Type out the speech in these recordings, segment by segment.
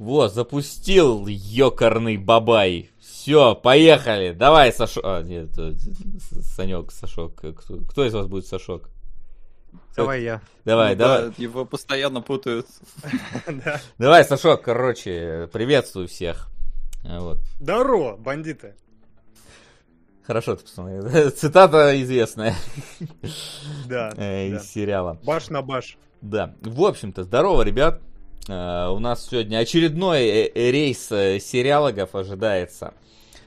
Вот, запустил ёкарный бабай. Все, поехали. Давай, Сашок. А, нет, Санек, Сашок. Кто, кто из вас будет Сашок? Давай я. Давай, Ну давай. да, его постоянно путают. Да. Давай, Сашок, короче, приветствую всех. А, Вот. Здорово, бандиты. Хорошо, ты пацаны. Цитата известная э, да. из сериала. Баш на баш. Да, в общем-то, здорово, ребят. Э, У нас сегодня очередной э, э, рейс сериалогов ожидается.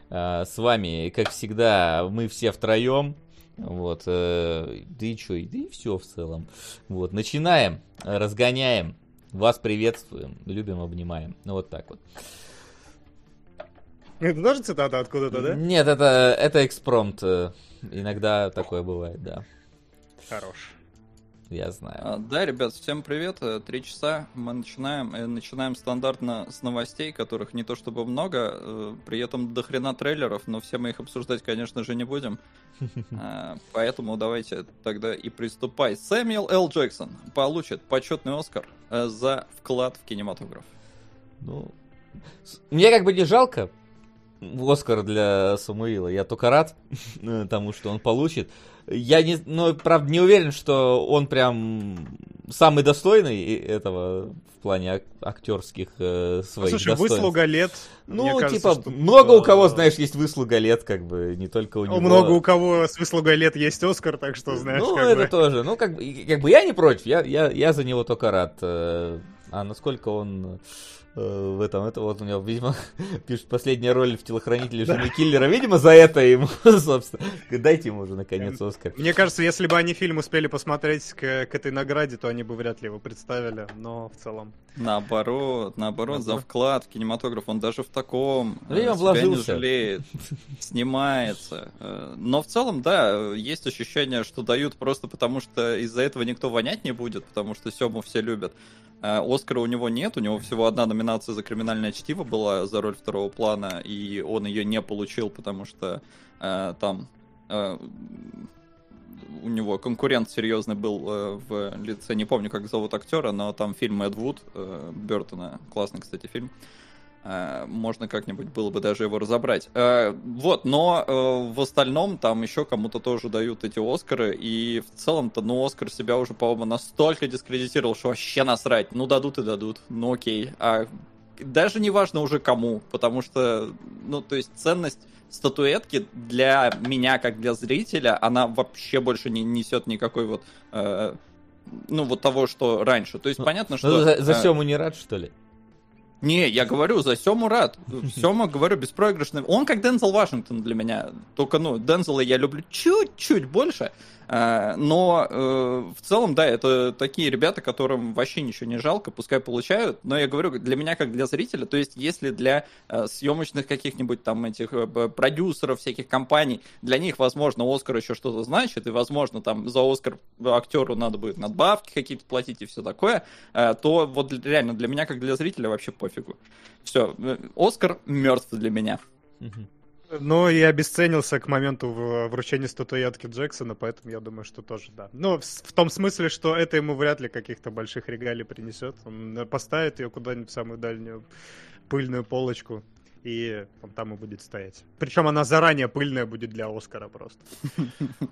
С вами, как всегда, мы все втроем. Вот, да и что, да и все в целом. Вот, начинаем, разгоняем, вас приветствуем, любим, обнимаем. Ну, вот так вот. Это тоже цитата откуда-то, да? Нет, это, это экспромт. Иногда такое бывает, да. Хорош. Я знаю. А, Да, ребят, всем привет. Э, Три часа мы начинаем. Э, Начинаем стандартно с новостей, которых не то чтобы много, э, при этом до хрена трейлеров, но все мы их обсуждать, конечно же, не будем. Поэтому давайте тогда и приступай. Сэмюэл Л. Джексон получит почетный Оскар за вклад в кинематограф. Ну, мне как бы не жалко Оскар для Самуила. Я только рад тому, что он получит. Я не, ну, правда, не уверен, что он прям самый достойный этого в плане ак- актерских э, своих Слушай, достоинств. выслуга лет. Ну, кажется, типа, что, много у кого, э, знаешь, есть выслуга лет, как бы, не только у него. Много у кого с выслугой лет есть Оскар, так что, знаешь, ну, как это бы... тоже. Ну, как бы, как бы я не против, я, я, я за него только рад. Э, А насколько он в этом, это вот у него, видимо, пишет последняя роль в телохранителе жены киллера. Видимо, за это ему, собственно. Дайте ему уже наконец Оскар. Мне кажется, если бы они фильм успели посмотреть к, к этой награде, то они бы вряд ли его представили, но в целом... Наоборот, наоборот, за вклад в кинематограф он даже в таком э, себя не жалеет, снимается. Э, Но в целом, да, есть ощущение, что дают просто потому, что из-за этого никто вонять не будет, потому что Сему все любят. Э, Оскара у него нет, у него всего одна номинация за криминальное чтиво была за роль второго плана, и он ее не получил, потому что там у него конкурент серьезный был э, в лице, не помню, как зовут актера, но там фильм Эд Вуд э, Бертона, классный, кстати, фильм. Э, можно как-нибудь было бы даже его разобрать. Э, вот, но э, в остальном там еще кому-то тоже дают эти Оскары, и в целом-то, ну, Оскар себя уже, по-моему, настолько дискредитировал, что вообще насрать. Ну, дадут и дадут, ну окей. А даже не важно уже кому, потому что, ну, то есть ценность статуэтки для меня, как для зрителя, она вообще больше не несет никакой вот, э, ну, вот того, что раньше. То есть Ну, понятно, Ну, что... за, за э, Сему не рад, что ли? не, я говорю, за Сему рад. Сема, говорю, беспроигрышный. Он как Дензел Вашингтон для меня. Только, ну, Дензела я люблю чуть-чуть больше. Э, Но э, в целом, да, это такие ребята, которым вообще ничего не жалко, пускай получают. Но я говорю, для меня, как для зрителя, то есть если для э, съемочных каких-нибудь там этих продюсеров, всяких компаний, для них, возможно, Оскар еще что-то значит, и, возможно, там за Оскар актеру надо будет надбавки какие-то платить и все такое, то вот реально для меня, как для зрителя, вообще пофигу. Все, Оскар мертв для меня. Мгм. Но и обесценился к моменту вручения статуэтки Джексона, поэтому я думаю, что тоже да. Ну, в, в том смысле, что это ему вряд ли каких-то больших регалий принесет. Он э, поставит ее куда-нибудь в самую дальнюю пыльную полочку, и он там и будет стоять. Причем она заранее пыльная будет для Оскара просто.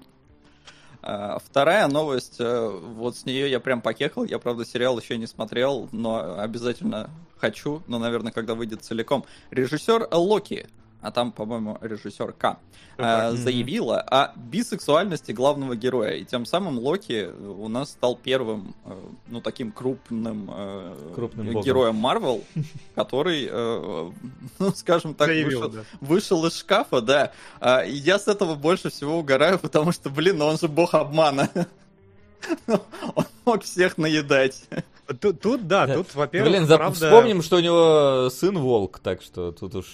А, Вторая новость, э, вот с нее я прям покехал, я, правда, сериал еще не смотрел, но обязательно хочу, но, наверное, когда выйдет целиком. Режиссер Локи, а там, по-моему, режиссер К, э, заявила о бисексуальности главного героя, и тем самым Локи у нас стал первым, э, ну, таким крупным, э, Крупным богом. героем Марвел, который, э, ну, скажем так, Заявил, вышел, да. вышел из шкафа, да. А, и я с этого больше всего угораю, потому что, блин, ну он же бог обмана. Он мог всех наедать. Тут, тут, да, Да. тут, во-первых, Блин, правда... вспомним, что у него сын волк, так что тут уж...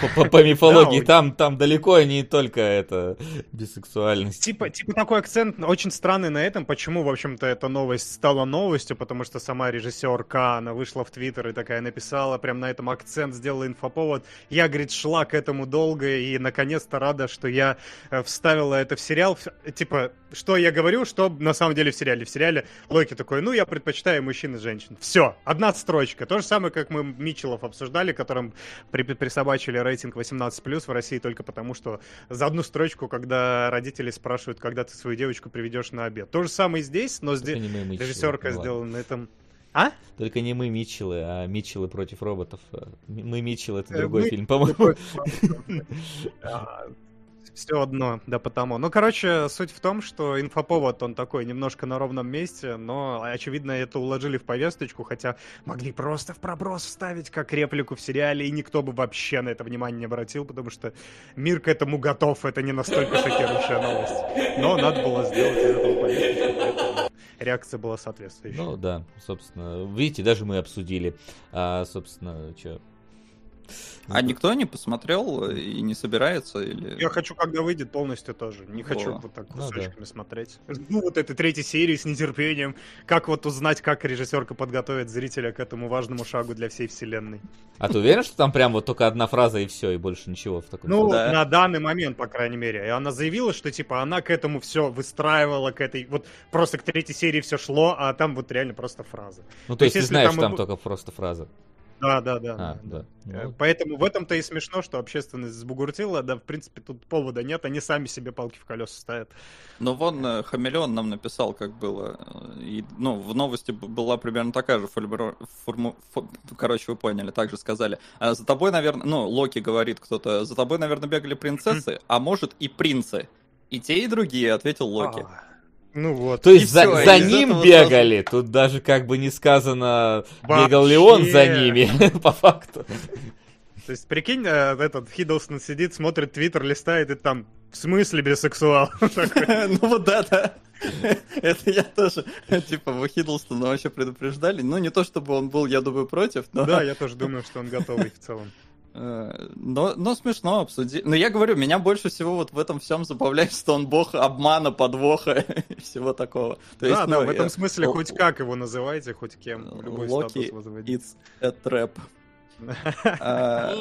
По, по, по мифологии, там, там далеко не только это бисексуальность. Типа, типа такой акцент очень странный на этом. Почему, в общем-то, эта новость стала новостью? Потому что сама режиссерка, она вышла в Твиттер и такая написала, прям на этом акцент сделала инфоповод. Я, говорит, шла к этому долго и, наконец-то, рада, что я э, вставила это в сериал. Типа, что я говорю, что на самом деле в сериале. В сериале Локи такой, ну, я предпочитаю мужчин и женщин. Все, одна строчка. То же самое, как мы Митчеллов обсуждали, которым при- присобачили рейтинг 18+, в России только потому, что за одну строчку, когда родители спрашивают, когда ты свою девочку приведешь на обед. То же самое и здесь, но здесь режиссерка сделала на этом... А? Только не мы Митчеллы, а Митчеллы против роботов. Мы Митчеллы это Э, другой фильм, по-моему. Все одно, да потому. Ну, короче, суть в том, что инфоповод, он такой немножко на ровном месте, но, очевидно, это уложили в повесточку, хотя могли просто в проброс вставить как реплику в сериале, и никто бы вообще на это внимание не обратил, потому что мир к этому готов, это не настолько шокирующая новость. Но надо было сделать из этого повесточку, реакция была соответствующая. Ну да, собственно, видите, даже мы обсудили. А, собственно, что? А никто не посмотрел и не собирается? Или... Я хочу, когда выйдет, полностью тоже. Не хочу О, вот так ну да. кусочками смотреть. Ну, вот этой третьей серии с нетерпением. Как вот узнать, как режиссерка подготовит зрителя к этому важному шагу для всей вселенной. А ты уверен, что там прям вот только одна фраза и все, и больше ничего в таком? Ну, Да. на данный момент, по крайней мере. И она заявила, что, типа, она к этому все выстраивала, к этой... Вот просто к третьей серии все шло, а там вот реально просто фраза. Ну, то то есть есть, ты если знаешь, там и там бу- только просто фраза. Да, да, да. А, да, да. Э, Ну, Поэтому в этом-то и смешно, что общественность сбугуртила, да, в принципе, тут повода нет, они сами себе палки в колеса ставят. Ну, вон э, Хамелеон нам написал, как было. э, И, ну, в новости была примерно такая же фольбро- форму... фо- Короче, вы поняли, так же сказали. А за тобой, наверное... Ну, Локи говорит кто-то. За тобой, наверное, бегали принцессы, а может и принцы. И те, и другие, ответил Локи. А, Ну вот. То есть И за, всё, за ним бегали. Тут даже как бы не сказано, бегал ли Вообще. он за ними, по факту. То есть, прикинь, э, этот Хиддлстон сидит, смотрит твиттер, листает, и там, в смысле бисексуал? Ну вот да, да. Это я тоже, типа, в Хиддлстона вообще предупреждали. Ну, не то чтобы он был, я думаю, против, но... Да, я тоже думаю, что он готовый в целом. Э, Но, но смешно обсудить. Но я говорю, меня больше всего вот в этом всем забавляет, что он бог обмана, подвоха и всего такого. То Да, есть, да, ну, в этом э, смысле хоть как его называйте, хоть кем, любой Локи статус. It's a trap. А,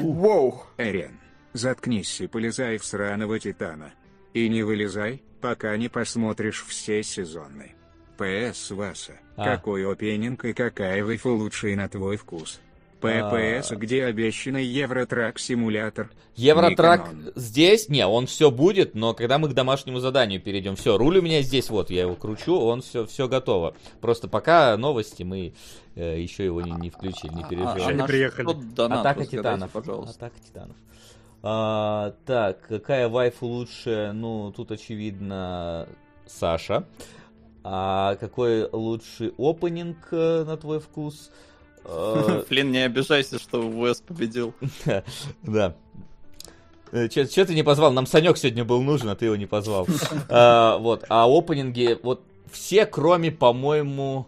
Воу. Эрен, заткнись и полезай в сраного Титана. И не вылезай, пока не посмотришь все сезоны. П.С. Васа, А. какой опенинг и какая вайфу лучший на твой вкус? ППС, А. где обещанный Евротрак-симулятор? Евротрак здесь? Не, он все будет, но когда мы к домашнему заданию перейдем, все, руль у меня здесь, вот, я его кручу, он все, все готово. Просто пока новости мы э, еще его не, не включили, не А, переживаем. Еще не приехали. Атака титанов. пожалуйста. Атака титанов. А, так, какая вайфу лучше? Ну, тут очевидно Саша. А какой лучший опенинг э, на твой вкус? Э, Флин, не обижайся, что Уэс победил. Да. Че ты не позвал? Нам Санек сегодня был нужен, а ты его не позвал. А, Вот. А опенинги, вот все, кроме, по-моему,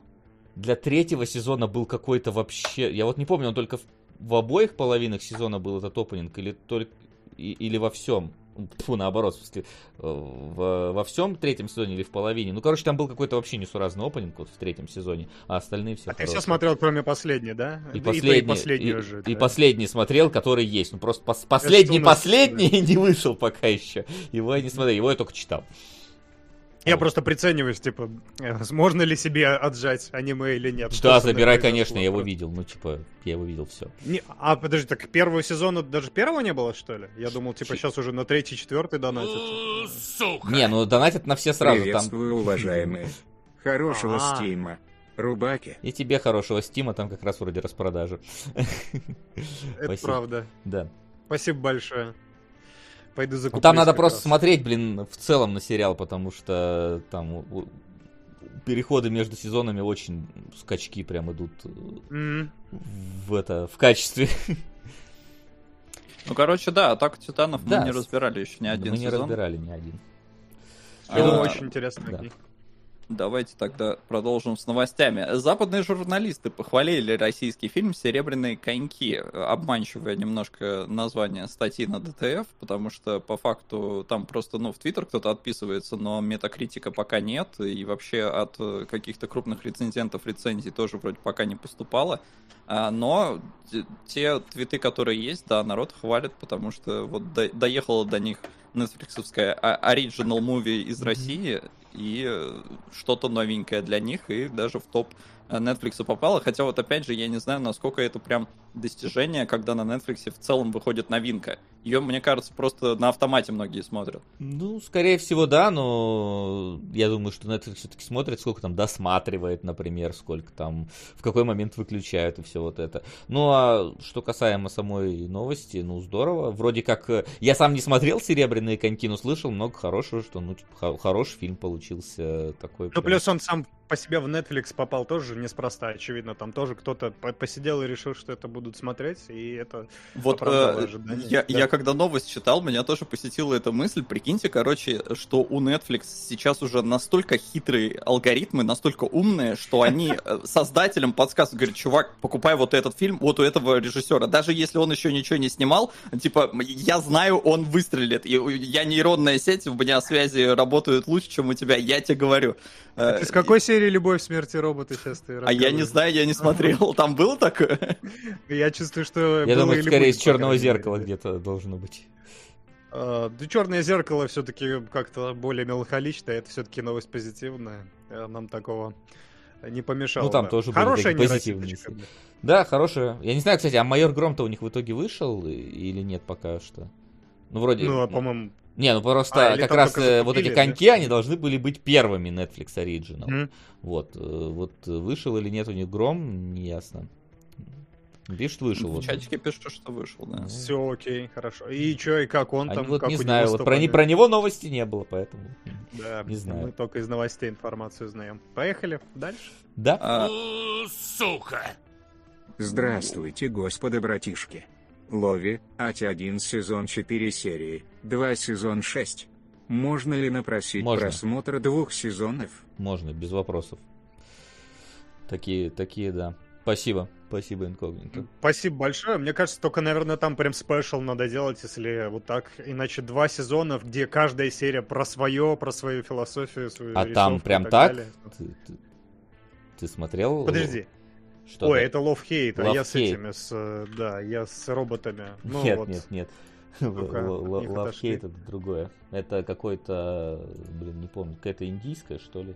для третьего сезона был какой-то вообще... Я вот не помню, он только в, в обоих половинах сезона был этот опенинг или только... или во всем. Фу, наоборот, в э, во всем третьем сезоне или в половине. Ну, короче, там был какой-то вообще несуразный опенинг вот в третьем сезоне, а остальные все А ты все смотрел, кроме последней, да? и Да последний, И, последний и, уже. и да. последний смотрел, который есть. Ну просто пос- последний, что у нас- последний не вышел пока еще. Его я не смотрел, его я только читал. Я Вот. просто прицениваюсь, типа, э, можно ли себе отжать аниме или нет. Что Да, забирай, конечно, я его видел. Ну, типа, я его видел все. Не, а подожди, так первого сезона даже первого не было, что ли? Я думал, типа, сейчас уже на третий, четвертый донатят. Не, ну донатят на все сразу. Там Приветствую, уважаемые. Хорошего А. стима. Рубаки. и тебе хорошего стима, там как раз вроде распродажи. Это правда. Да. Спасибо большое. Пойду Ну, закуплюсь там надо просто раз. смотреть, блин, в целом на сериал, потому что там переходы между сезонами очень скачки прям идут М, в это в качестве. Ну, короче, да, Атаку Титанов Да, мы не разбирали еще ни один Мы не сезон. разбирали ни один. Я думаю, А, очень интересно. да. Давайте тогда продолжим с новостями. Западные журналисты похвалили российский фильм «Серебряные коньки». Обманчивое немножко название статьи на ДТФ, потому что по факту там просто, ну, в Твиттер кто-то отписывается, но метакритика пока нет, и вообще от каких-то крупных рецензентов рецензий тоже вроде пока не поступало. А, но те твиты, которые есть, да, народ хвалит, потому что вот до, доехала до них нетфликсовская оригинал муви из России, и э, что-то новенькое для них, и даже в топ Netflix попала, хотя вот опять же я не знаю, насколько это прям достижение, когда на Netflix в целом выходит новинка. Ее, мне кажется, просто на автомате многие смотрят. Ну, скорее всего, да, но я думаю, что Netflix все-таки смотрит, сколько там досматривает, например, сколько там, в какой момент выключают и все вот это. Ну, а что касаемо самой новости, ну, здорово. Вроде как, э, я сам не смотрел «Серебряные коньки», но слышал много хорошего, что, ну, типа, хороший фильм получился такой. Ну, плюс он сам по себе в Netflix попал тоже неспроста, очевидно. Там тоже кто-то посидел и решил, что это будут смотреть, и это Вот э, я, да. я когда новость читал, меня тоже посетила эта мысль. Прикиньте, короче, что у Netflix сейчас уже настолько хитрые алгоритмы, настолько умные, что они э, создателям подсказывают, говорят, чувак, покупай вот этот фильм вот у этого режиссера. Даже если он еще ничего не снимал, типа, я знаю, он выстрелит. И я нейронная сеть, у меня связи работают лучше, чем у тебя, я тебе говорю. Ты с какой серии «Любовь, смерти роботы» сейчас ты А я не знаю, я не смотрел. Там было такое? Я чувствую, что... Я думаю, скорее из «Черного зеркала» где-то должно быть. А, да черное зеркало все-таки как-то более меланхоличное, это все-таки новость позитивная. Э, нам такого не помешало. Ну там да. тоже Хорошая были позитивные. Да, хорошая. Я не знаю, кстати, а майор Гром-то у них в итоге вышел или нет пока что? Ну, вроде... Ну, а, по-моему, не, ну просто а, как раз э, вот эти коньки, да? они должны были быть первыми Netflix Original. Mm-hmm. Вот, э, вот вышел или нет у них Гром, не ясно. Пишет, вышел. В вот. чатике пишут, что вышел, да. Все окей, хорошо. И что, и как он Они там? Вот как не знаю, вот про, не, про него новости не было, поэтому да, не знаю. Мы только из новостей информацию знаем. Поехали дальше. Да. А... Сука! Здравствуйте, господа братишки. Лови, Ати-1 сезон 4 серии, 2 сезон 6. Можно ли напросить Можно. просмотр двух сезонов? Можно, без вопросов. Такие, такие, да. Спасибо. Спасибо, инкогнито. Спасибо большое. Мне кажется, только, наверное, там прям спешл надо делать, если вот так. Иначе два сезона, где каждая серия про свое, про свою философию, свою А там прям так? так? Ты, ты, ты смотрел? Подожди. Что Ой, это Love Hate, а я с этими, с, э, да, я с роботами. Ну, нет, вот. нет, нет. Love Hate это другое. Это какой-то, блин, не помню, какая-то индийская, что ли.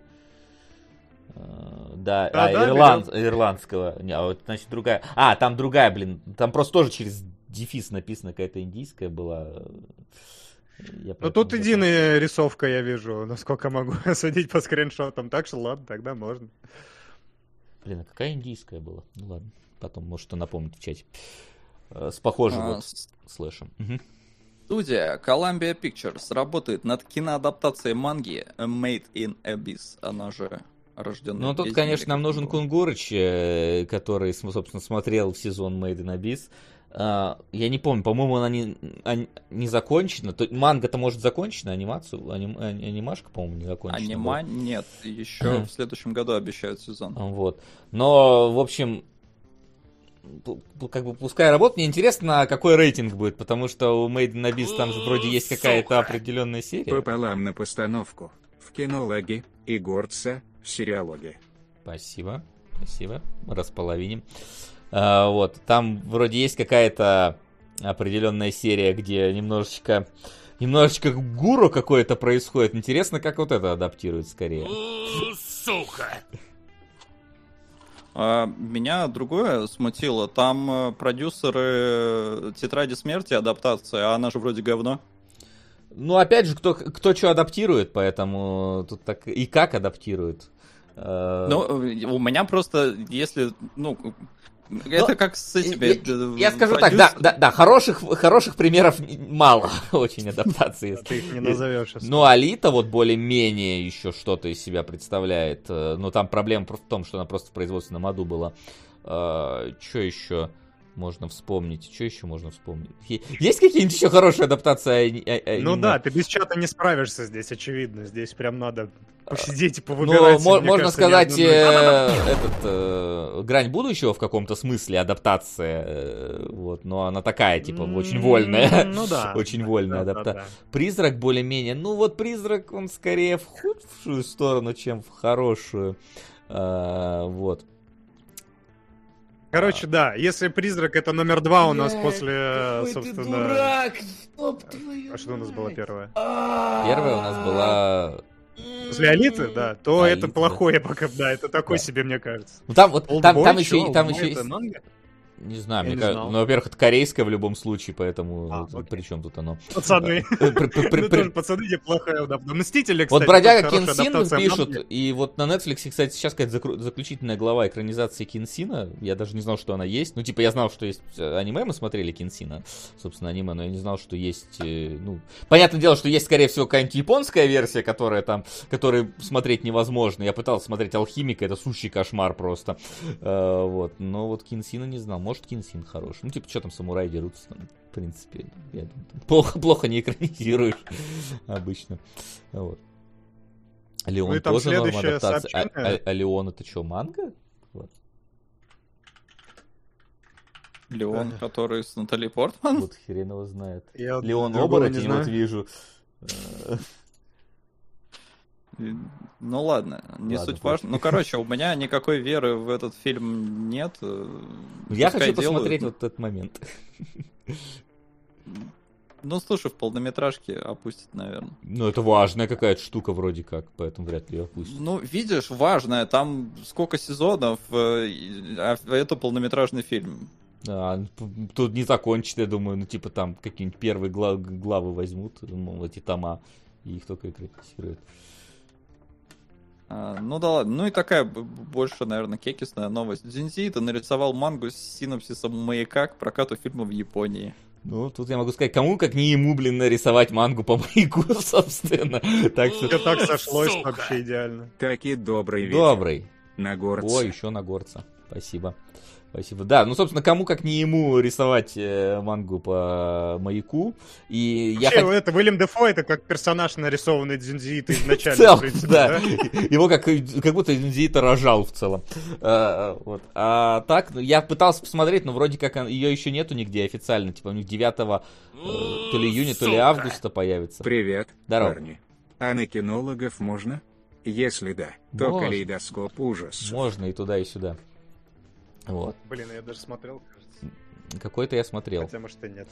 А, да, а, а да, ирланд, ирландского. Не, а вот, значит, другая. А, там другая, блин. Там просто тоже через дефис написано какая-то индийская была. Я ну тут единая рисовка, я вижу, насколько могу судить по скриншотам. Так что ладно, тогда можно. Блин, а какая индийская была? Ну ладно, потом, может, что напомнить в чате. Э, с похожим а, вот с... слэшем. Угу. Студия Columbia Pictures работает над киноадаптацией манги Made in Abyss, она же рожденная. Ну, тут, конечно, нам нужен Кунгурыч, э, который, собственно, смотрел сезон Made in Abyss. Uh, я не помню, по-моему, она не, не закончена. То, манга-то может закончена, анимацию, аним, анимашка, по-моему, не закончена. Анима была. нет, еще в следующем году обещают сезон. Вот. Но, в общем, как бы пускай работает. Мне интересно, какой рейтинг будет, потому что у Made in Abyss там же вроде есть какая-то определенная серия. Пополам на постановку. В кинологе и горца в сериалоге. Спасибо, спасибо. Располовиним. А, вот, там вроде есть какая-то определенная серия, где немножечко немножечко гуру какое-то происходит. Интересно, как вот это адаптируют скорее. Сука! А, меня другое смутило. Там э, продюсеры э, Тетради смерти адаптация, а она же вроде говно. Ну, опять же, кто, кто что адаптирует, поэтому тут так и как адаптирует. Э, ну, у меня просто, если, ну, это Но, как с этими... Я, я скажу так, да, да, да, хороших, хороших примеров мало очень адаптации. Ты их не назовешь. Ну, Алита вот более-менее еще что-то из себя представляет. Э, но там проблема в том, что она просто в производственном аду была. Э, что еще можно вспомнить? Что еще можно вспомнить? Есть какие-нибудь еще хорошие адаптации? Ну да, ты без чата не справишься здесь, очевидно. Здесь прям надо посидеть и повыбирать. мне можно кажется, сказать, э, этот э, грань будущего в каком-то смысле адаптация, э, вот, но она такая, типа, очень вольная. Ну да. Очень да, вольная да, адапта- да, да. Призрак более-менее, ну вот призрак, он скорее в худшую сторону, чем в хорошую. А, вот. Короче, да, если призрак это номер два у нас Блядь, после, э, какой ты собственно... дурак, ёб твою А что у нас было первое? Первая у нас была... После Алиты, да, то Алита, это плохое пока, да, это такой Да. себе, мне кажется. Ну там вот, там, Олдбой, там еще, там еще есть... манга? Не знаю, Я мне не кажется, ну, во-первых, это корейское в любом случае, поэтому А, окей. при чем тут оно? Пацаны. Э, Ну, пацаны неплохая адаптация. Мстители, кстати, Вот бродяга адаптация пишут, и вот на Netflix, кстати, сейчас какая-то заключительная глава экранизации Кенсина. Я даже не знал, что она есть. Ну, типа, я знал, что есть э, аниме, мы смотрели Кенсина, собственно, аниме, но я не знал, что есть, э, ну... Понятное дело, что есть, скорее всего, какая-нибудь японская версия, которая там, которую смотреть невозможно. Я пытался смотреть Алхимика, это сущий кошмар просто. Вот, но вот Кенсина не знал. Может, Кенсин хороший. Ну, типа, что там самураи дерутся, там, в принципе, я думаю, плохо, плохо не экранизируешь обычно. Вот. Леон Ну тоже норм следующее адаптация. А, а- а Леон это что, манга? Вот. Леон, который с Натали Портман. Вот хрен его знает. Я Леон оборотень, вот вижу. Ну ладно, не Ладно, суть важно. Ну, короче, у меня никакой веры в этот фильм нет. э, Я пускай хочу делают. посмотреть вот этот момент. Ну, слушай, в полнометражке опустят, наверное. Ну, это важная какая-то штука вроде как, поэтому вряд ли ее опустят. Ну, видишь, важное, там сколько сезонов, э, и- а это полнометражный фильм. А, тут не закончат, я думаю, ну, типа там какие-нибудь первые гла- главы возьмут, ну, эти тома, и их только экранизируют. А, ну да ладно, ну и такая больше, наверное, кекисная новость. Дзинзиита нарисовал мангу с синопсисом маяка к прокату фильма в Японии. Ну, тут я могу сказать, кому как не ему, блин, нарисовать мангу по маяку, собственно. Так что... Так сошлось Сука. вообще идеально. Таки добрый вечер. Добрый. На горце. О, еще на горца. Спасибо. Спасибо. Да, ну, собственно, кому как не ему рисовать э, мангу по маяку. И я Вообще, хот- это Уильям Дефо, это как персонаж, нарисованный Дзинзиита В изначально, в целом, принципе, да. Его как, как будто Зита рожал в целом. А, вот. А так, ну, я пытался посмотреть, но вроде как ее еще нету нигде официально. Типа у них 9 э, то ли июня, то ли Сука. августа появится. Привет, Здорово. парни. А на кинологов можно? Если да, то Можно. калейдоскоп ужас. Можно и туда, и сюда. Вот. Блин, я даже смотрел, кажется. Какой-то я смотрел. Хотя, может, и нет.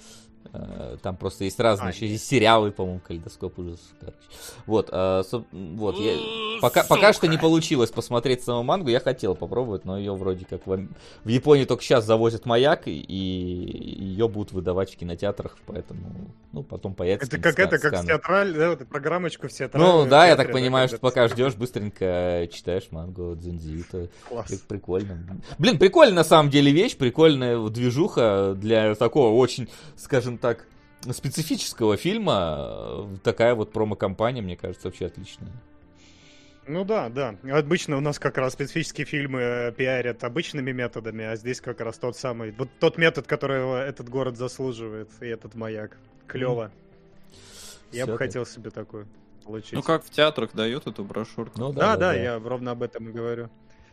Э, Там просто есть разные, А, еще есть сериалы, по-моему, калейдоскоп ужасов, короче. Вот, со- вот, я... Пока, пока что не получилось посмотреть саму мангу, я хотел попробовать, но ее вроде как в, в Японии только сейчас завозят маяк, и ее будут выдавать в кинотеатрах, поэтому, ну, потом появится Это как это, как в сканер. театраль, да, вот эта программочка в театрале. Ну, да, я так понимаю, что пока ждешь, быстренько читаешь мангу Дзинзи, это Класс. Прикольно. Блин, прикольно на самом деле вещь, прикольная движуха для такого очень, скажем так, специфического фильма. Э, Такая вот промо-компания, мне кажется, вообще отличная. Ну да, да. Обычно у нас как раз специфические фильмы э, пиарят обычными методами, а здесь как раз тот самый, вот тот метод, которого этот город заслуживает, и этот маяк. Клево. Я Всё бы так. хотел себе такой получить. Ну, как в театрах дают эту брошюрку. Ну Да, да, я ровно об этом и говорю.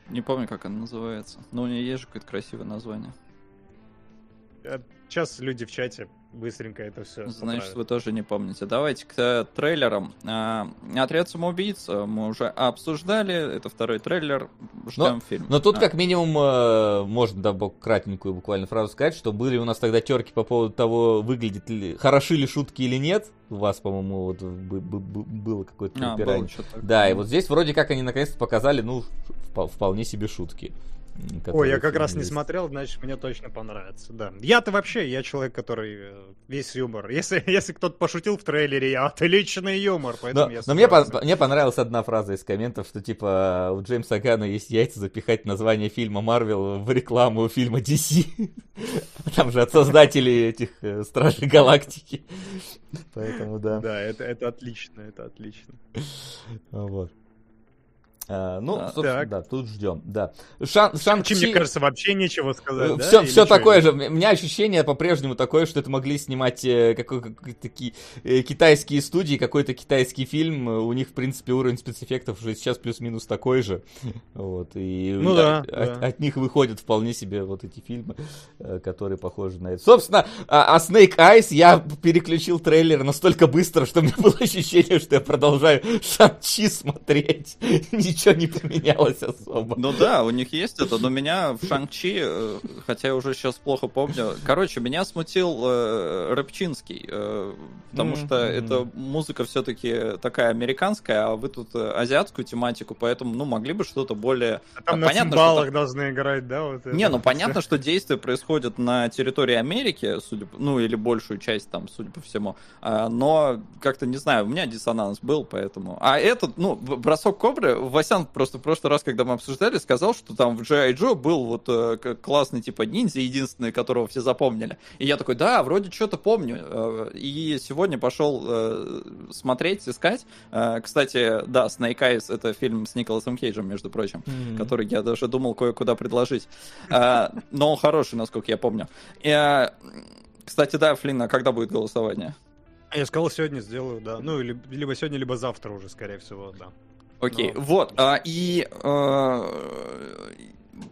Не помню, как она называется. Но у нее есть же какое-то красивое название. Сейчас люди в чате быстренько это все. Значит, вы тоже не помните. Давайте к э, трейлерам. А, Отряд самоубийц э, мы уже обсуждали. Это второй трейлер. Ждем фильм. Но тут А, как минимум э, можно да, кратенькую буквально фразу сказать, что были у нас тогда терки по поводу того, выглядит ли, хороши ли шутки или нет. У вас, по-моему, вот б- б- б- было какое-то а, было. Да, и вот здесь вроде как они наконец-то показали, ну, впо- вполне себе шутки. Ой, я как раз не есть. смотрел, значит, мне точно понравится, да. Я-то вообще, я человек, который э, весь юмор. Если, если кто-то пошутил в трейлере, я отличный юмор, поэтому Но, я но мне, по- мне понравилась одна фраза из комментов, что типа у Джеймса Гана есть яйца запихать название фильма Марвел в рекламу фильма DC. Там же от создателей этих э, Стражей Галактики. Поэтому да. Да, это, это отлично, это отлично. Вот. А, ну, Да. собственно, Так. да, тут ждем, да. Шан, Шанг-Чи... Чем, мне кажется, вообще нечего сказать, да? Все, Или все такое же. У меня ощущение по-прежнему такое, что это могли снимать э, какой, какой- такие э, китайские студии, какой-то китайский фильм. Э, У них, в принципе, уровень спецэффектов уже сейчас плюс-минус такой же. Вот, и Ну от, да, от- да. от них выходят вполне себе вот эти фильмы, э, которые похожи на это. Собственно, а, а Snake Eyes я переключил трейлер настолько быстро, что у меня было ощущение, что я продолжаю Шан-Чи смотреть. Ничего не поменялось особо. Ну да, у них есть это, но меня в Шанг-Чи, э, хотя я уже сейчас плохо помню, короче, меня смутил э, Рыбчинский, э, потому Мгм, что эта музыка все-таки такая американская, а вы тут э, азиатскую тематику, поэтому, ну, могли бы что-то более... А Там А, на понятно, цимбалах там- должны играть, да? Вот это Не, ну понятно, что действие происходит на территории Америки, судя по... ну или большую часть там, судя по всему. А, но как-то не знаю, у меня диссонанс был, поэтому. А этот, ну, бросок кобры, Васян просто в прошлый раз, когда мы обсуждали, сказал, что там в G.I. Joe был вот э, классный типа ниндзя, единственный, которого все запомнили. И я такой, да, вроде что-то помню. Э, И сегодня пошел э, смотреть, искать. Э, Кстати, да, Snake Eyes это фильм с Николасом Кейджем, между прочим Мгм. который я даже думал кое-куда предложить. А, Но он хороший, насколько я помню. И, а, Кстати, да, Флин, а когда будет голосование? Я сказал, сегодня сделаю, да. Ну, либо сегодня, либо завтра уже, скорее всего, да. Окей, Ну. вот. а, И э,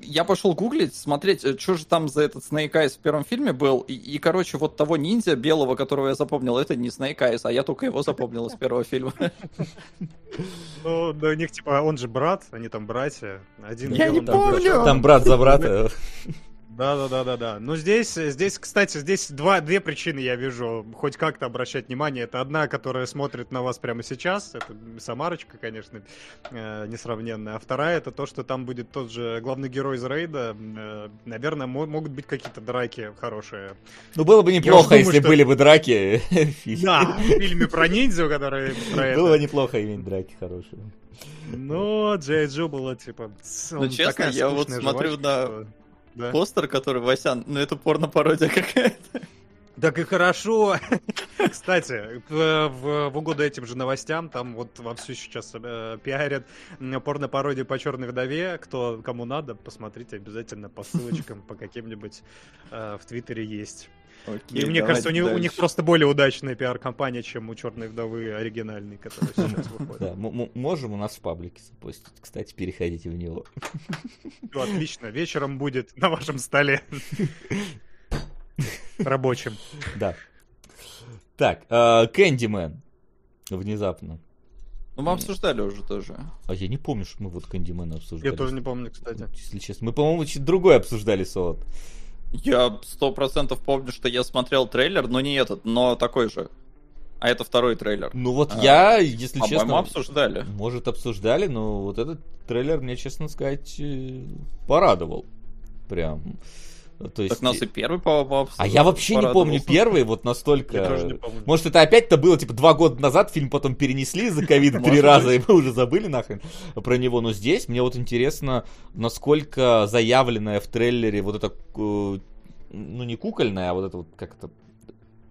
я пошел гуглить, смотреть, что же там за этот Snake Eyes в первом фильме был. И, и, короче, вот того ниндзя белого, которого я запомнил, это не Snake Eyes, а я только его запомнил из первого фильма. Ну, да у них, типа, он же брат, они там братья. Один Я не помню. Там брат за брата. Да, да, да, да, да. Ну здесь, здесь, кстати, здесь два, две причины я вижу, хоть как-то обращать внимание. Это одна, которая смотрит на вас прямо сейчас, это Самарочка, конечно, э, несравненная. А вторая это то, что там будет тот же главный герой из рейда. Э, наверное, мо- могут быть какие-то драки хорошие. Ну, было бы неплохо, думаю, если что- были бы драки. в фильме. Да, в фильме про ниндзю, который про Было бы неплохо иметь драки хорошие. Но Джей Джо было типа. Ну, честно, я вот смотрю на Да. Постер, который Васян, ну это порно-пародия какая-то. Так и хорошо. Кстати, в, в- в угоду этим же новостям, там вот вовсю сейчас э, пиарят порно-пародию по черной вдове. Кто кому надо, посмотрите обязательно по ссылочкам, по каким-нибудь э, в Твиттере есть. Окей, И мне давайте кажется, у, них- у них просто более удачная пиар-компания, чем у черной вдовы оригинальной, которая сейчас выходит. Да, можем у нас в паблике запостить. Кстати, переходите в него. Отлично, вечером будет на вашем столе. Рабочим. Да. Так, э, Кэндимен. Внезапно. Ну, мы обсуждали уже тоже. А я не помню, что мы вот Кэндимена обсуждали. Я тоже не помню, кстати. Если честно. Мы, по-моему, чуть другое обсуждали, Солод. Я сто процентов помню, что я смотрел трейлер, но не этот, но такой же. А это второй трейлер. Ну вот А, я, если По-моему, честно... обсуждали. Может, обсуждали, но вот этот трейлер мне, честно сказать, э, порадовал. Прям. То есть... Так нас и первый по, по А я вообще не помню первый, вот настолько... Я тоже не помню. Может, это опять-то было, типа, два года назад, фильм потом перенесли из-за ковида три раза, и мы уже забыли нахрен про него. Но здесь мне вот интересно, насколько заявленная в трейлере вот эта, э, ну, не кукольная, а вот это вот как-то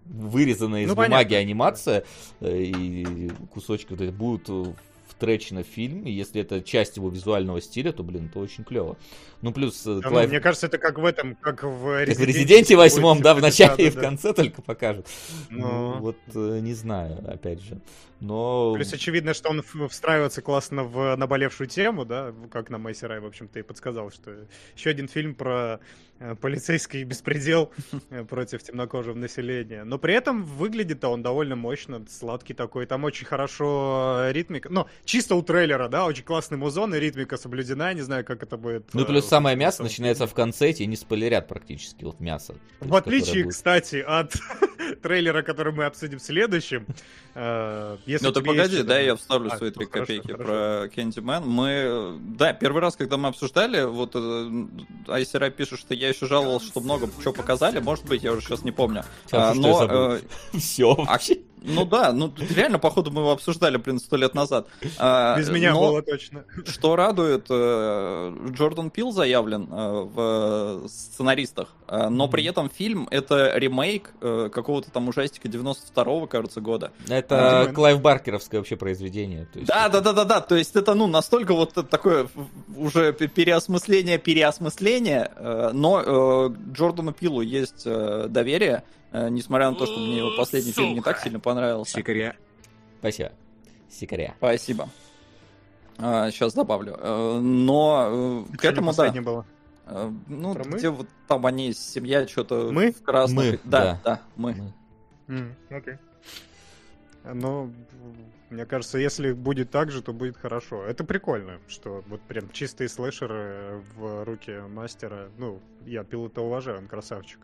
вырезанная из Ну, бумаги понятно. анимация э, и кусочки вот эти будут э, втречены в фильм, и если это часть его визуального стиля, то, блин, это очень клево. Ну, плюс э, Да, ну, Клайв- мне кажется, это как в этом, как в как в Резиденте восьмом, да, в типа, начале и в да. конце только покажут. Ну. Ну, вот э, не знаю, опять же. Но... Плюс очевидно, что он встраивается классно в наболевшую тему, да, как нам Майси Рай, в общем-то, и подсказал, что еще один фильм про э, полицейский беспредел против темнокожего населения. Но при этом выглядит-то он довольно мощно, сладкий такой. Там очень хорошо ритмика. Ну, чисто у трейлера, да, очень классный музон, и ритмика соблюдена. Не знаю, как это будет. Ну, плюс самое мясо начинается в конце, тебе не спойлерят практически, вот мясо. В отличие, будет. кстати, от трейлера, который мы обсудим следующим. э, если Ну ты погоди, да, я вставлю А, свои три копейки хорошо. про Candyman. Мы, э, да, первый раз, когда мы обсуждали, вот э, Айсера пишет, что я еще жаловался, что много чего показали, может быть, я уже сейчас не помню. Сейчас А, но э, Все а Ну да, ну реально, походу, мы его обсуждали, блин, сто лет назад. А, Без меня но было точно. Что радует, э, Джордан Пил заявлен э, в сценаристах, э, но при этом фильм это ремейк какого-то там ужастика 92-го, кажется, года. Это А, Клайв Баркеровское вообще произведение. то есть Да, да, да, да, да. То есть это, ну, настолько вот такое уже пе- переосмысление, переосмысление. Но Джордану Пилу есть доверие, несмотря на то, что мне его последний фильм не так Сука. сильно понравился. Сикаря. Спасибо. Сикаря. Спасибо. Сейчас добавлю. Э, Но э, к этому, да. было? Э, Ну, Про мы? где вот там они, семья, что-то Мы? в красном. Мы, да, да. да, мы. Мы. Окей. Ну, мне кажется, если будет так же, то будет хорошо. Это прикольно, что вот прям чистые слэшеры в руки мастера. Ну, я пилота уважаю, он красавчик.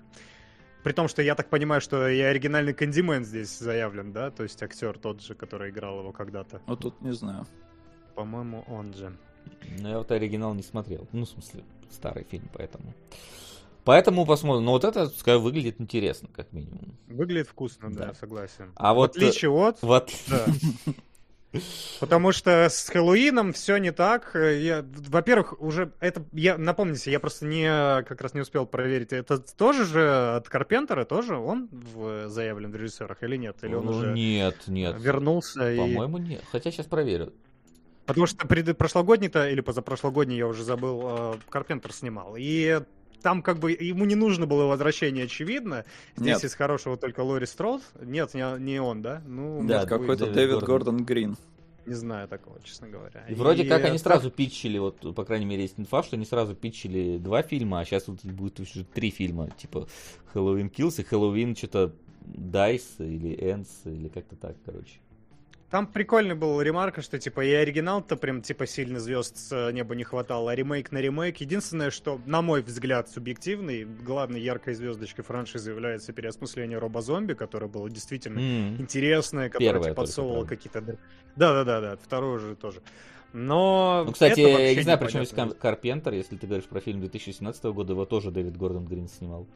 При том, что я так понимаю, что и оригинальный Кандимен здесь заявлен, да? То есть актер тот же, который играл его когда-то. Ну, тут не знаю. По-моему, он же. Ну, я вот оригинал не смотрел. Ну, в смысле, старый фильм, поэтому. Поэтому посмотрим. Но вот это, скажу, выглядит интересно, как минимум. Выглядит вкусно, да, Да. согласен. А в вот, отличие от... Вот. Да. Потому что с Хэллоуином все не так. Я, во-первых, уже это я напомните, я просто не как раз не успел проверить. Это тоже же от Карпентера тоже он в, заявлен в режиссерах или нет? Или он Ну, уже Нет, нет. вернулся и По-моему, нет. Хотя сейчас проверю. потому что пред... прошлогодний-то или позапрошлогодний я уже забыл э, Карпентер снимал и там как бы ему не нужно было возвращение, очевидно. Здесь Нет. из хорошего только Лори Строуд. Нет, не, не он, да? Ну, Да, Какой-то Дэвид Дэвид Гордон. Гордон Грин. не знаю такого, честно говоря. И вроде как они сразу питчили, вот, по крайней мере, есть инфа, что они сразу питчили два фильма, а сейчас вот будет уже три фильма, типа Хэллоуин Kills и Хэллоуин что-то Dice или Ends, или как-то так, короче. Там прикольный был ремарка, что типа и оригинал-то прям типа сильно звезд с неба не хватало, а ремейк на ремейк. Единственное, что, на мой взгляд, субъективный, главной яркой звездочкой франшизы является переосмысление Роба Зомби, которое было действительно М. интересное, которое Первое только, подсовывало какие-то... Да-да-да, второе уже тоже. Но Ну, кстати, я не знаю, причем есть Карпентер, если ты говоришь про фильм 2017 года, его тоже Дэвид Гордон Грин снимал.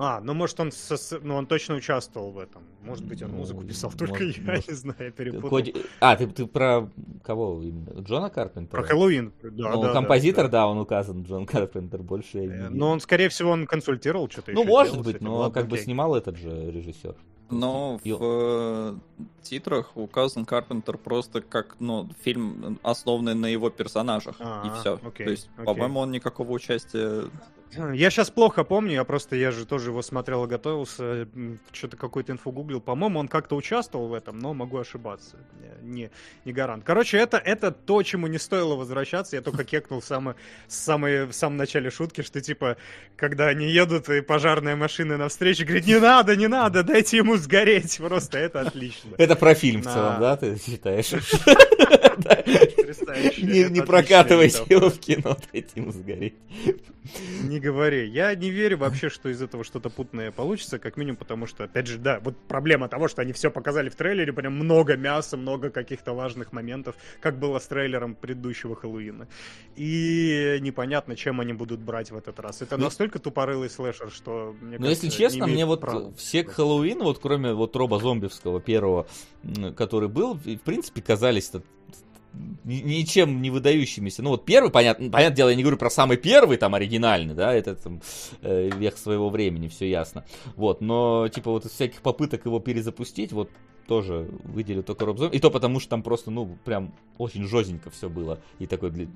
А, ну может он, со- ну, он точно участвовал в этом. Может быть, он Ну, музыку писал, только может- я может. не знаю, я перепутал. Коди- А, ты, ты про кого именно? Джона Карпентера? Про Хэллоуин. Да, ну, да, да, композитор, да. да, он указан, Джон Карпентер, больше я не Э. Но он, скорее всего, он консультировал что-то. Ну, еще может быть, но Ладно, как бы снимал этот же режиссер. Но И- в э, титрах указан Карпентер просто как, ну, фильм, основанный на его персонажах. А, и все. окей, То есть, окей. по-моему, он никакого участия... Я сейчас плохо помню, я просто, я же тоже его смотрел и готовился, что-то какую-то инфу гуглил. По-моему, он как-то участвовал в этом, но могу ошибаться. Не, не гарант. Короче, это, это то, чему не стоило возвращаться. Я только кекнул в, самое, самое, в самом начале шутки, что типа, когда они едут, и пожарная машина навстречу говорит, не надо, не надо, дайте ему сгореть. Просто это отлично. Это про фильм в целом, да, ты считаешь? Потрясающе. Не не прокатывайте его в кино, дайте ему сгореть. Не говори. Я не верю вообще, что из этого что-то путное получится, как минимум, потому что, опять же, да, вот проблема того, что они все показали в трейлере, прям много мяса, много каких-то важных моментов, как было с трейлером предыдущего Хэллоуина. И непонятно, чем они будут брать в этот раз. Это Ну, настолько тупорылый слэшер, что, мне Но кажется, если честно, мне вот права. все к Хэллоуину, вот кроме вот Роба Зомбевского первого, который был, в принципе, казались ничем не выдающимися. Ну вот первый, понятно, понятное дело, я не говорю про самый первый, там, оригинальный, да, это там э, век своего времени, все ясно. Вот, но, типа, вот из всяких попыток его перезапустить, вот тоже выделю только Роб Зомби. И то потому, что там просто, ну, прям очень жестенько все было. И такой, для-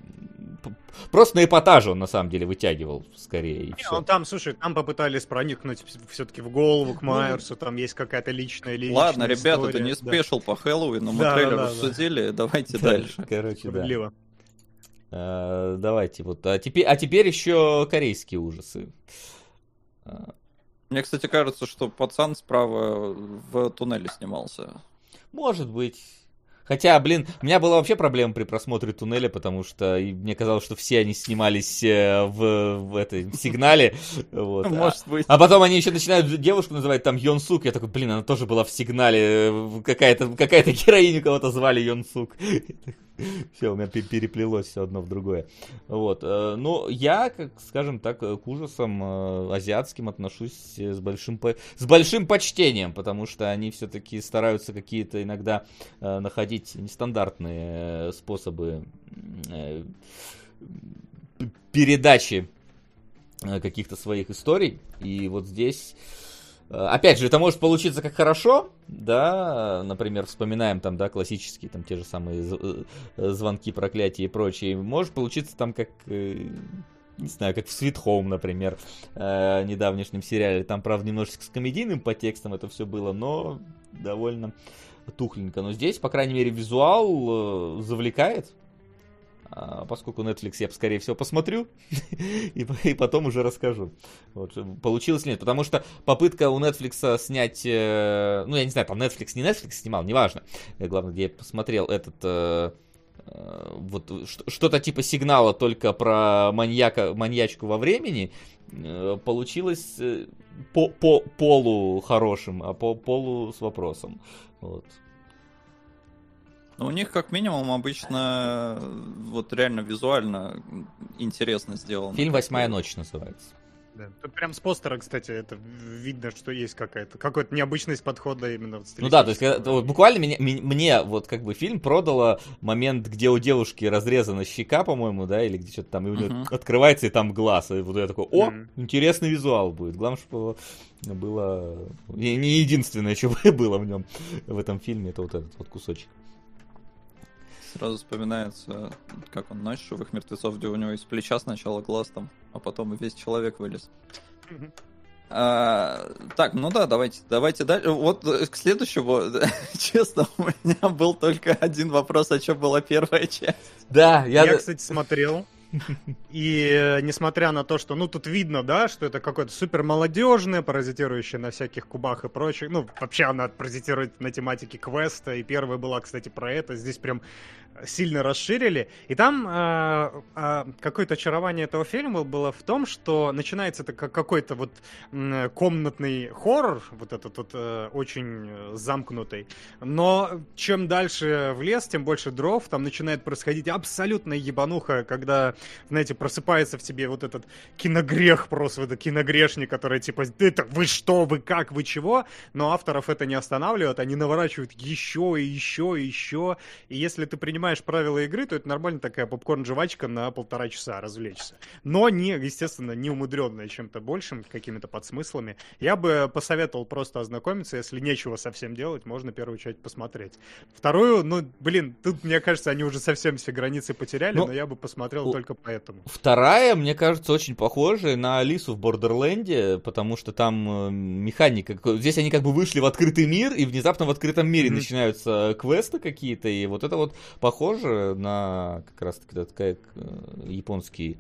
просто на эпатаже он, на самом деле, вытягивал скорее, Не, ну там, слушай, там попытались проникнуть все-таки в голову Ну, к Майерсу, там есть какая-то личная личная Ладно, ребята, это история, не да. спешл по Хэллоуину, мы Да, да, трейлер да, да. обсудили, давайте Да, дальше. Короче, да. Э, Давайте вот. А теперь, а теперь еще корейские ужасы. Мне, кстати, кажется, что пацан справа в туннеле снимался. Может быть. Хотя, блин, у меня была вообще проблема при просмотре туннеля, потому что мне казалось, что все они снимались э, в, в этой сигнале. Вот. А- Может быть. А потом они еще начинают девушку называть там Йон Сук. Я такой, блин, она тоже была в сигнале. э, Какая-то какая героиня кого-то звали Йон Сук. Все, у меня переплелось все одно в другое. Вот. Э, ну, я, как, скажем так, к ужасам э, азиатским отношусь с большим, с большим почтением, потому что они все-таки стараются какие-то иногда э, находить нестандартные способы передачи каких-то своих историй. И вот здесь Э, опять же, это может получиться как хорошо, да, например, вспоминаем там, да, классические, там, те же самые э, звонки, проклятия и прочее. Может получиться там как, э, не знаю, как в Sweet Home, например, недавнешнем сериале. Там, правда, немножечко с комедийным подтекстом это все было, но довольно тухленько. Но здесь, по крайней мере, визуал завлекает, поскольку Netflix я, скорее всего, посмотрю и, и потом уже расскажу. Вот, получилось ли нет. Потому что попытка у Netflix снять, э, ну, я не знаю, там Netflix, не Netflix снимал, неважно. Главное, где я посмотрел этот э, э, вот что-то типа сигнала только про маньяка, маньячку во времени, получилось по, по полу хорошим, а по полу с вопросом. Вот. Ну, у них как минимум обычно вот реально визуально интересно сделано. Фильм «Восьмая ночь» называется. Да. Тут прям с постера, кстати, это видно, что есть какая-то какая-то необычность подхода именно в Ну да, то есть когда, вот, буквально мне, мне вот как бы фильм продало момент, где у девушки разрезана щека, по-моему, да, или где что-то там, и у нее uh-huh. открывается и там глаз, и вот я такой, о, uh-huh. интересный визуал будет. Главное, чтобы было не единственное, что было в нем в этом фильме, это вот этот вот кусочек. Сразу вспоминается, как он ночь живых мертвецов, где у него из плеча сначала глаз там, а потом и весь человек вылез. А, так, ну да, давайте, давайте дальше. Вот к следующему, честно, у меня был только один вопрос, о чем была первая часть. Да, я... Я, кстати, смотрел. И э, несмотря на то, что, ну, тут видно, да, что это какое-то супер молодежное, паразитирующее на всяких кубах и прочих. Ну, вообще она паразитирует на тематике квеста. И первая была, кстати, про это. Здесь прям сильно расширили. И там э, э, какое-то очарование этого фильма было в том, что начинается это как какой-то вот э, комнатный хоррор, вот этот вот э, очень замкнутый. Но чем дальше в лес, тем больше дров. Там начинает происходить абсолютно ебануха, когда, знаете, просыпается в тебе вот этот киногрех просто, этот киногрешник, который типа, это вы что, вы как, вы чего? Но авторов это не останавливает, они наворачивают еще и еще и еще. И если ты принимаешь правила игры, то это нормально такая попкорн-жвачка на полтора часа развлечься. Но не, естественно, не умудренная чем-то большим, какими-то подсмыслами. Я бы посоветовал просто ознакомиться, если нечего совсем делать, можно первую часть посмотреть. Вторую, ну, блин, тут, мне кажется, они уже совсем все границы потеряли, но, но я бы посмотрел у... только поэтому. Вторая, мне кажется, очень похожа на Алису в Бордерленде, потому что там э, механика... Здесь они как бы вышли в открытый мир, и внезапно в открытом мире mm-hmm. начинаются квесты какие-то, и вот это вот похоже на как раз таки такая э, японский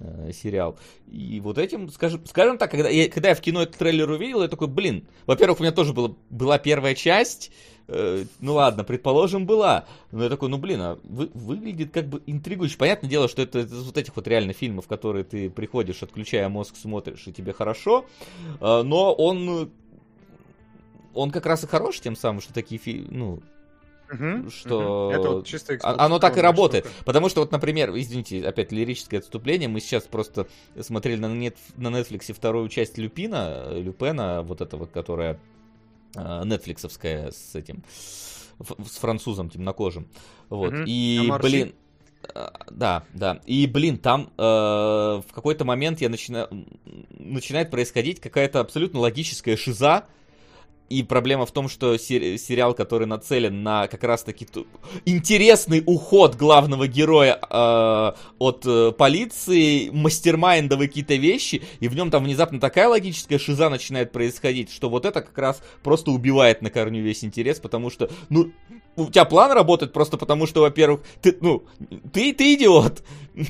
э, сериал. И вот этим, скажем, скажем так, когда я, когда я в кино этот трейлер увидел, я такой, блин, во-первых, у меня тоже было, была первая часть, э, ну ладно, предположим, была, но я такой, ну блин, а вы, выглядит как бы интригующе. Понятное дело, что это, это вот этих вот реально фильмов, которые ты приходишь, отключая мозг, смотришь, и тебе хорошо, э, но он, он как раз и хорош тем самым, что такие фильмы, ну, Угу, что угу. Это вот чисто оно так и работает. Штука. Потому что вот, например, извините, опять лирическое отступление, мы сейчас просто смотрели на, нет, на Netflix вторую часть Люпина, Люпена, вот этого, которая нетфликсовская с этим, с французом темнокожим. Вот. Угу. И, а блин, да, да. И, блин, там э, в какой-то момент я начина... начинает происходить какая-то абсолютно логическая шиза, и проблема в том, что сериал, который нацелен на как раз-таки интересный уход главного героя э, от э, полиции, мастермайндовые какие-то вещи, и в нем там внезапно такая логическая шиза начинает происходить, что вот это как раз просто убивает на корню весь интерес, потому что, ну, у тебя план работает просто потому, что, во-первых, ты, ну, ты, ты идиот.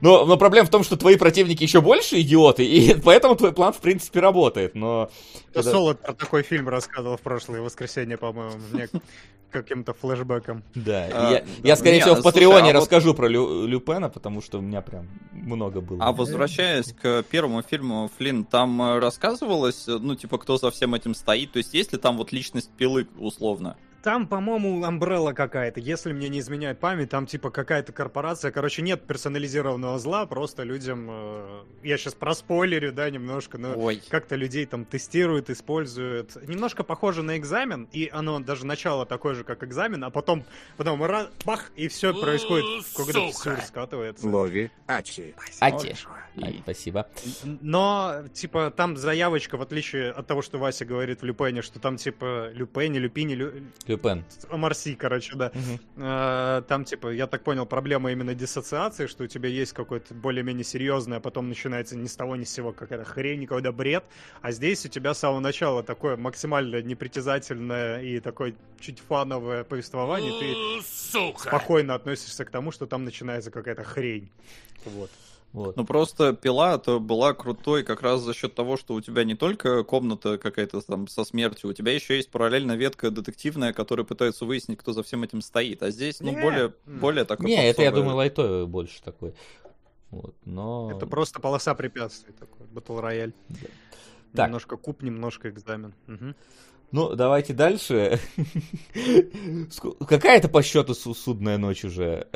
Но, но проблема в том, что твои противники еще больше идиоты, и поэтому твой план, в принципе, работает. Но... Когда... Солод про такой фильм рассказывал в прошлое воскресенье, по-моему, мне каким-то флешбеком. Да, а, я, да, я, скорее всего, в Патреоне а расскажу вот... про Лю, Люпена, потому что у меня прям много было. А возвращаясь к первому фильму, Флинн, там э, рассказывалось, ну, типа, кто за всем этим стоит? То есть есть ли там вот личность пилы, условно? Там, по-моему, Umbrella какая-то, если мне не изменяет память, там типа какая-то корпорация, короче, нет персонализированного зла, просто людям, э, я сейчас проспойлерю, да, немножко, но Ой. как-то людей там тестируют, используют. Немножко похоже на экзамен, и оно даже начало такое же, как экзамен, а потом, потом раз, бах, и все происходит, когда все скатывается. Лови, Ачи. Ати. И- Ай, Спасибо. Но, типа, там заявочка, в отличие от того, что Вася говорит в Люпене, что там, типа, Люпене, Люпине, Лю... Люпен. Марси, короче, да. Э, Там, типа, я так понял, проблема именно диссоциации, что у тебя есть какой-то более-менее серьезный, а потом начинается ни с того ни с сего какая-то хрень, какой-то бред. А здесь у тебя с самого начала такое максимально непритязательное и такое чуть фановое повествование. Ты Сука. спокойно относишься к тому, что там начинается какая-то хрень. Вот. Вот. Ну просто пила то была крутой как раз за счет того, что у тебя не только комната какая-то там со смертью, у тебя еще есть параллельно ветка детективная, которая пытается выяснить, кто за всем этим стоит. А здесь, ну, Не. более, более такой Не, это я попсовый. думаю лайтовый больше такой. Вот, но... Это просто полоса препятствий такой, батл рояль. Так. Немножко куб, немножко экзамен. Мгм. Ну, давайте дальше. Какая-то по счету су- судная ночь уже.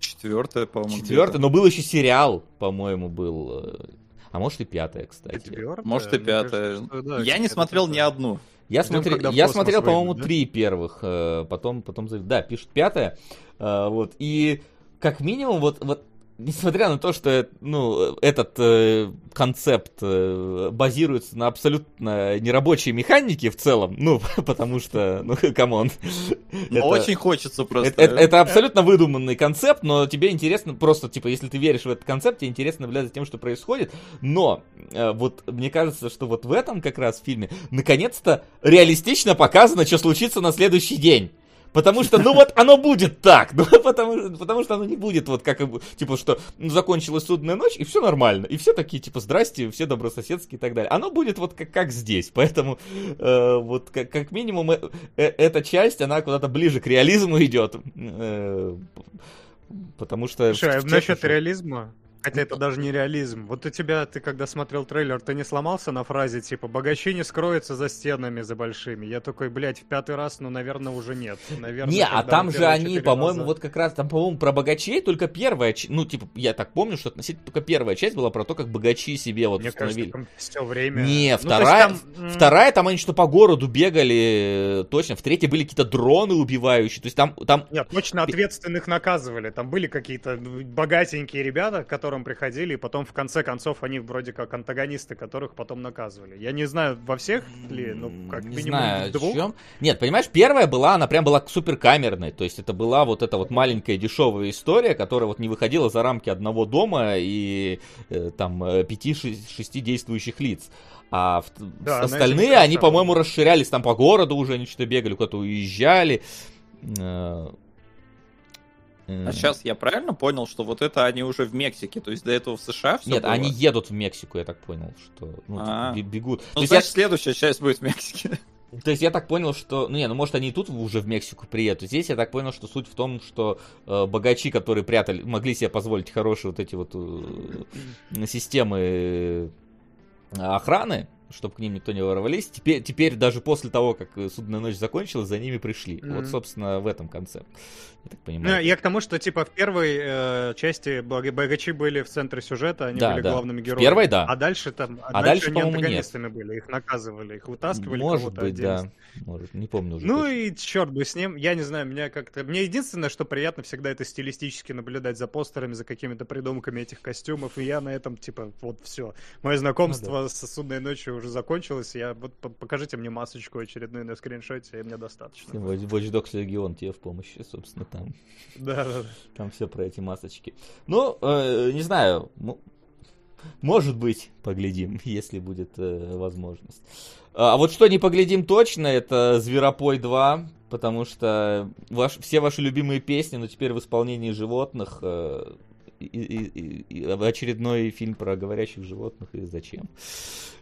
Четвертая, по-моему. Четвертая, но был еще сериал, по-моему, был. э, А может и пятая, кстати. Четвёртая? Может и кажется, пятая. что да, Я не смотрел ни одну. Я, Ждем, я смотрел, по-моему, да? три первых, э, потом, потом, да, пишут пятая, э, вот, и как минимум, вот, вот, несмотря на то, что, э, ну, этот э, концепт э, базируется на абсолютно нерабочей механике в целом, ну, потому что, ну, come on. Но Это- очень хочется просто. Это, это- это абсолютно выдуманный концепт, но тебе интересно просто, типа, если ты веришь в этот концепт, тебе интересно наблюдать за тем, что происходит. Но э, вот мне кажется, что вот в этом как раз фильме наконец-то реалистично показано, что случится на следующий день. Потому что, ну вот, оно будет так. Ну, потому, потому что оно не будет вот как, типа, что ну, закончилась судная ночь, и все нормально. И все такие, типа, здрасте, все добрососедские и так далее. Оно будет вот как, как здесь. Поэтому, э, вот, как, как минимум, э, э, эта часть, она куда-то ближе к реализму идет. Э, потому что... Слушай, а насчет реализма, хотя это даже не реализм. Вот у тебя, ты когда смотрел трейлер, ты не сломался на фразе типа «богачи не скроются за стенами, за большими». Я такой, блядь, в пятый раз, ну, наверное, уже нет. Наверное, Не, а там же они, по-моему, раза- вот как раз, там, по-моему, про богачей только первая, ч- ну, типа, я так помню, что относительно только первая часть была про то, как богачи себе вот Мне установили. кажется, все время... Не, Ну, вторая, там, м, вторая, там они что по городу бегали, э, точно. В третьей были какие-то дроны убивающие. То есть там, там Нет, точно ответственных наказывали. Там были какие-то богатенькие ребята, к которым приходили, и потом в конце концов они вроде как антагонисты, которых потом наказывали. Я не знаю, во всех ли, ну, как не минимум знаю, в двух. чем. Нет, понимаешь, первая была, она прям была супер камерной. То есть это была вот эта вот маленькая дешевая история, которая вот не выходила за рамки одного дома и э, там э, пяти-шести действующих лиц. А в- Да, остальные, они, по-моему, расширялись там по городу уже, они что-то бегали, куда-то уезжали. А сейчас я правильно понял, что вот это они уже в Мексике, то есть до этого в США все Нет, они едут в Мексику, я так понял, что ну, А. бе- бегут. Ну, То есть я- значит, следующая часть будет в Мексике. То есть я так понял, что... Ну не, ну может они и тут уже в Мексику приедут. Здесь я так понял, что суть в том, что э, богачи, которые прятали, могли себе позволить хорошие вот эти вот э, системы э, охраны, чтобы к ним никто не ворвались, теперь, теперь даже после того, как э, судная ночь закончилась, за ними пришли. Мгм. Вот, собственно, в этом концепт. Я так Ну, понимаю. я к тому, что типа в первой э, части бога- богачи были в центре сюжета, они Да, были да. главными В героями. первой, да. А дальше там, а, А дальше, дальше, они по-моему, нет. антагонистами были, их наказывали, их вытаскивали Может быть, отдельно. да. Может, не помню уже. Ну точно. и черт бы с ним, я не знаю, меня как-то... Мне единственное, что приятно всегда это стилистически наблюдать за постерами, за какими-то придумками этих костюмов, и я на этом, типа, вот все. Мое знакомство с «Судной ночью» уже закончилось, я вот по- покажите мне масочку очередную на скриншоте, и мне достаточно. Watch Watch Dogs Legion тебе в помощи, собственно, там. Да, да, да. Там все про эти масочки. Ну, э, не знаю. ну, может быть, поглядим, если будет э, возможность. А вот что не поглядим точно, это Зверопой 2, потому что ваш, все ваши любимые песни, но теперь в исполнении животных. э, и, и- и- очередной фильм про говорящих животных и зачем.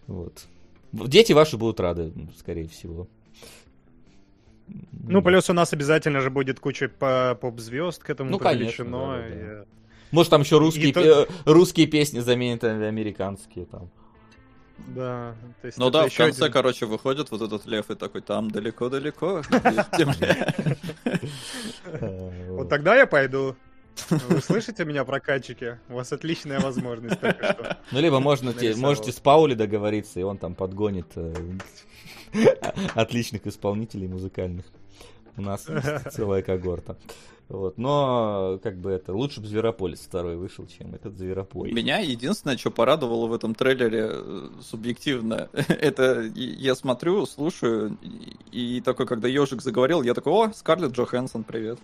Вот. Дети ваши будут рады, скорее всего. Ну, плюс у нас обязательно же будет куча по- поп-звезд к этому Ну, конечно, привлечено. да, да, и- Может, там еще русские, то- пе- русские песни заменят американские там. Да. То есть Ну да, в конце, один- короче, выходит вот этот лев и такой, там далеко-далеко. есть земля». Э, Вот тогда я пойду. Вы слышите меня, прокатчики? У вас отличная возможность только что. Ну, либо можно, те- можете с Паули договориться, и он там подгонит э, отличных исполнителей музыкальных. У нас есть целая когорта. Вот. Но, как бы это, лучше бы Зверополис второй вышел, чем этот Зверопой. Меня единственное, что порадовало в этом трейлере э, субъективно, это я смотрю, слушаю, и такой, когда ежик заговорил, я такой, о, Скарлетт Джоханссон, привет.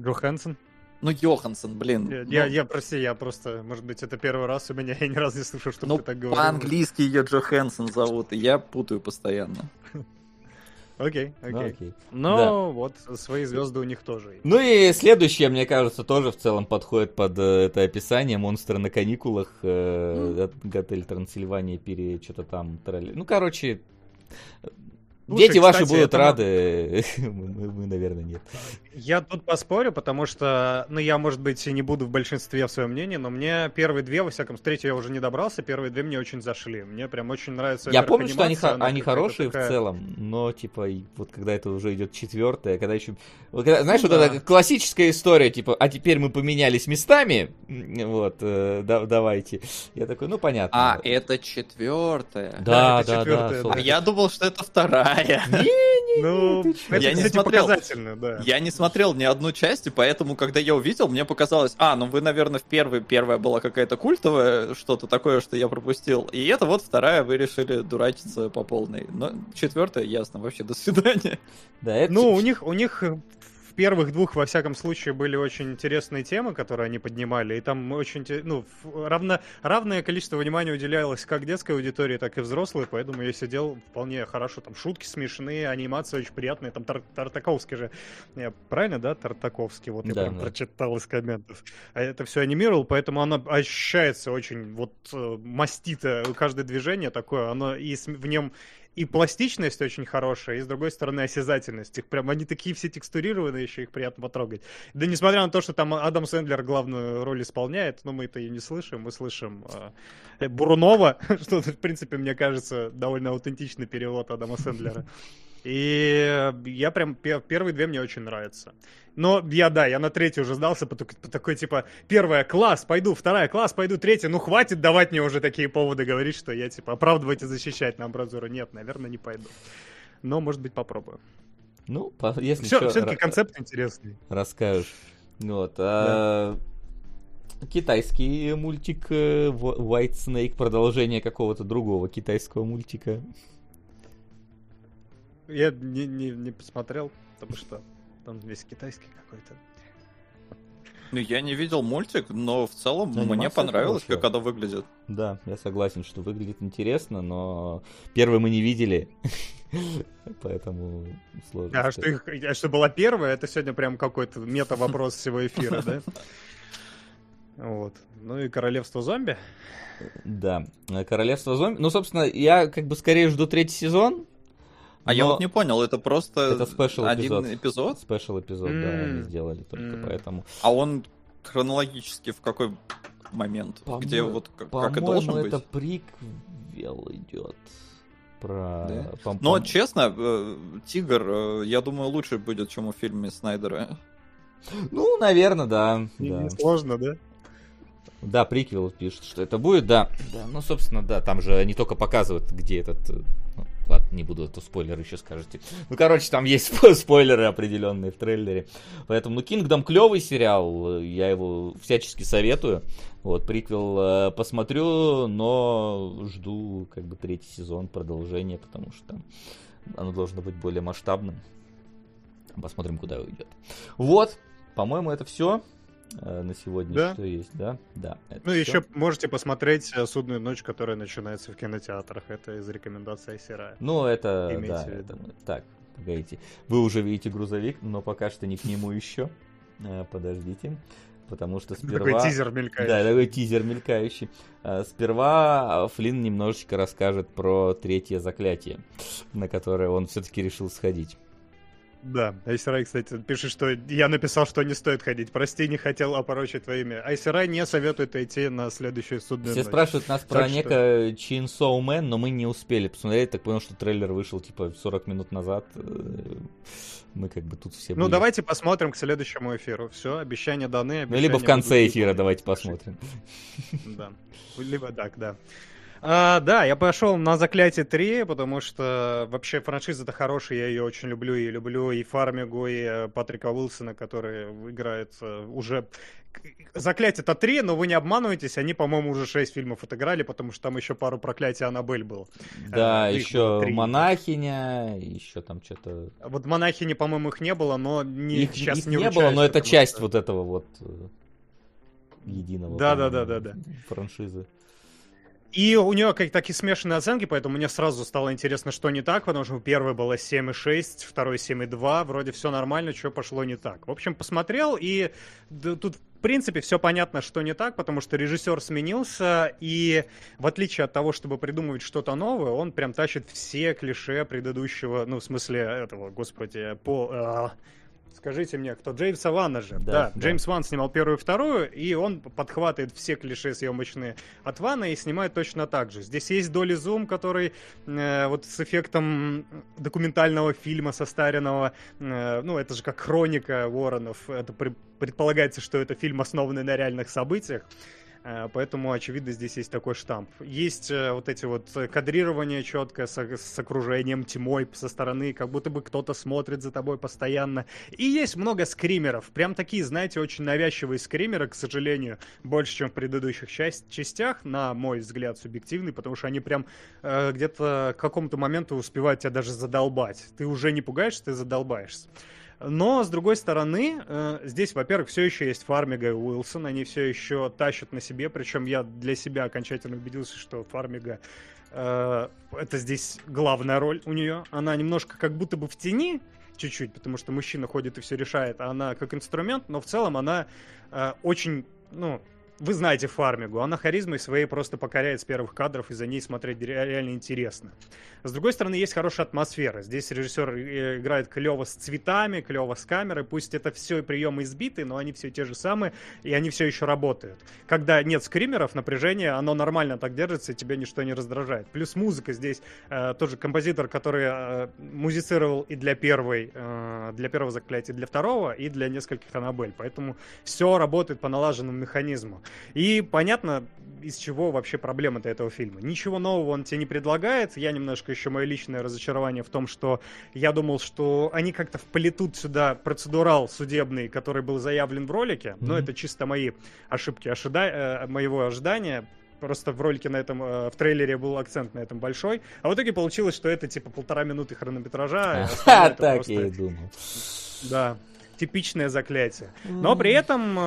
Джо Хэнсон? Ну, Йоханссон, блин. Я, ну, я, я, прости, я просто, может быть, это первый раз у меня, я ни разу не слышал, чтобы ну, ты так говорил. по-английски ее Джоханссон зовут, и я путаю постоянно. Окей, Ну, окей. окей. Но вот свои звезды у них тоже есть. Ну и следующее, мне кажется, тоже в целом подходит под э, это описание. Монстры на каникулах, э, от Готель Трансильвания, пере... что-то там. тролли. Ну, короче, Слушай, дети ваши кстати, будут рады, мы, мы- наверное, нет. Я тут поспорю, потому что, ну, я, может быть, и не буду в большинстве в своем мнении, но мне первые две, во всяком случае, я уже не добрался, первые две мне очень зашли. Мне прям очень нравится. Я помню, что они, она они хорошие такая- в целом, но типа вот когда это уже идет четвертая, когда еще, вот когда- знаешь, Ну вот да. эта классическая история, типа, а теперь мы поменялись местами, вот, э, да- давайте. Я такой, ну понятно. А, это четвертая. да, это да, да, собственно. А я думал, что это вторая. Ну, это, Я не смотрел. показательно, да. Я не смотрел ни одну часть, и поэтому, когда я увидел, мне показалось, а, ну вы, наверное, в первой, первая была какая-то культовая, что-то такое, что я пропустил. И это вот вторая, вы решили дурачиться по полной. Но четвертая, ясно, вообще, до свидания. Да, это Ну, у них, у них э, в первых двух, во всяком случае, были очень интересные темы, которые они поднимали, и там очень, ну, равно, равное количество внимания уделялось как детской аудитории, так и взрослой, поэтому я сидел вполне хорошо, там шутки смешные, анимация очень приятная, там Тар- Тартаковский же, я правильно, да, Тартаковский, вот я Да, прям да. прочитал из комментов, а это все анимировал, поэтому оно ощущается очень, вот, э, мастито, каждое движение такое, оно и в нем и пластичность очень хорошая, и с другой стороны осязательность. Их прям они такие все текстурированные, еще их приятно потрогать. Да несмотря на то, что там Адам Сэндлер главную роль исполняет, но мы это и не слышим, мы слышим э, Бурунова, что, в принципе, мне кажется, довольно аутентичный перевод Адама Сэндлера. И э, я прям пе- первые две мне очень нравятся. Но я, да, я на третью уже сдался, по, так- по такой, типа, первая, класс, пойду, вторая, класс, пойду, третья. Ну, хватит давать мне уже такие поводы говорить, что я, типа, оправдывать и защищать на амбразуру. Нет, наверное, не пойду. Но, может быть, попробую. Ну, если Все, чё, все-таки ра- концепт интересный. расскажешь. Вот. а, Китайский мультик э, Wh- White Snake, продолжение какого-то другого китайского мультика. Я не, не, не посмотрел, потому что там весь китайский какой-то. Ну, я не видел мультик, но в целом Анимация мне понравилось, хорошая. как оно выглядит. Да, я согласен, что выглядит интересно, но первый мы не видели, поэтому сложно. А что, их, а что была первая, это сегодня прям какой-то мета-вопрос всего эфира, да? Вот. Ну и королевство зомби. Да, Королевство зомби. Ну, собственно, я как бы скорее жду третий сезон. А я вот не понял, это просто Это спешл один эпизод. эпизод? Спешл эпизод, да, они сделали только поэтому. А он хронологически в какой момент? Где вот как, как и должен быть? это приквел идет. Про... Да? пом- Но, честно, э, Тигр, э, я думаю, лучше будет, чем у фильме Снайдера. Ну, наверное, да. Не- да. Несложно, да? Да, приквел пишет, что это будет, да. Да, ну, собственно, да, там же не только показывают, где этот... ладно, не буду, это спойлер еще скажете. Ну, короче, там есть спо- спойлеры определенные в трейлере. Поэтому, ну, Kingdom клевый сериал, я его всячески советую. Вот, приквел э, посмотрю, но жду, как бы, третий сезон, продолжение, потому что там оно должно быть более масштабным. Посмотрим, куда уйдет. Вот, по-моему, это все на сегодня, Да. что есть, да? Да. Ну, еще можете посмотреть э, «Судную ночь», которая начинается в кинотеатрах. Это из рекомендации Айсера. Ну, это, Имейте да, это Так, погодите. Вы уже видите грузовик, но пока что не к нему еще. Э, Подождите. Потому что сперва... Такой тизер мелькает. Да, такой тизер мелькающий. Сперва Флинн немножечко расскажет про третье заклятие, на которое он все-таки решил сходить. Да, Айсерай, кстати, пишет, что я написал, что не стоит ходить. Прости, не хотел опорочить твое имя. Айсерай не советует идти на следующую судную Все ночь. спрашивают нас про Так что- некое Chainsaw Man, но мы не успели посмотреть. Так понял, что трейлер вышел типа 40 минут назад. Э, Мы как бы тут все Ну, были. давайте посмотрим к следующему эфиру. Все, обещания даны. Ну, либо в обещания конце эфира давайте посмотрим. Да. Либо так, да. А, да, я пошел на Заклятие 3, потому что вообще франшиза-то хорошая, я ее очень люблю, и люблю и Фармигу, и э, Патрика Уилсона, который играет э, уже... Заклятие-то 3, но вы не обманываетесь, они, по-моему, уже 6 фильмов отыграли, потому что там еще пару проклятий Аннабель был. Да, Э, их еще было три. монахиня, еще там что-то. Вот монахини, по-моему, их не было, но не, Их, сейчас их не, не было, но это часть что- вот этого вот э, единого. Да, да, да, да, да. Франшизы. И у нее как такие смешанные оценки, поэтому мне сразу стало интересно, что не так, потому что у первой было 7,6, второй 7,2, вроде все нормально, что пошло не так. В общем, посмотрел, и тут в принципе все понятно, что не так, потому что режиссер сменился, и в отличие от того, чтобы придумывать что-то новое, он прям тащит все клише предыдущего, ну, в смысле этого, господи, по... а, Скажите мне, кто? Джеймса Ванна же. Да, Да, да. Джеймс Ван снимал первую и вторую, и он подхватывает все клише съемочные от Вана и снимает точно так же. Здесь есть доли зум, который э, вот с эффектом документального фильма состаренного, э, ну, это же как хроника Воронов, это при- предполагается, что это фильм, основанный на реальных событиях, Поэтому, очевидно, здесь есть такой штамп. Есть э, вот эти вот э, кадрирование четкое с, с окружением, тьмой со стороны, как будто бы кто-то смотрит за тобой постоянно. И есть много скримеров. Прям такие, знаете, очень навязчивые скримеры, к сожалению, больше, чем в предыдущих часть- частях, на мой взгляд, субъективный, потому что они прям э, где-то к какому-то моменту успевают тебя даже задолбать. Ты уже не пугаешься, ты задолбаешься. Но, с другой стороны, э, здесь, во-первых, все еще есть Фармига и Уилсон, они все еще тащат на себе, причем я для себя окончательно убедился, что Фармига э, это здесь главная роль у нее. Она немножко как будто бы в тени, чуть-чуть, потому что мужчина ходит и все решает, а она как инструмент, но в целом она э, очень, ну, вы знаете Фармигу, она харизмой своей просто покоряет с первых кадров, и за ней смотреть ре- реально интересно. С другой стороны, есть хорошая атмосфера. Здесь режиссер э, играет клево с цветами, клево с камерой. Пусть это все приемы избиты, но они все те же самые, и они все еще работают. Когда нет скримеров, напряжение, оно нормально так держится, и тебя ничто не раздражает. Плюс музыка здесь э, тот же композитор, который э, музицировал и для первой, э, для первого заклятия, и для второго, и для нескольких Аннабель. Поэтому все работает по налаженному механизму. И понятно, из чего вообще проблема-то этого фильма. Ничего нового он тебе не предлагает. Я немножко еще мое личное разочарование в том, что я думал, что они как-то вплетут сюда процедурал судебный, который был заявлен в ролике. Но Мгм. это чисто мои ошибки ошида- э, моего ожидания. Просто в ролике на этом, э, в трейлере был акцент на этом большой. А в итоге получилось, что это типа полтора минуты хронометража. А, так я и думал. Да, типичное заклятие. Но при этом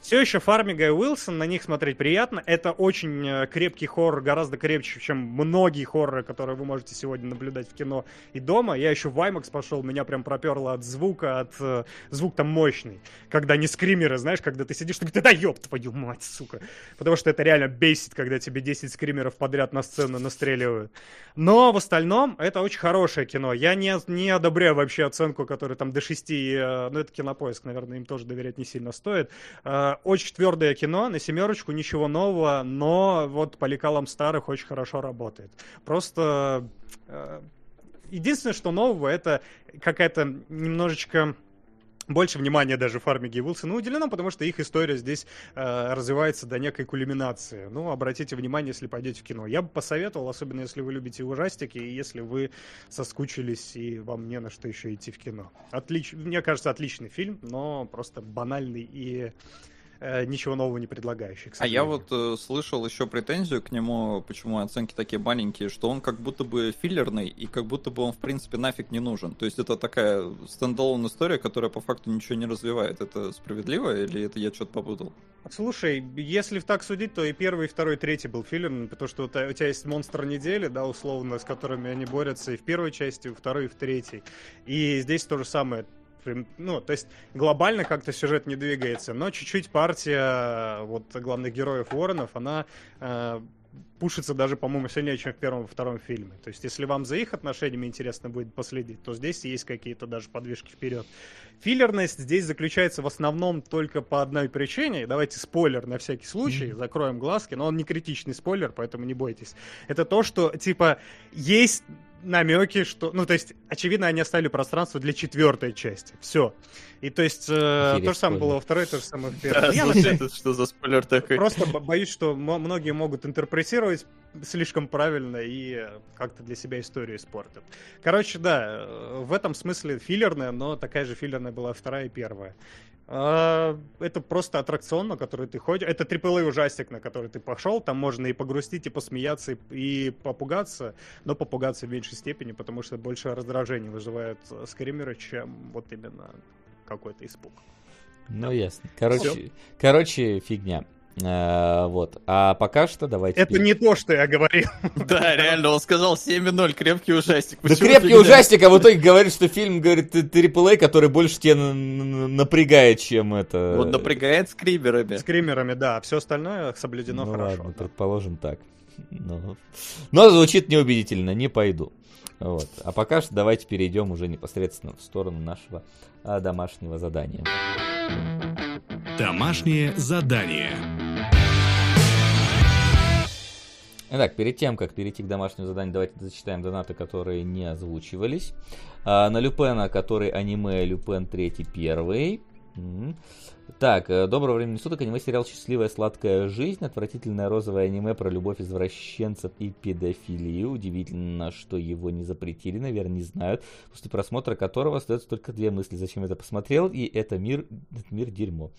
все еще Фармига и Уилсон, на них смотреть приятно. Это очень э, крепкий хоррор, гораздо крепче, чем многие хорроры, которые вы можете сегодня наблюдать в кино и дома. Я еще в IMAX пошел, меня прям проперло от звука, от э, звук там мощный. Когда не скримеры, знаешь, когда ты сидишь, ты да ёб твою мать, сука. Потому что это реально бесит, когда тебе 10 скримеров подряд на сцену настреливают. Но в остальном это очень хорошее кино. Я не, не одобряю вообще оценку, которая там до 6, э, ну это кинопоиск, наверное, им тоже доверять не сильно стоит. Э, Очень твердое кино, на семерочку, ничего нового, но вот по лекалам старых очень хорошо работает. Просто э, единственное, что нового, это какая-то немножечко больше внимания даже Фармиге и Уилсону уделено, потому что их история здесь э, развивается до некой кульминации. Ну, обратите внимание, если пойдете в кино. Я бы посоветовал, особенно если вы любите ужастики, и если вы соскучились, и вам не на что еще идти в кино. Отлич... Мне кажется, отличный фильм, но просто банальный и ничего нового не предлагающий. А я вот э, слышал еще претензию к нему, почему оценки такие маленькие, что он как будто бы филлерный, и как будто бы он, в принципе, нафиг не нужен. То есть это такая стендалон история, которая по факту ничего не развивает. Это справедливо или это я что-то попутал? Слушай, если так судить, то и первый, и второй, и третий был филлерным, потому что у тебя у тебя есть монстр недели, да, условно, с которыми они борются и в первой части, и во второй, и в третьей. И здесь то же самое. Ну, то есть глобально как-то сюжет не двигается, но чуть-чуть партия вот главных героев Воронов, она э, пушится даже, по-моему, сильнее, чем в первом и втором фильме. То есть, если вам за их отношениями интересно будет последить, то здесь есть какие-то даже подвижки вперед. Филлерность здесь заключается в основном только по одной причине. Давайте спойлер на всякий случай, mm-hmm. закроем глазки, но он не критичный спойлер, поэтому не бойтесь. Это то, что, типа, есть намеки, что... Ну, то есть, очевидно, они оставили пространство для четвертой части. Все. И то есть, э, то же самое было во второй, то же самое в первой. Да, Я, слушай, это что за спойлер такой? Просто боюсь, что многие могут интерпретировать слишком правильно и как-то для себя историю испортят. Короче, да, э, в этом смысле филлерная, но такая же филлерная была вторая и первая. А, это просто аттракцион, на который ты ходишь. Это AAA ужастик, на который ты пошел. Там можно и погрустить, и посмеяться, и, попугаться, но попугаться в меньшей степени, потому что больше раздражения вызывает скримеры, чем вот именно какой-то испуг. Ну, да. ясно. Короче, короче, фигня. А, вот. А пока что давайте... Это не то, что я говорил. Да, реально, он сказал 7.0, крепкий ужастик. Да крепкий ужастик, а в итоге говорит, что фильм, говорит, AAA, который больше тебя напрягает, чем это... Вот напрягает скримерами. Скримерами, да, все остальное соблюдено ну, хорошо. Ладно, предположим так. Но... Но звучит неубедительно, не пойду. Вот. А пока что давайте перейдем уже непосредственно в сторону нашего а, домашнего задания. Домашнее задание. Итак, перед тем, как перейти к домашнему заданию, давайте зачитаем донаты, которые не озвучивались. А, на Люпена, который аниме Люпен 3 первый. Так, э, доброго времени суток, аниме-сериал «Счастливая сладкая жизнь», отвратительное розовое аниме про любовь извращенцев и педофилию. Удивительно, что его не запретили, наверное, не знают, после просмотра которого остается только две мысли, зачем это посмотрел, и это мир, этот мир дерьмо.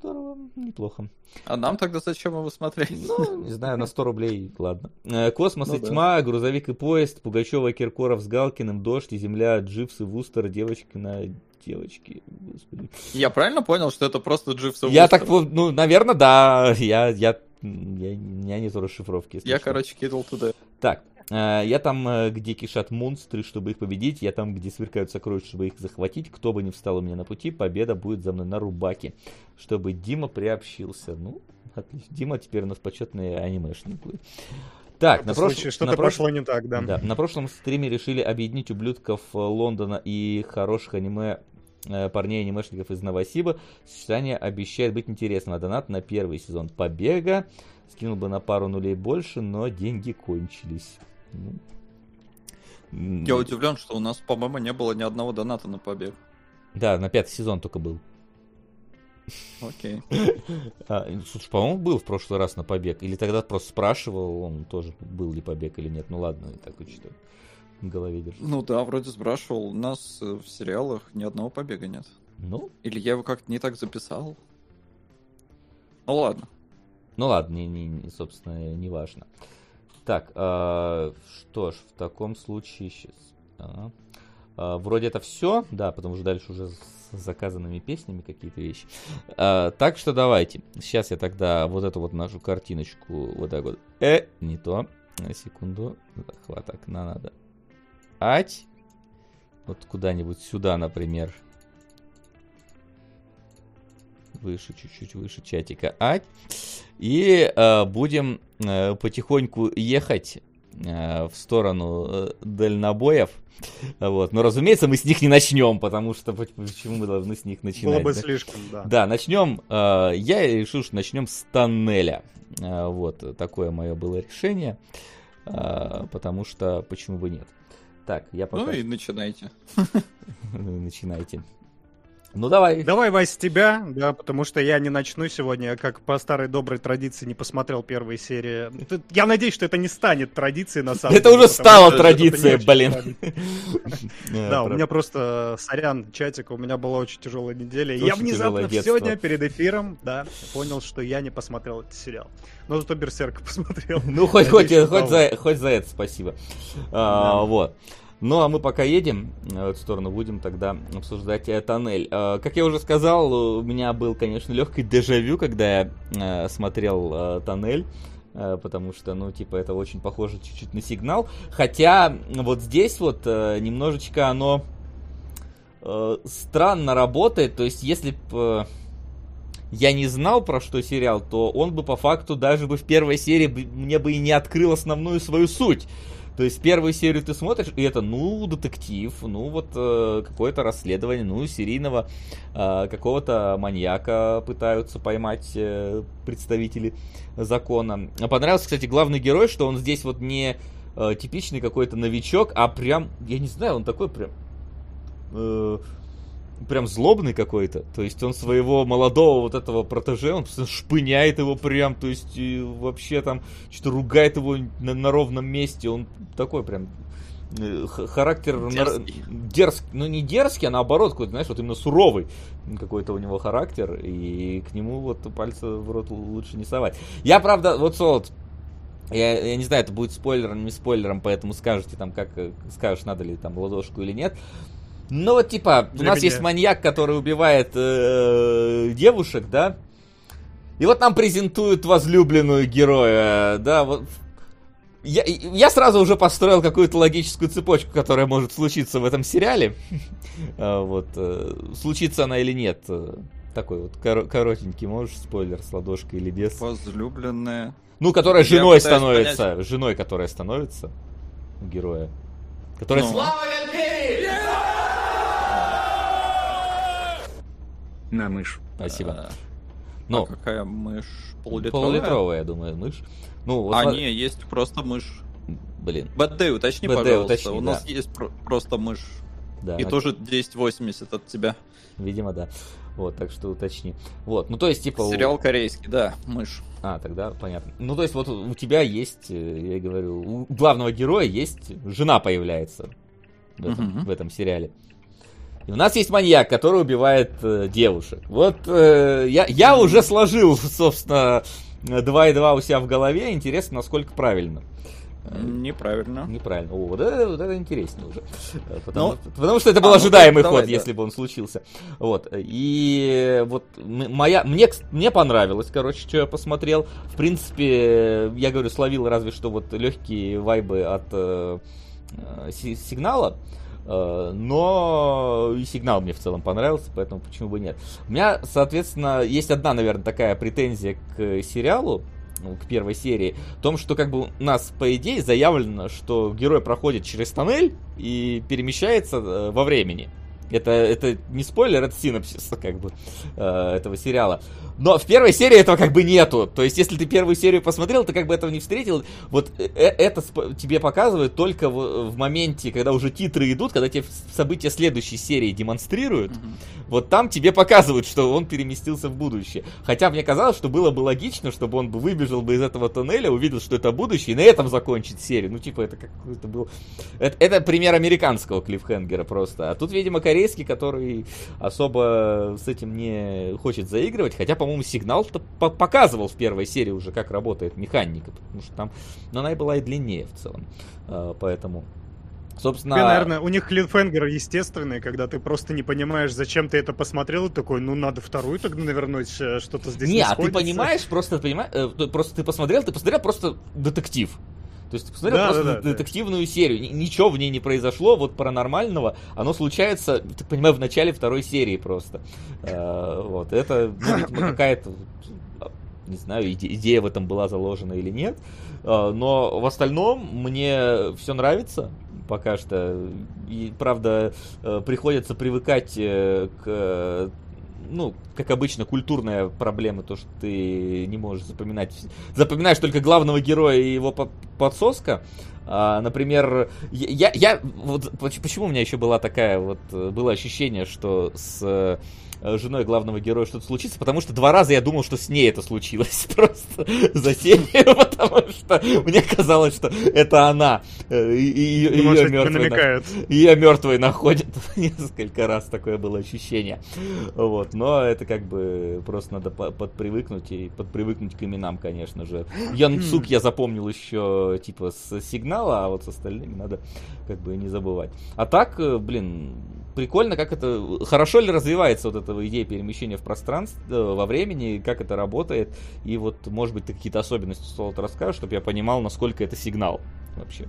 Здорово, неплохо. А нам тогда зачем его смотреть? Ну, не знаю, на 100 рублей, ладно. Э, Космос ну, и да. тьма, грузовик и поезд, Пугачева, Киркоров с Галкиным, Дождь и Земля, Дживс и Вустер, девочки на девочки. Господи. Я правильно понял, что это просто Дживс и Я так, ну, наверное, да. Я, я, я, я нету расшифровки. Я, что. короче, кидал туда. Так, э, я там, э, где кишат монстры, чтобы их победить. Я там, где сверкают сокровища, чтобы их захватить. Кто бы ни встал у меня на пути, победа будет за мной на рубаке. Чтобы Дима приобщился. Ну, отлично. Дима теперь у нас почетный анимешник будет. Так, на прошлом... Что-то прош... пошло не так, да. да. На прошлом стриме решили объединить ублюдков Лондона и хороших аниме э, парней анимешников из Новосиба. Сочетание обещает быть интересным. А донат на первый сезон Побега скинул бы на пару нулей больше, но деньги кончились. Ну. Я удивлен, что у нас, по-моему, не было ни одного доната на Побег. Да, на пятый сезон только был. Окей. А, слушай, по-моему, был в прошлый раз на побег. Или тогда просто спрашивал, он тоже был ли побег или нет. Ну ладно, так учитываю. В голове держу. Ну да, вроде спрашивал. У нас э, в сериалах ни одного побега нет. Ну? Или я его как-то не так записал. Ну ладно. Ну ладно, не, не, не, собственно, не важно. Так, э, что ж, в таком случае сейчас. А, а, вроде это все, да, потому что дальше уже заказанными песнями какие-то вещи. А, так что давайте. Сейчас я тогда вот эту вот нашу картиночку вот так вот. Э, не то. На секунду. Захват окна надо. Ать. Вот куда-нибудь сюда, например. Выше, чуть-чуть выше чатика. Ать. И э, будем э, потихоньку ехать э, в сторону э, дальнобоев. Вот. Но, разумеется, мы с них не начнем, потому что почему мы должны с них начинать? Было бы да? слишком, да. Да, начнем. Э, я решил, что начнем с тоннеля. Вот, такое мое было решение. Потому что почему бы нет? Так, я пока... Ну и начинайте. Начинайте. Ну давай. Давай, Вась, с тебя, да, потому что я не начну сегодня, как по старой доброй традиции не посмотрел первые серии. Я надеюсь, что это не станет традицией на самом деле. Это уже стало традицией, блин. Да, у меня просто, сорян, чатик, у меня была очень тяжелая неделя. Я внезапно сегодня перед эфиром, да, понял, что я не посмотрел этот сериал. Но зато Берсерк посмотрел. Ну, хоть хоть за это спасибо. А, вот. Ну а мы пока едем в эту сторону, будем тогда обсуждать э, тоннель. Э, как я уже сказал, у меня был, конечно, легкий дежавю, когда я э, смотрел тоннель. Потому что, ну, типа, это очень похоже чуть-чуть на сигнал. Хотя вот здесь вот немножечко оно странно работает. То есть, если бы я не знал про что сериал, то он бы по факту даже бы в первой серии мне бы и не открыл основную свою суть. То есть первую серию ты смотришь, и это, ну, детектив, ну, вот э, какое-то расследование, ну, серийного э, какого-то маньяка пытаются поймать э, представители закона. Понравился, кстати, главный герой, что он здесь вот не э, типичный какой-то новичок, а прям, я не знаю, он такой прям... Э, прям злобный какой-то. То есть он своего молодого вот этого протеже, он шпыняет его прям, то есть вообще там что-то ругает его на, на ровном месте. Он такой прям э, характер дерзкий. дерзкий, ну не дерзкий, а наоборот, какой-то, знаешь, вот именно суровый какой-то у него характер, и к нему вот пальцы в рот лучше не совать. Я, правда, вот Солод, я, я не знаю, это будет спойлером, не спойлером, поэтому скажете там, как э, скажешь, надо ли там ладошку или нет. Ну вот типа, Для у нас меня. есть маньяк, который убивает э, девушек, да? И вот нам презентуют возлюбленную героя, да, вот. Я, я сразу уже построил какую-то логическую цепочку, которая может случиться в этом сериале. А, вот, э, случится она или нет. Э, такой вот коротенький, можешь спойлер с ладошкой или без? Возлюбленная. Ну, которая женой становится. Женой, которая становится у героя. Которая... Ну. Слава На мышь. Спасибо. А, ну, а какая мышь? Полулитровая? Полулитровая, я думаю, мышь. Ну, вот а, вот... не, есть просто мышь. Блин. БД, уточни, БД, пожалуйста. Уточни, У да. нас есть про- просто мышь. Да. И тоже 1080 от тебя. Видимо, да. Вот, так что уточни. Вот, ну то есть, типа... Сериал корейский, да, мышь. А, тогда понятно. Ну, то есть, вот у тебя есть, э, я говорю, у главного героя есть жена появляется в этом, uh-huh. в этом сериале. И у нас есть маньяк, который убивает э, девушек. Вот э, я, я уже сложил, собственно, 2 и 2 у себя в голове. Интересно, насколько правильно. Неправильно. Неправильно. О, вот это, вот это интересно уже. Потому, ну, потому что это был а, ну, ожидаемый ну, ход, давай, если да. бы он случился. Вот. И вот моя. Мне, мне понравилось, короче, что я посмотрел. В принципе, я говорю, словил разве что вот легкие вайбы от э, э сигнала. Э, но и сигнал мне в целом понравился, поэтому почему бы нет. У меня, соответственно, есть одна, наверное, такая претензия к сериалу, ну, к первой серии, в том, что как бы у нас, по идее, заявлено, что герой проходит через тоннель и перемещается э, во времени. Это, это не спойлер, это синапсис как бы э, этого сериала. Но в первой серии этого как бы нету. То есть, если ты первую серию посмотрел, ты как бы этого не встретил. Вот э, э, это тебе показывают только в, в моменте, когда уже титры идут, когда тебе события следующей серии демонстрируют. Mm-hmm. Вот там тебе показывают, что он переместился в будущее. Хотя мне казалось, что было бы логично, чтобы он бы выбежал бы из этого тоннеля, увидел, что это будущее, и на этом закончить серию. Ну, типа, это какой-то был... Это, это пример американского клиффхенгера просто. А тут, видимо, корейский, который особо с этим не хочет заигрывать. Хотя, по по-моему, сигнал-то показывал в первой серии уже, как работает механика, потому что там, но она и была и длиннее в целом, а, поэтому... Собственно... Тебе, наверное, у них клинфенгер естественный, когда ты просто не понимаешь, зачем ты это посмотрел, и такой, ну, надо вторую тогда навернуть, э, что-то здесь не Не, а ты понимаешь, просто, понимаешь, э, просто ты посмотрел, ты посмотрел просто детектив. То есть ты посмотрел да, просто да, да, детективную да. серию. Ничего в ней не произошло, вот паранормального. Оно случается, так понимаю, в начале второй серии просто. А, вот, это, ну, видимо, какая-то не знаю, идея в этом была заложена или нет. А, но в остальном мне все нравится пока что. И, правда, э, приходится привыкать э, к ну, как обычно, культурная проблема, то, что ты не можешь запоминать. Запоминаешь только главного героя и его подсоска. А, например, я, я вот почему у меня еще была такая вот было ощущение, что с Э, женой главного героя что-то случится, потому что два раза я думал, что с ней это случилось просто за серию, потому что мне казалось, что это она. Э, и, ее, на... ее мертвой находят несколько раз, такое было ощущение. Вот, но это как бы просто надо подпривыкнуть и подпривыкнуть к именам, конечно же. Ян Цук я запомнил еще типа с сигнала, а вот с остальными надо как бы не забывать. А так, э, блин, прикольно, как это... Хорошо ли развивается вот эта идея перемещения в пространстве, э, во времени, как это работает, и вот, может быть, ты какие-то особенности Солод расскажешь, чтобы я понимал, насколько это сигнал вообще.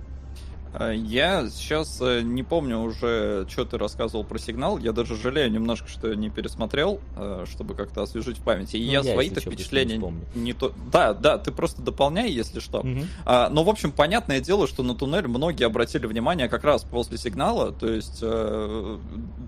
Э, я сейчас э, не помню уже, что ты рассказывал про сигнал. Я даже жалею немножко, что не пересмотрел, э, чтобы как-то освежить в памяти. И Ну, я, я, свои-то впечатления вспомню. не то. Да, да, ты просто дополняй, если что. Мгм. А, но, в общем, понятное дело, что на туннель многие обратили внимание как раз после сигнала. То есть э,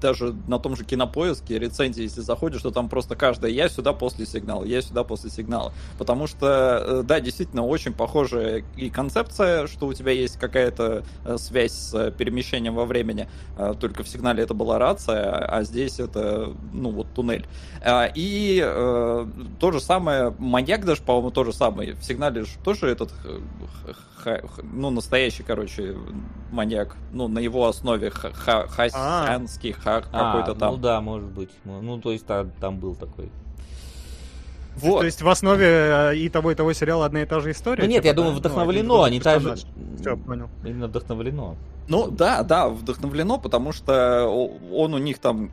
даже на том же кинопоиске рецензии, если заходишь, что там просто каждая я сюда после сигнала, я сюда после сигнала. Потому что, э, да, действительно, очень похожая и концепция, что у тебя есть какая-то связь с э, перемещением во времени. Э, Только в сигнале это была рация, а здесь это, ну, вот туннель. А, И э, то же самое, маньяк даже, по-моему, то же самое. В сигнале же тоже этот, э, ну, настоящий, короче, маньяк. Ну, на его основе ха- хасянский, ха- какой-то А, там. Ну да, может быть. Ну, то есть та- там был такой. Вот. То есть в основе э, и того, и того сериала одна и та же история? Ну нет, типа, я да? думаю, Ну, вдохновлено, они та же... Все, понял. Именно вдохновлено. Ну да, да, вдохновлено, потому что о- он у них там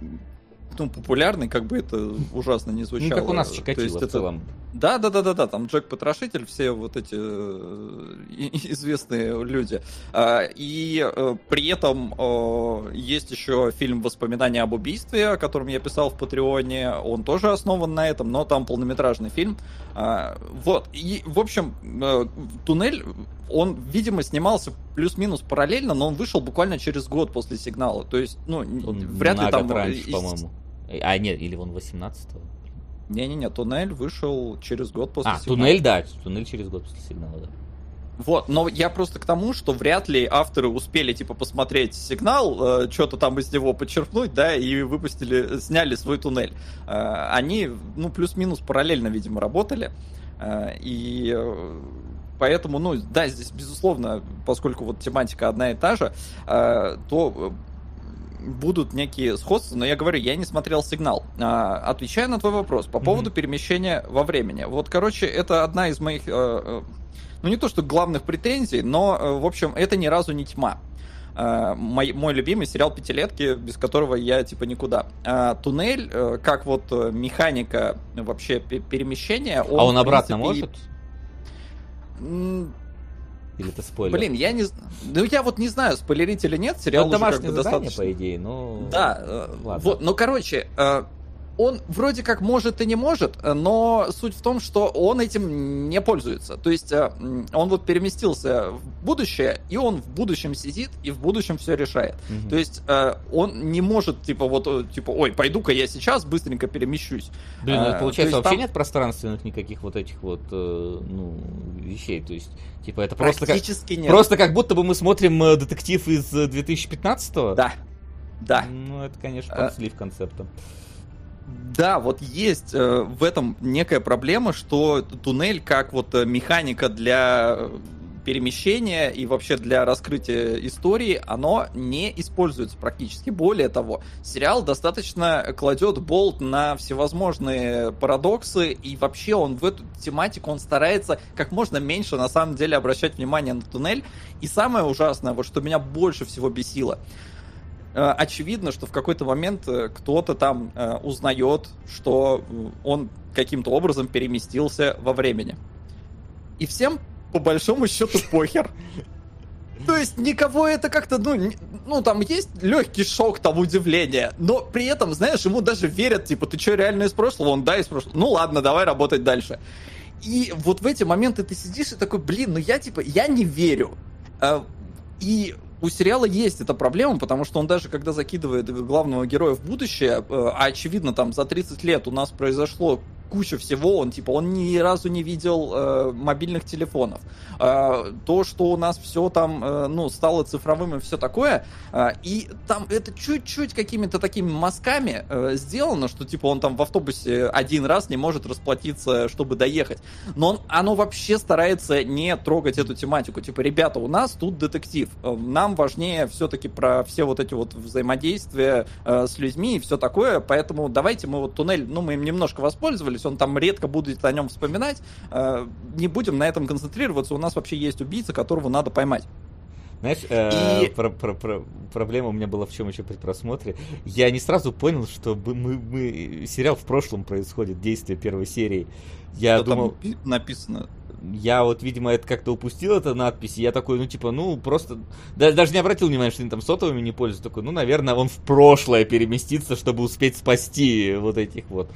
ну, популярный, как бы это ужасно не Ну, звучало. как у нас То Чикатило есть в это- целом. Да, да, да, да, да, там Джек Потрошитель, все вот эти э, известные люди. А, И э, при этом э, есть еще фильм «Воспоминания об убийстве», о котором я писал в Патреоне. Он тоже основан на этом, но там полнометражный фильм. А, Вот. И, в общем, «Туннель», он, видимо, снимался плюс-минус параллельно, но он вышел буквально через год после «Сигнала». То есть, ну, Он вряд ли там... раньше, по-моему. А, нет, или он 18-го. Не-не-не, «Туннель» вышел через год после А, «Сигнала». туннель, да, туннель через год после сигнала, да. Вот, но я просто к тому, что вряд ли авторы успели, типа, посмотреть сигнал, что-то там из него подчеркнуть, да, и выпустили, сняли свой туннель. Э, они, ну, плюс-минус параллельно, видимо, работали. Э, и э, поэтому, ну, да, здесь, безусловно, поскольку вот тематика одна и та же, э, то э, будут некие сходства, но я говорю, я не смотрел сигнал. А, отвечая на твой вопрос по поводу Мгм. перемещения во времени. Вот, короче, это одна из моих, э, э, ну не то что главных претензий, но, э, в общем, это ни разу не тьма. Э, Мой, мой любимый сериал «Пятилетки», без которого я, типа, никуда. А «Туннель», э, как вот механика вообще пе- перемещения... а он обратно принципе, может? Или это спойлер? Блин, я не... Ну, я вот не знаю, спойлерить или нет, Ну, сериал это уже как домашнее бы задание, достаточно... по идее, но... Да, э, Ладно. вот, ну, короче, э, он вроде как может и не может, э, но суть в том, что он этим не пользуется. То есть э, он вот переместился в будущее, и он в будущем сидит, и в будущем все решает. Мгм. То есть э, он не может, типа, вот, типа, ой, пойду-ка я сейчас быстренько перемещусь. Блин, А, получается вообще там- нет пространственных никаких вот этих вот, ну, вещей. То есть, типа, это просто как, нет. просто как будто бы мы смотрим детектив из э, 2015-го. Да, да. Ну, это, конечно, А. подслив концепта. Да, вот есть э, в этом некая проблема, что туннель как вот э, механика для э, перемещения и вообще для раскрытия истории, оно не используется практически. Более того, сериал достаточно кладет болт на всевозможные парадоксы, и вообще он в эту тематику, он старается как можно меньше на самом деле обращать внимание на туннель. И самое ужасное, вот что меня больше всего бесило, очевидно, что в какой-то момент э, кто-то там э, узнает, что э, он каким-то образом переместился во времени. И всем, по большому счету, похер. То есть никого это как-то, ну, ну, там есть легкий шок, там, удивление, но при этом, знаешь, ему даже верят, типа, ты что, реально из прошлого? Он, да, из прошлого. Ну, ладно, давай работать дальше. И вот в эти моменты ты сидишь и такой, блин, ну я, типа, я не верю. И у сериала есть эта проблема, потому что он даже когда закидывает главного героя в будущее, э, а очевидно там за 30 лет у нас произошло куча всего, он типа он ни разу не видел э, мобильных телефонов. Э, то, что у нас все там, э, ну, стало цифровым и все такое, э, и там это чуть-чуть какими-то такими мазками э, сделано, что типа он там в автобусе один раз не может расплатиться, чтобы доехать. Но он, оно вообще старается не трогать эту тематику. Типа, ребята, у нас тут детектив. Э, Нам важнее все-таки про все вот эти вот взаимодействия э, с людьми и все такое. Поэтому давайте мы вот туннель, ну, мы им немножко воспользовались, он там редко будет о нем вспоминать. Э, не будем на этом концентрироваться. У нас вообще есть убийца, которого надо поймать. Знаешь, э, И- про- про- про- проблема у меня была в чем еще при просмотре. Я не сразу понял, что мы, мы- сериал в прошлом происходит, действие первой серии. Я Что думал, там написано. я вот, видимо, это как-то упустил, эту надпись, и я такой, ну, типа, ну, просто... да- даже не обратил внимания, что они там сотовыми не пользуются. Такой, ну, наверное, он в прошлое переместится, чтобы успеть спасти вот этих вот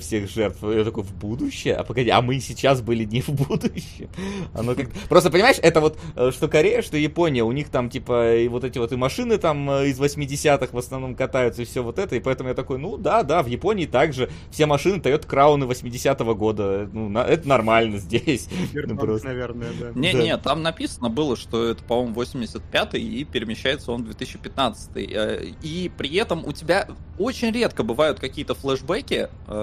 всех жертв. Я такой, в будущее? А погоди, а мы сейчас были не в будущем? Оно как Просто, понимаешь, это вот, э, что Корея, что Япония, у них там, типа, и вот эти вот и машины там э, из 80-х в основном катаются, и все вот это, и поэтому я такой, ну, да, да, в Японии также все машины Toyota Крауны 80-го года, ну, на- это нормально здесь. Ну, просто. наверное, да. Не-не, там написано было, что это, по-моему, 85-й, и перемещается он в 2015 Э, И при этом у тебя очень редко бывают какие-то флешбеки, э,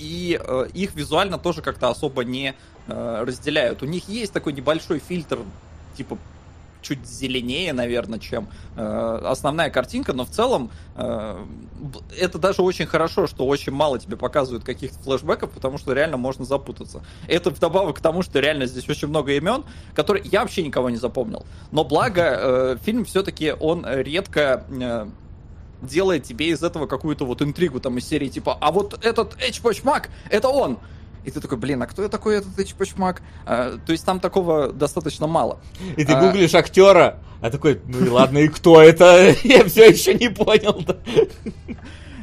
и э, их визуально тоже как-то особо не э, разделяют. У них есть такой небольшой фильтр, типа чуть зеленее, наверное, чем э, основная картинка, но в целом это даже очень хорошо, что очень мало тебе показывают каких-то флешбеков, потому что реально можно запутаться. Это вдобавок к тому, что реально здесь очень много имен, которые я вообще никого не запомнил. Но благо фильм все-таки он редко делает тебе из этого какую-то вот интригу там из серии типа, а вот этот Эчпочмак, это он! И ты такой, блин, а кто такой этот Эчпочмак? А, то есть там такого достаточно мало. И ты А- гуглишь актера, а такой, ну и ладно, и кто это? Я все еще не понял.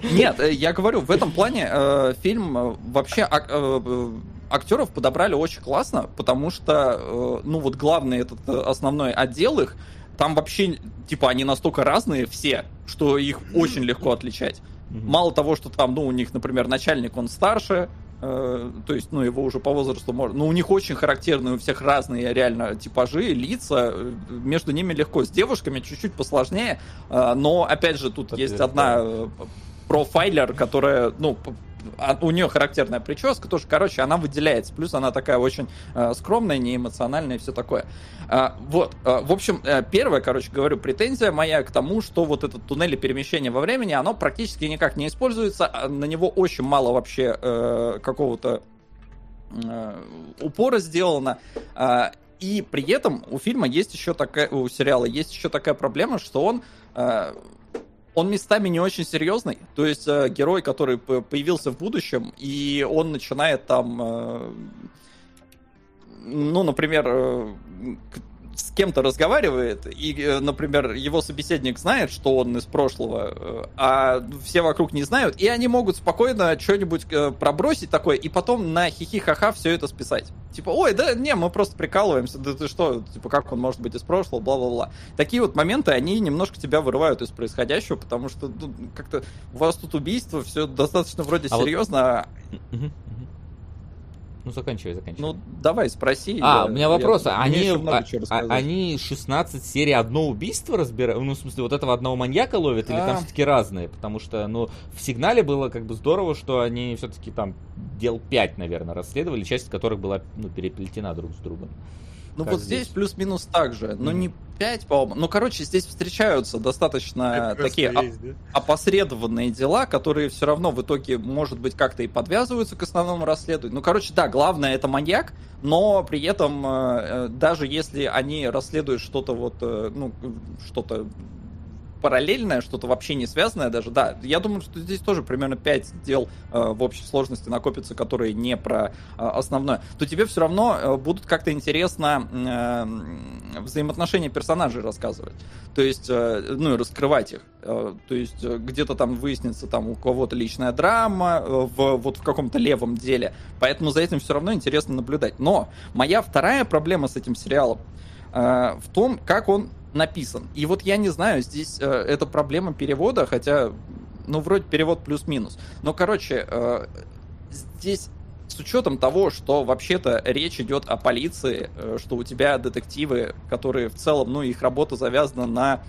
Нет, э, я говорю, в этом плане э, фильм э, вообще ак- э, э, актеров подобрали очень классно, потому что, э, ну вот главный этот э, основной отдел их, там вообще, типа, они настолько разные все, что их очень легко отличать. Мало того, что там, ну, у них, например, начальник, он старше, э, то есть, ну, его уже по возрасту можно... Ну, у них очень характерные у всех разные реально типажи, лица, э, между ними легко. С девушками чуть-чуть посложнее, э, но, опять же, тут есть одна э, профайлер, которая, ну, у нее характерная прическа тоже, короче, она выделяется. Плюс она такая очень э, скромная, неэмоциональная и все такое. А, вот, э, в общем, э, первая, короче, говорю, претензия моя к тому, что вот этот туннель перемещения во времени, оно практически никак не используется, а на него очень мало вообще какого-то упора сделано. А, И при этом у фильма есть еще такая, у сериала есть еще такая проблема, что он он местами не очень серьезный. То есть э, герой, который появился в будущем, и он начинает там, э, ну, например, э, с кем-то разговаривает, и, э, например, его собеседник знает, что он из прошлого, э, а все вокруг не знают, и они могут спокойно что-нибудь э, пробросить такое, и потом на хихи-ха-ха все это списать. Типа, ой, да не, мы просто прикалываемся, да ты что, типа, как он может быть из прошлого, бла-бла-бла. Такие вот моменты, они немножко тебя вырывают из происходящего, потому что ну, как-то у вас тут убийство, все достаточно вроде А вот- серьезно. а- Мгм, мгм. Ну, заканчивай, заканчивай. Ну, давай, спроси. А, я- у меня я- вопрос. мне Они, а- а- они 16 серий одно убийство разбирают? Ну, в смысле, вот этого одного маньяка ловят, или там А. все-таки разные? Потому что, ну, в сигнале было как бы здорово, что они все-таки там дел 5, наверное, расследовали, часть которых была, ну, переплетена друг с другом. Ну вот здесь, здесь. плюс-минус так же, но Мгм. не 5, по-моему. Ну, короче, здесь встречаются достаточно Это такие есть, да? опосредованные дела, которые все равно в итоге, может быть, как-то и подвязываются к основному расследованию. Ну, короче, да, главное это маньяк, но при этом э, э, даже если они расследуют что-то вот, э, ну, что-то параллельное, что-то вообще не связанное даже, да, я думаю, что здесь тоже примерно 5 дел э, в общей сложности накопится, которые не про э, основное, то тебе все равно э, будут как-то интересно э, взаимоотношения персонажей рассказывать. То есть, э, ну и раскрывать их. Э, То есть, э, где-то там выяснится там у кого-то личная драма э, в вот в каком-то левом деле. Поэтому за этим все равно интересно наблюдать. Но моя вторая проблема с этим сериалом в том, как он написан. И вот я не знаю, здесь э, это проблема перевода, хотя, ну, вроде перевод плюс-минус. Но, короче, э, здесь с учетом того, что вообще-то речь идет о полиции, э, что у тебя детективы, которые в целом, ну, их работа завязана на,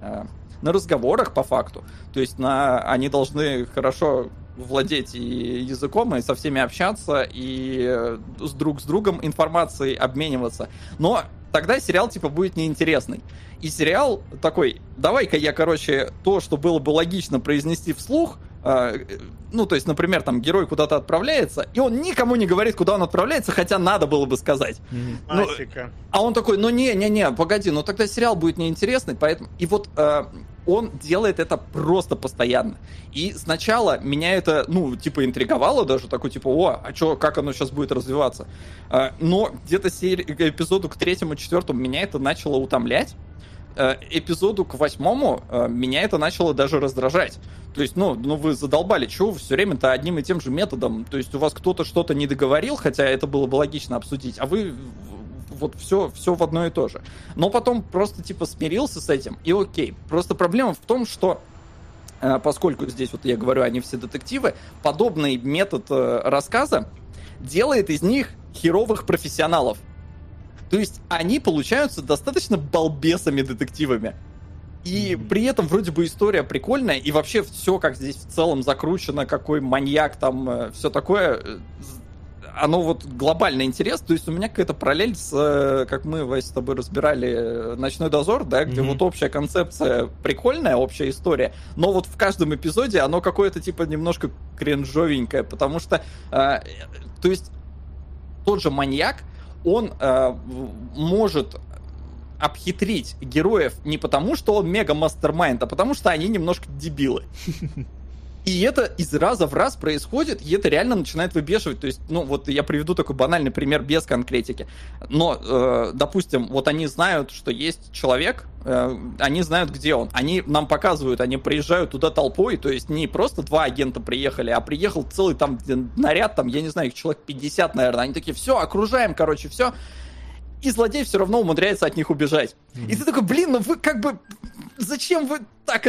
э, на разговорах по факту. То есть на, они должны хорошо владеть и языком, и со всеми общаться, и э, с друг с другом информацией обмениваться. Но тогда сериал, типа, будет неинтересный. И сериал такой, давай-ка я, короче, то, что было бы логично произнести вслух, э, ну, то есть, например, там герой куда-то отправляется, и он никому не говорит, куда он отправляется, хотя надо было бы сказать. Ну, Классика. А он такой, ну не, не, не, погоди, ну тогда сериал будет неинтересный, поэтому... И вот э, он делает это просто постоянно. И сначала меня это, ну, типа, интриговало даже, такой, типа, о, а чё, как оно сейчас будет развиваться? А, но где-то серии, эпизоду к третьему, четвертому меня это начало утомлять, Э, эпизоду к восьмому э, меня это начало даже раздражать. То есть, ну, ну вы задолбали, чего вы все время-то одним и тем же методом? То есть у вас кто-то что-то не договорил, хотя это было бы логично обсудить, а вы вот все, все в одно и то же. Но потом просто типа смирился с этим, и окей. Просто проблема в том, что э, поскольку здесь вот я говорю, они все детективы, подобный метод рассказа делает из них херовых профессионалов. То есть они получаются достаточно балбесами-детективами. И при этом вроде бы история прикольная, и вообще все, как здесь в целом закручено, какой маньяк там, э, все такое, э, оно вот глобально интересно. То есть у меня какая-то параллель с, э, как мы, Вась, с тобой разбирали «Ночной дозор», да, где mm-hmm. вот общая концепция прикольная, общая история, но вот в каждом эпизоде оно какое-то типа немножко кринжовенькое, потому что, э, то есть тот же маньяк, он э, может обхитрить героев не потому, что он мега мастермайнд, а потому что они немножко дебилы. И это из раза в раз происходит, и это реально начинает выбешивать. То есть, ну, вот я приведу такой банальный пример без конкретики. Но, э, допустим, вот они знают, что есть человек, э, они знают, где он. Они нам показывают, они приезжают туда толпой, то есть не просто два агента приехали, а приехал целый там наряд, там, я не знаю, их человек 50, наверное. Они такие, все, окружаем, короче, все и злодей все равно умудряется от них убежать. Mm-hmm. И ты такой, блин, ну вы как бы... Зачем вы так...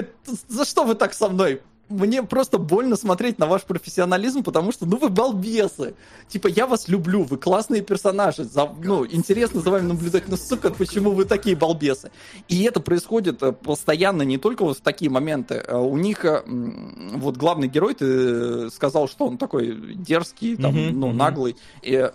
За что вы так со мной? Мне просто больно смотреть на ваш профессионализм, потому что, ну, вы балбесы. Типа, я вас люблю, вы классные персонажи, за, ну, интересно за вами наблюдать, но, сука, почему вы такие балбесы? И это происходит э, постоянно, не только вот в такие моменты. Э, у них, э, вот главный герой, ты сказал, что он такой дерзкий, там, mm-hmm, ну, mm-hmm. наглый. И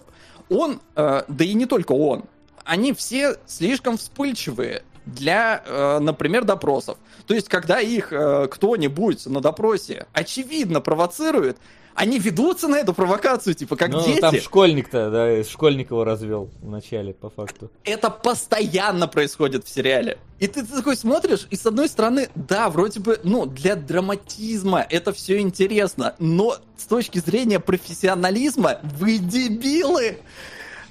он, да и не только он, они все слишком вспыльчивые для, э, например, допросов. То есть, когда их э, кто-нибудь на допросе очевидно провоцирует, они ведутся на эту провокацию, типа, как ну, дети. там школьник-то, да, школьник его развел вначале, по факту. Это постоянно происходит в сериале. И ты, ты такой смотришь, и с одной стороны, да, вроде бы, ну, для драматизма это все интересно, но с точки зрения профессионализма, вы дебилы!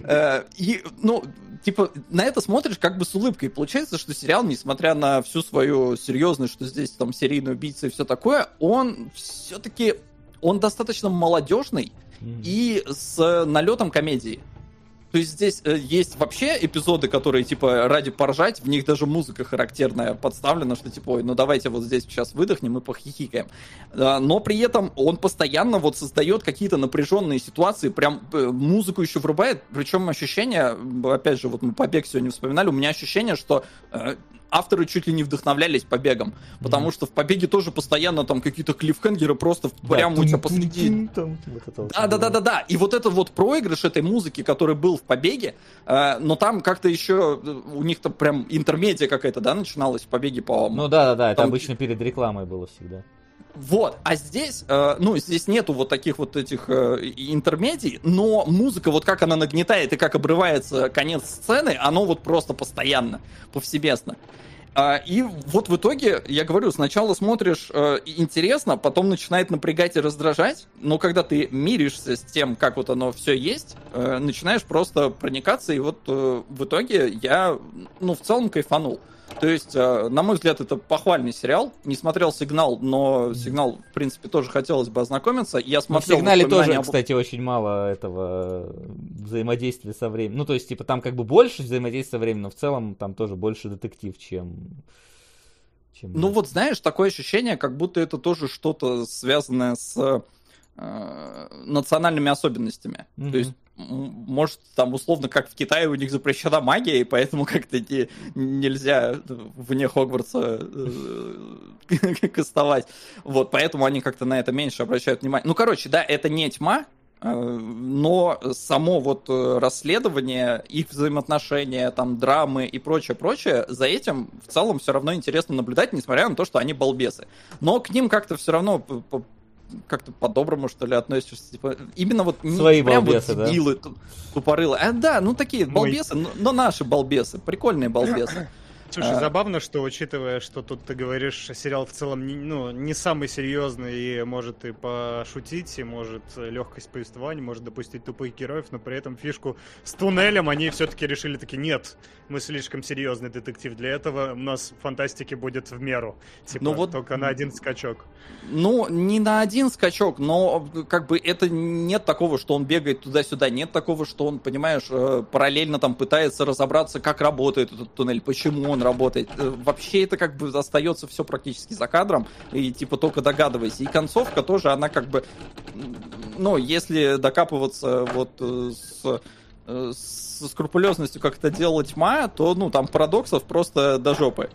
Э, и, ну, типа, на это смотришь как бы с улыбкой. Получается, что сериал, несмотря на всю свою серьезность, что здесь там серийный убийца и все такое, он все-таки, он достаточно молодежный mm. и с налетом комедии. То есть здесь э, есть вообще эпизоды, которые, типа, ради поржать, в них даже музыка характерная подставлена, что, типа, ой, ну давайте вот здесь сейчас выдохнем и похихикаем. Э, но при этом он постоянно вот создает какие-то напряженные ситуации, прям э, музыку еще врубает, причем ощущение, опять же, вот мы «Побег» сегодня вспоминали, у меня ощущение, что э, авторы чуть ли не вдохновлялись побегом, потому mm-hmm. что в побеге тоже постоянно там какие-то клиффхенгеры просто да, прямо у тебя посреди. да, да, да, да, да. И вот этот вот проигрыш этой музыки, который был в побеге, э, но там как-то еще у них-то прям интермедия какая-то, да, начиналась в побеге, по-моему. Ну да, да, да, это обычно перед рекламой было всегда. Вот, а здесь, э, ну, здесь нету вот таких вот этих э, интермедий, но музыка, вот как она нагнетает и как обрывается конец сцены, оно вот просто постоянно, повсеместно. А, и вот в итоге, я говорю, сначала смотришь э, интересно, потом начинает напрягать и раздражать, но когда ты миришься с тем, как вот оно все есть, э, начинаешь просто проникаться, и вот э, в итоге я, ну, в целом кайфанул. То есть, э, на мой взгляд, это похвальный сериал. Не смотрел «Сигнал», но «Сигнал», в принципе, тоже хотелось бы ознакомиться. Я смотрел... в «Сигнале» тоже, об... кстати, очень мало этого взаимодействия со временем. Ну, то есть, типа, там как бы больше взаимодействия со временем, но в целом там тоже больше детектив, чем... чем... Ну, вот, знаешь, такое ощущение, как будто это тоже что-то связанное с э, национальными особенностями. Mm-hmm. То есть может, там, условно, как в Китае у них запрещена магия, и поэтому как-то не, нельзя вне Хогвартса э, кастовать. Вот, поэтому они как-то на это меньше обращают внимание. Ну, короче, да, это не тьма, э, но само вот э, расследование, их взаимоотношения, там, драмы и прочее-прочее, за этим в целом все равно интересно наблюдать, несмотря на то, что они балбесы. Но к ним как-то все равно как-то по-доброму, что ли, относишься. Типа, именно вот не Свои прям балбесы, вот дебилы, да? тупорылы. А, да, ну такие балбесы, но, но наши балбесы, прикольные балбесы. Слушай, А. забавно, что учитывая, что тут ты говоришь, сериал в целом не, ну, не самый серьезный и может и пошутить, и может э, легкость повествования, может допустить тупых героев, но при этом фишку с туннелем они все-таки решили таки нет, мы слишком серьезный детектив для этого, у нас фантастики будет в меру. Типа, Ну вот- только на один скачок. Ну, не на один скачок, но как бы это нет такого, что он бегает туда-сюда, нет такого, что он, понимаешь, э, параллельно там пытается разобраться, как работает этот туннель, почему он работает. Э, Вообще это как бы остается все практически за кадром, и типа только догадывайся. И концовка тоже, она как бы, ну, если докапываться вот э, с э, со скрупулезностью, как это делала тьма, то, ну, там парадоксов просто до жопы.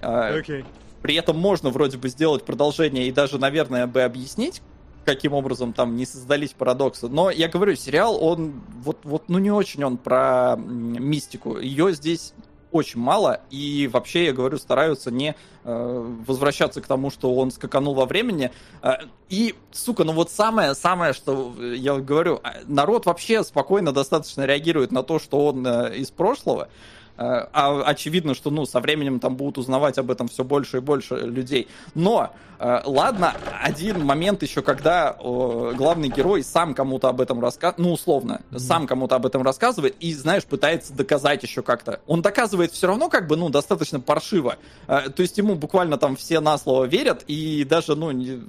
А, Окей. при этом можно вроде бы сделать продолжение и даже, наверное, бы объяснить, каким образом там не создались парадоксы. Но я говорю, сериал, он вот, вот ну не очень он про мистику. Ее здесь очень мало, и вообще, я говорю, стараются не э, возвращаться к тому, что он скаканул во времени. Э, и, сука, ну вот самое-самое, что я говорю, э, народ вообще спокойно достаточно реагирует на то, что он э, из прошлого. Э, А очевидно, что ну, со временем там будут узнавать об этом все больше и больше людей. Но, э, ладно, один момент еще, когда э, главный герой сам кому-то об этом рассказывает, ну, условно, сам кому-то об этом рассказывает и, знаешь, пытается доказать еще как-то. Он доказывает все равно как бы, ну, достаточно паршиво. Э, То есть ему буквально там все на слово верят и даже, ну, не-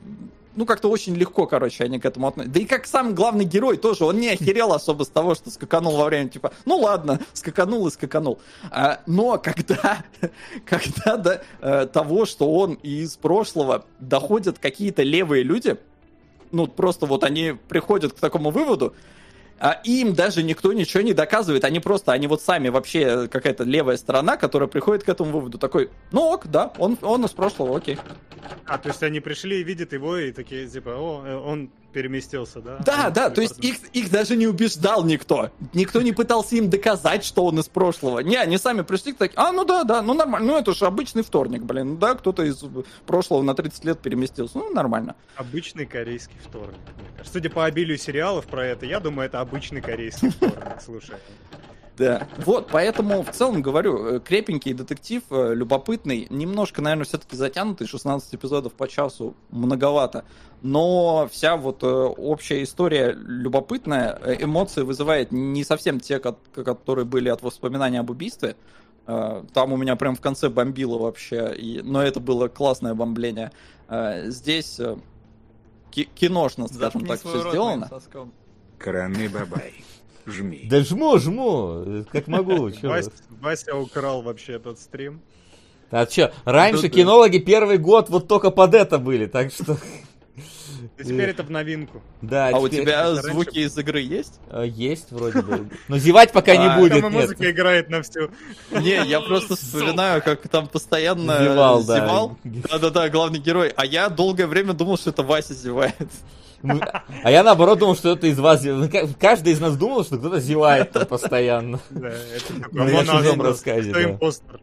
ну, как-то очень легко, короче, они к этому относятся. Да и как сам главный герой тоже, он не охерел особо с того, что скаканул во время, типа, ну ладно, скаканул и скаканул. А, но когда, когда до э, того, что он из прошлого доходят какие-то левые люди, ну, просто вот они приходят к такому выводу, а им даже никто ничего не доказывает, они просто, они вот сами вообще какая-то левая сторона, которая приходит к этому выводу, такой, ну ок, да, он, он из прошлого, окей. А, то есть они пришли и видят его, и такие, типа, о, э, он переместился, да? Да, да, то есть их, их даже не убеждал никто. Никто не пытался им доказать, что он из прошлого. Не, они сами пришли так, а, ну да, да, ну нормально, ну это же обычный вторник, блин, да, кто-то из прошлого на 30 лет переместился, ну нормально. Обычный корейский вторник. Судя по обилию сериалов про это, я думаю, это обычный корейский вторник, слушай. Да. Вот, поэтому в целом говорю, э, крепенький детектив, э, любопытный, немножко, наверное, все-таки затянутый, 16 эпизодов по часу многовато, но вся вот э, общая история любопытная, эмоции вызывает не совсем те, ко- которые были от воспоминаний об убийстве, там у меня прям в конце бомбило вообще, и... но это было классное бомбление. Здесь ки- киношно, скажем так, все сделано. Краны бабай. Жми. Да жму, жму, как могу. чё. Вася, украл вообще этот стрим. А что, раньше кинологи первый год вот только под это были, так что... И теперь это в новинку. Да, А у тебя это раньше звуки из игры есть? э, есть вроде бы. Но зевать пока не А, будет, Там нет. музыка играет на всю. Не, я просто вспоминаю, как там постоянно Зевал, да. зевал. Да-да-да, главный герой. А я долгое время думал, что это Вася зевает. А я наоборот думал, что это из вас... ка- Каждый из нас думал, что кто-то зевает там постоянно. Да, это Ну, такой рассказе, кто импостер.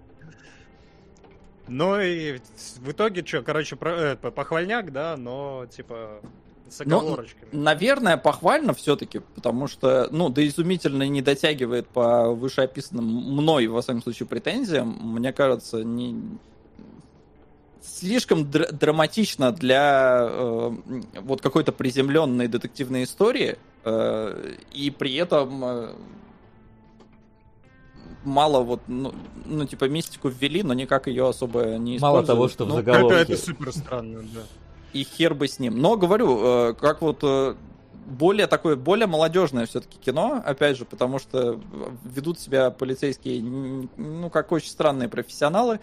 Ну и в итоге что, короче, э, похвальняк, да, но типа с Ну, оговорочками. Наверное, похвально все-таки, потому что, ну, да изумительно не дотягивает по вышеописанным мной, во всяком случае, претензиям. Мне кажется, не... слишком др- драматично для э, вот какой-то приземленной детективной истории, э, и при этом э, мало вот, ну, ну, типа, мистику ввели, но никак ее особо не Мало используют. того, что в Ну, это, заголовке. это супер странно, да. и хер бы с ним. Но говорю, э, как вот э, более такое, более молодежное все-таки кино, опять же, потому что ведут себя полицейские, ну, как очень странные профессионалы,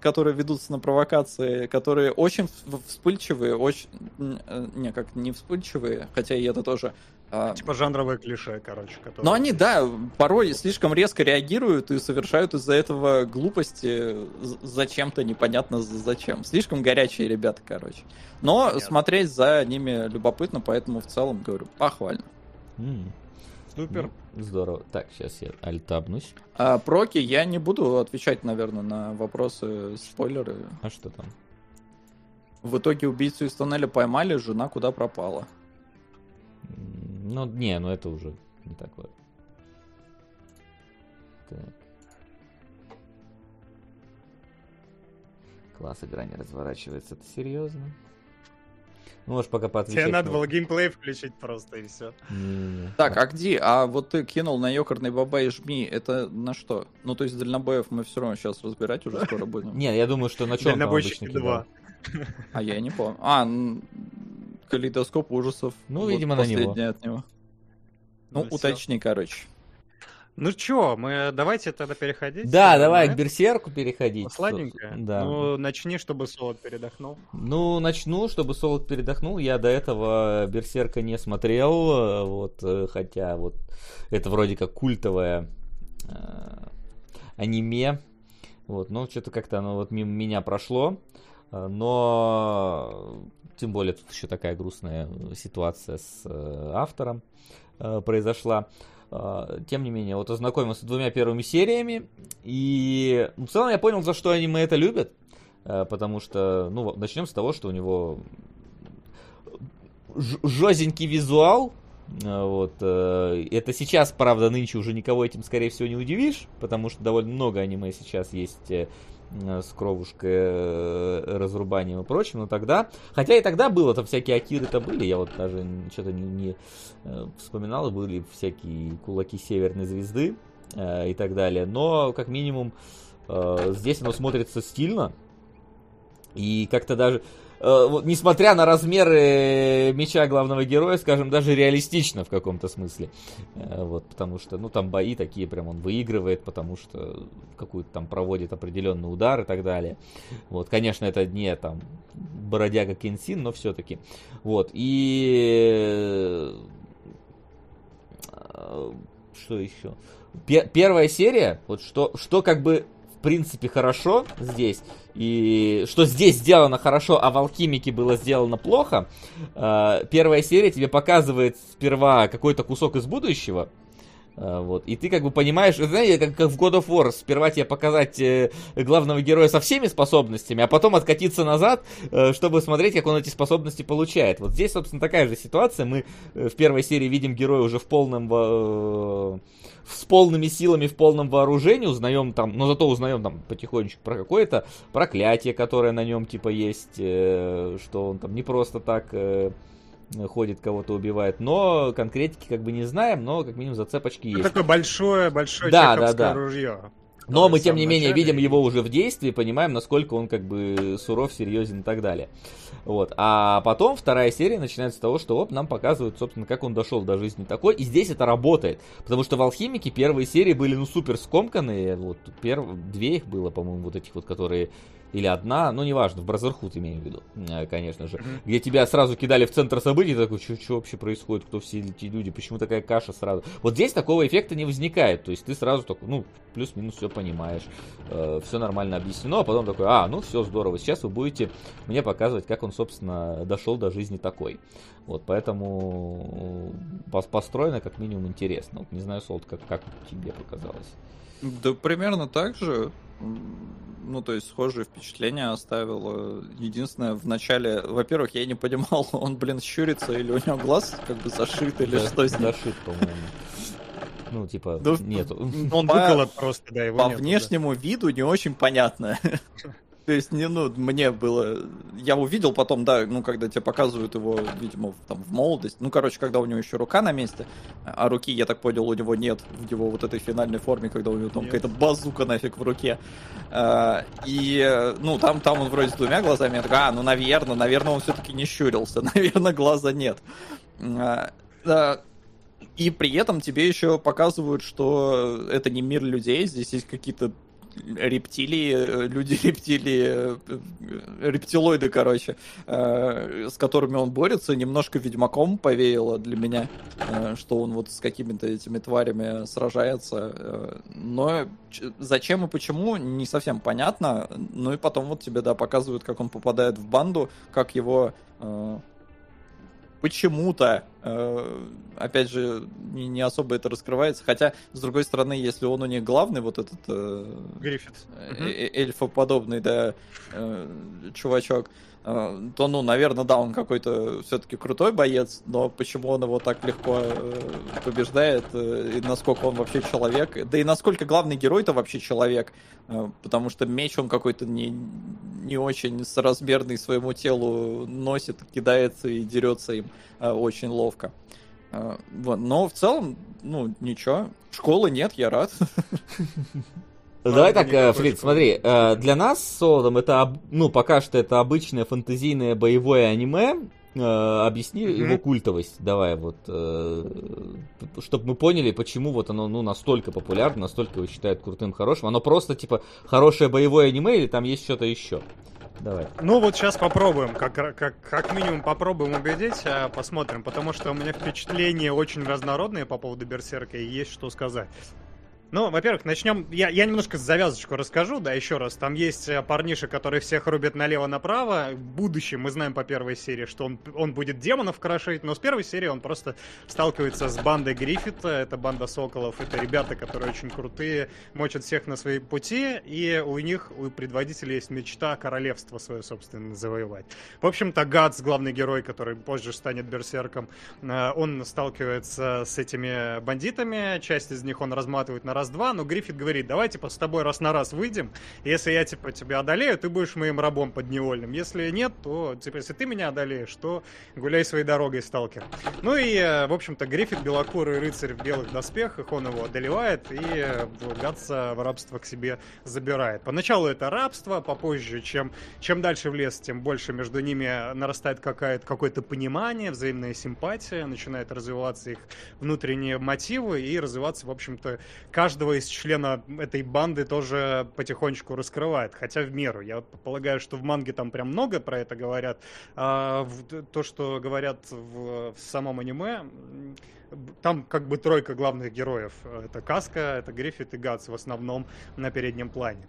которые ведутся на провокации, которые очень вспыльчивые, очень, э, не, как не вспыльчивые, хотя и это тоже. а, Типа жанровое клише, короче. которое- но они, да, порой слишком резко реагируют и совершают из-за этого глупости зачем-то, непонятно зачем. Слишком горячие ребята, короче. Но Понятно. смотреть за ними любопытно, поэтому в целом, говорю, похвально. М, Супер. ну, Здорово. Так, сейчас я альтабнусь. А проки я не буду отвечать, наверное, на вопросы, спойлеры. А что там? В итоге убийцу из тоннеля поймали, жена куда пропала. Ну, не, ну это уже не такое. Так. Класс, игра не разворачивается, это серьезно? Ну, можешь пока Тебе поотвечать. надо на- было геймплей включить просто и все. Так, а где? А вот ты кинул на ёкарный бабай жми, это на что? Ну, то есть дальнобоев мы все равно сейчас разбирать уже скоро будем. Не, я думаю, что на чем там Дальнобойщики обычно 2. кидал. А я не помню. А, калейдоскоп ужасов. Ну, видимо, на него. от него. Ну, всё. уточни, короче. Ну чё, мы давайте тогда переходить. Да, э, давай к Берсерку переходить. это. Сладенько. Да. Ну, начни, чтобы Солод передохнул. Ну, начну, чтобы Солод передохнул. Я до этого Берсерка не смотрел, э, вот, э, хотя вот это вроде как культовое э, аниме. Вот, но что-то как-то оно вот мимо меня прошло. Но тем более тут еще такая грустная ситуация с автором произошла. Э, Тем не менее, вот ознакомился с двумя первыми сериями, и ну, в целом я понял, за что аниме это любят, Э, потому что, ну, начнем с того, что у него ж- жёзенький визуал, Э, Вот. э, Это сейчас, правда, нынче уже никого этим, скорее всего, не удивишь, потому что довольно много аниме сейчас есть с кровушкой, э, разрубанием и прочим, но тогда... Хотя и тогда было, там всякие акиры-то были, я вот даже что-то не, не, э, вспоминал, были всякие кулаки Северной Звезды э, и так далее, но, как минимум, э, здесь оно смотрится стильно, и как-то даже... э, вот, несмотря на размеры меча главного героя, скажем, даже реалистично в каком-то смысле. Э, Вот, потому что, ну, там бои такие, прям он выигрывает, потому что какую-то там проводит определенный удар и так далее. Вот, конечно, это не там бродяга Кенсин, но все-таки. Вот, и... э, Что еще? Пе- Первая серия, вот что, что как бы принципе хорошо здесь, и что здесь сделано хорошо, а в Алхимике было сделано плохо, э, первая серия тебе показывает сперва какой-то кусок из будущего, э, вот, и ты как бы понимаешь, знаете, как, как в God of War, сперва тебе показать э, главного героя со всеми способностями, а потом откатиться назад, э, чтобы смотреть, как он эти способности получает. Вот здесь, собственно, такая же ситуация. Мы э, в первой серии видим героя уже в полном э, с полными силами, в полном вооружении, узнаем там, но зато узнаем там потихонечку про какое-то проклятие, которое на нем типа есть, э, что он там не просто так э, ходит, кого-то убивает, но конкретики как бы не знаем, но как минимум зацепочки Ну, есть. такое большое, большое Да, да, да. ружье. Но мы, тем не менее, начале видим его уже в действии, понимаем, насколько он как бы суров, серьезен и так далее. Вот. А потом вторая серия начинается с того, что оп, нам показывают, собственно, как он дошел до жизни такой. И здесь это работает. Потому что в Алхимике первые серии были, ну, супер скомканные. Вот перв... две их было, по-моему, вот этих вот, которые... Или одна, ну, неважно, в Бразерхуд имею в виду, э, конечно же. Где тебя сразу кидали в центр событий, такой, что вообще происходит, кто все эти люди, почему такая каша сразу. Вот здесь такого эффекта не возникает. То есть ты сразу такой, ну, плюс-минус все понимаешь все нормально объяснено, а потом такой, а, ну все здорово, сейчас вы будете мне показывать, как он, собственно, дошел до жизни такой. Вот, поэтому пос- построено как минимум интересно. Вот, не знаю, Солт, как, как тебе показалось. Да примерно так же. Ну, то есть, схожие впечатления оставил. Единственное, в начале, во-первых, я не понимал, он, блин, щурится или у него глаз как бы зашит или Да- что с ним. Зашит, по-моему. Ну, типа, Ну, нету. Он По- выколот просто, да, его По нету, да. внешнему виду не очень понятно. То есть, не, ну, мне было... Я увидел потом, да, ну, когда тебе показывают его, видимо, в- там, в молодости. Ну, короче, когда у него еще рука на месте, а руки, я так понял, у него нет в его вот этой финальной форме, когда у него там какая-то базука нафиг в руке. А, И, ну, там, там он вроде с двумя глазами. Я такой, а, ну, наверное, наверное, он все-таки не щурился. Наверное, глаза нет. А, да, и при этом тебе еще показывают, что это не мир людей, здесь есть какие-то рептилии, э, люди-рептилии, э, рептилоиды, короче, э, с которыми он борется, немножко Ведьмаком повеяло для меня, что он вот с какими-то этими тварями сражается. Но зачем и почему, не совсем понятно. Ну и потом вот тебе, да, показывают, как он попадает в банду, как его почему-то Э, опять же, не, не особо это раскрывается. Хотя, с другой стороны, если он у них главный, вот этот... Э, Гриффит. Э, э, эльфоподобный, да, э, чувачок, э, то, ну, наверное, да, он какой-то все-таки крутой боец, но почему он его так легко э, побеждает, э, и насколько он вообще человек, да и насколько главный герой-то вообще человек, э, потому что меч он какой-то не, не очень соразмерный своему телу носит, кидается и дерется им э, очень ловко. Э, вот. Но в целом, ну, ничего. Школы нет, я рад. Давай так, э, Флит, смотри, э, для нас с Солодом это, ну, пока что это обычное фантазийное боевое аниме, объясни mm-hmm. его культовость, давай вот, чтобы мы поняли, почему вот оно ну настолько популярно, настолько его считают крутым, хорошим. Оно просто типа хорошее боевое аниме или там есть что-то еще? Давай. Ну вот сейчас попробуем, как, как, как минимум попробуем убедить, а посмотрим, потому что у меня впечатления очень разнородные по поводу Берсерка и есть что сказать. Ну, во-первых, начнем. Я, я немножко завязочку расскажу, да, еще раз. Там есть э, парниша, который всех рубит налево-направо. В будущем мы знаем по первой серии, что он, он будет демонов крошить, но с первой серии он просто сталкивается с бандой Гриффита. Это банда соколов. Это ребята, которые очень крутые, мочат всех на свои пути. И у них, у предводителя есть мечта королевство свое, собственно, завоевать. В общем-то, Гадс, главный герой, который позже станет берсерком, э, он сталкивается с этими бандитами. Часть из них он разматывает на раз раз-два, но Гриффит говорит, давай, типа, с тобой раз на раз выйдем, если я, типа, тебя одолею, ты будешь моим рабом подневольным. Если нет, то, типа, если ты меня одолеешь, то гуляй своей дорогой, сталкер. Ну и, э, в общем-то, Гриффит, белокурый рыцарь в белых доспехах, он его одолевает и э, Гатса в рабство к себе забирает. Поначалу это рабство, попозже, чем, чем дальше в лес, тем больше между ними нарастает какая-то, какое-то понимание, взаимная симпатия, начинает развиваться их внутренние мотивы и развиваться, в общем-то, каждый каждого из члена этой банды тоже потихонечку раскрывает, хотя в меру. Я полагаю, что в манге там прям много про это говорят. А то, что говорят в, в самом аниме, там как бы тройка главных героев. Это Каска, это Гриффит и Гац в основном на переднем плане.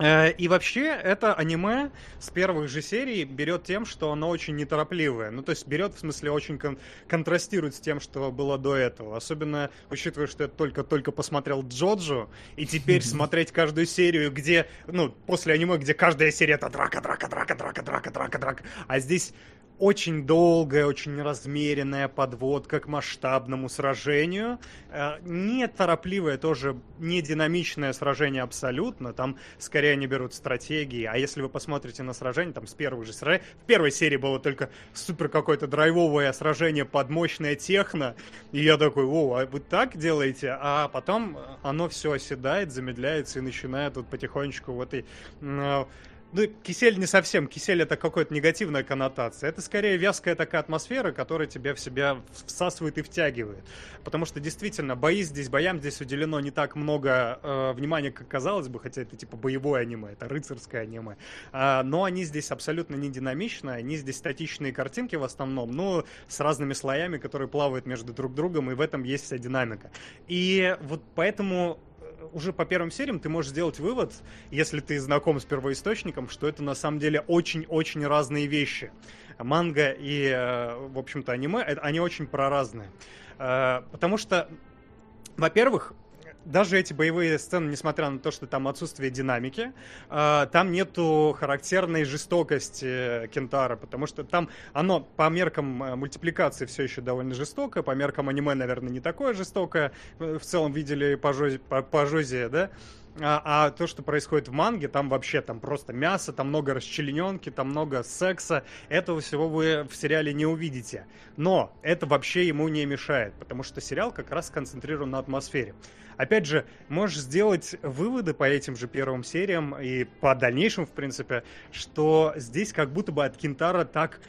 Э, и вообще, это аниме с первых же серий берет тем, что оно очень неторопливое. Ну, то есть берет, в смысле, очень кон- контрастирует с тем, что было до этого. Особенно, учитывая, что я только-только посмотрел Джоджо, и теперь смотреть каждую серию, где, ну, после аниме, где каждая серия это драка, драка, драка, драка, драка, драка, драка. А здесь очень долгая, очень размеренная подводка к масштабному сражению. Э, не торопливое, тоже не динамичное сражение абсолютно. Там скорее они берут стратегии. А если вы посмотрите на сражение, там с первых же сражений... В первой серии было только супер какое-то драйвовое сражение под мощное техно. И я такой, о, а вы так делаете? А потом оно все оседает, замедляется и начинает вот потихонечку в этой ну, кисель не совсем. Кисель это какая-то негативная коннотация. Это скорее вязкая такая атмосфера, которая тебя в себя всасывает и втягивает. Потому что действительно, бои здесь, боям здесь уделено не так много э, внимания, как казалось бы, хотя это типа боевое аниме, это рыцарское аниме. А, но они здесь абсолютно не динамичные, они здесь статичные картинки в основном, но с разными слоями, которые плавают между друг другом, и в этом есть вся динамика. И вот поэтому уже по первым сериям ты можешь сделать вывод, если ты знаком с первоисточником, что это на самом деле очень-очень разные вещи. Манга и, э, в общем-то, аниме, они очень проразные. Э, потому что, во-первых, даже эти боевые сцены, несмотря на то, что там отсутствие динамики, э, там нету характерной жестокости Кентара, потому что там оно по меркам э, мультипликации все еще довольно жестокое, по меркам аниме, наверное, не такое жестокое. Э, в целом видели по, по Жозе, да? А, а то, что происходит в манге, там вообще там просто мясо, там много расчлененки, там много секса. Этого всего вы в сериале не увидите. Но это вообще ему не мешает, потому что сериал как раз сконцентрирован на атмосфере. Опять же, можешь сделать выводы по этим же первым сериям и по дальнейшим, в принципе, что здесь как будто бы от Кентара так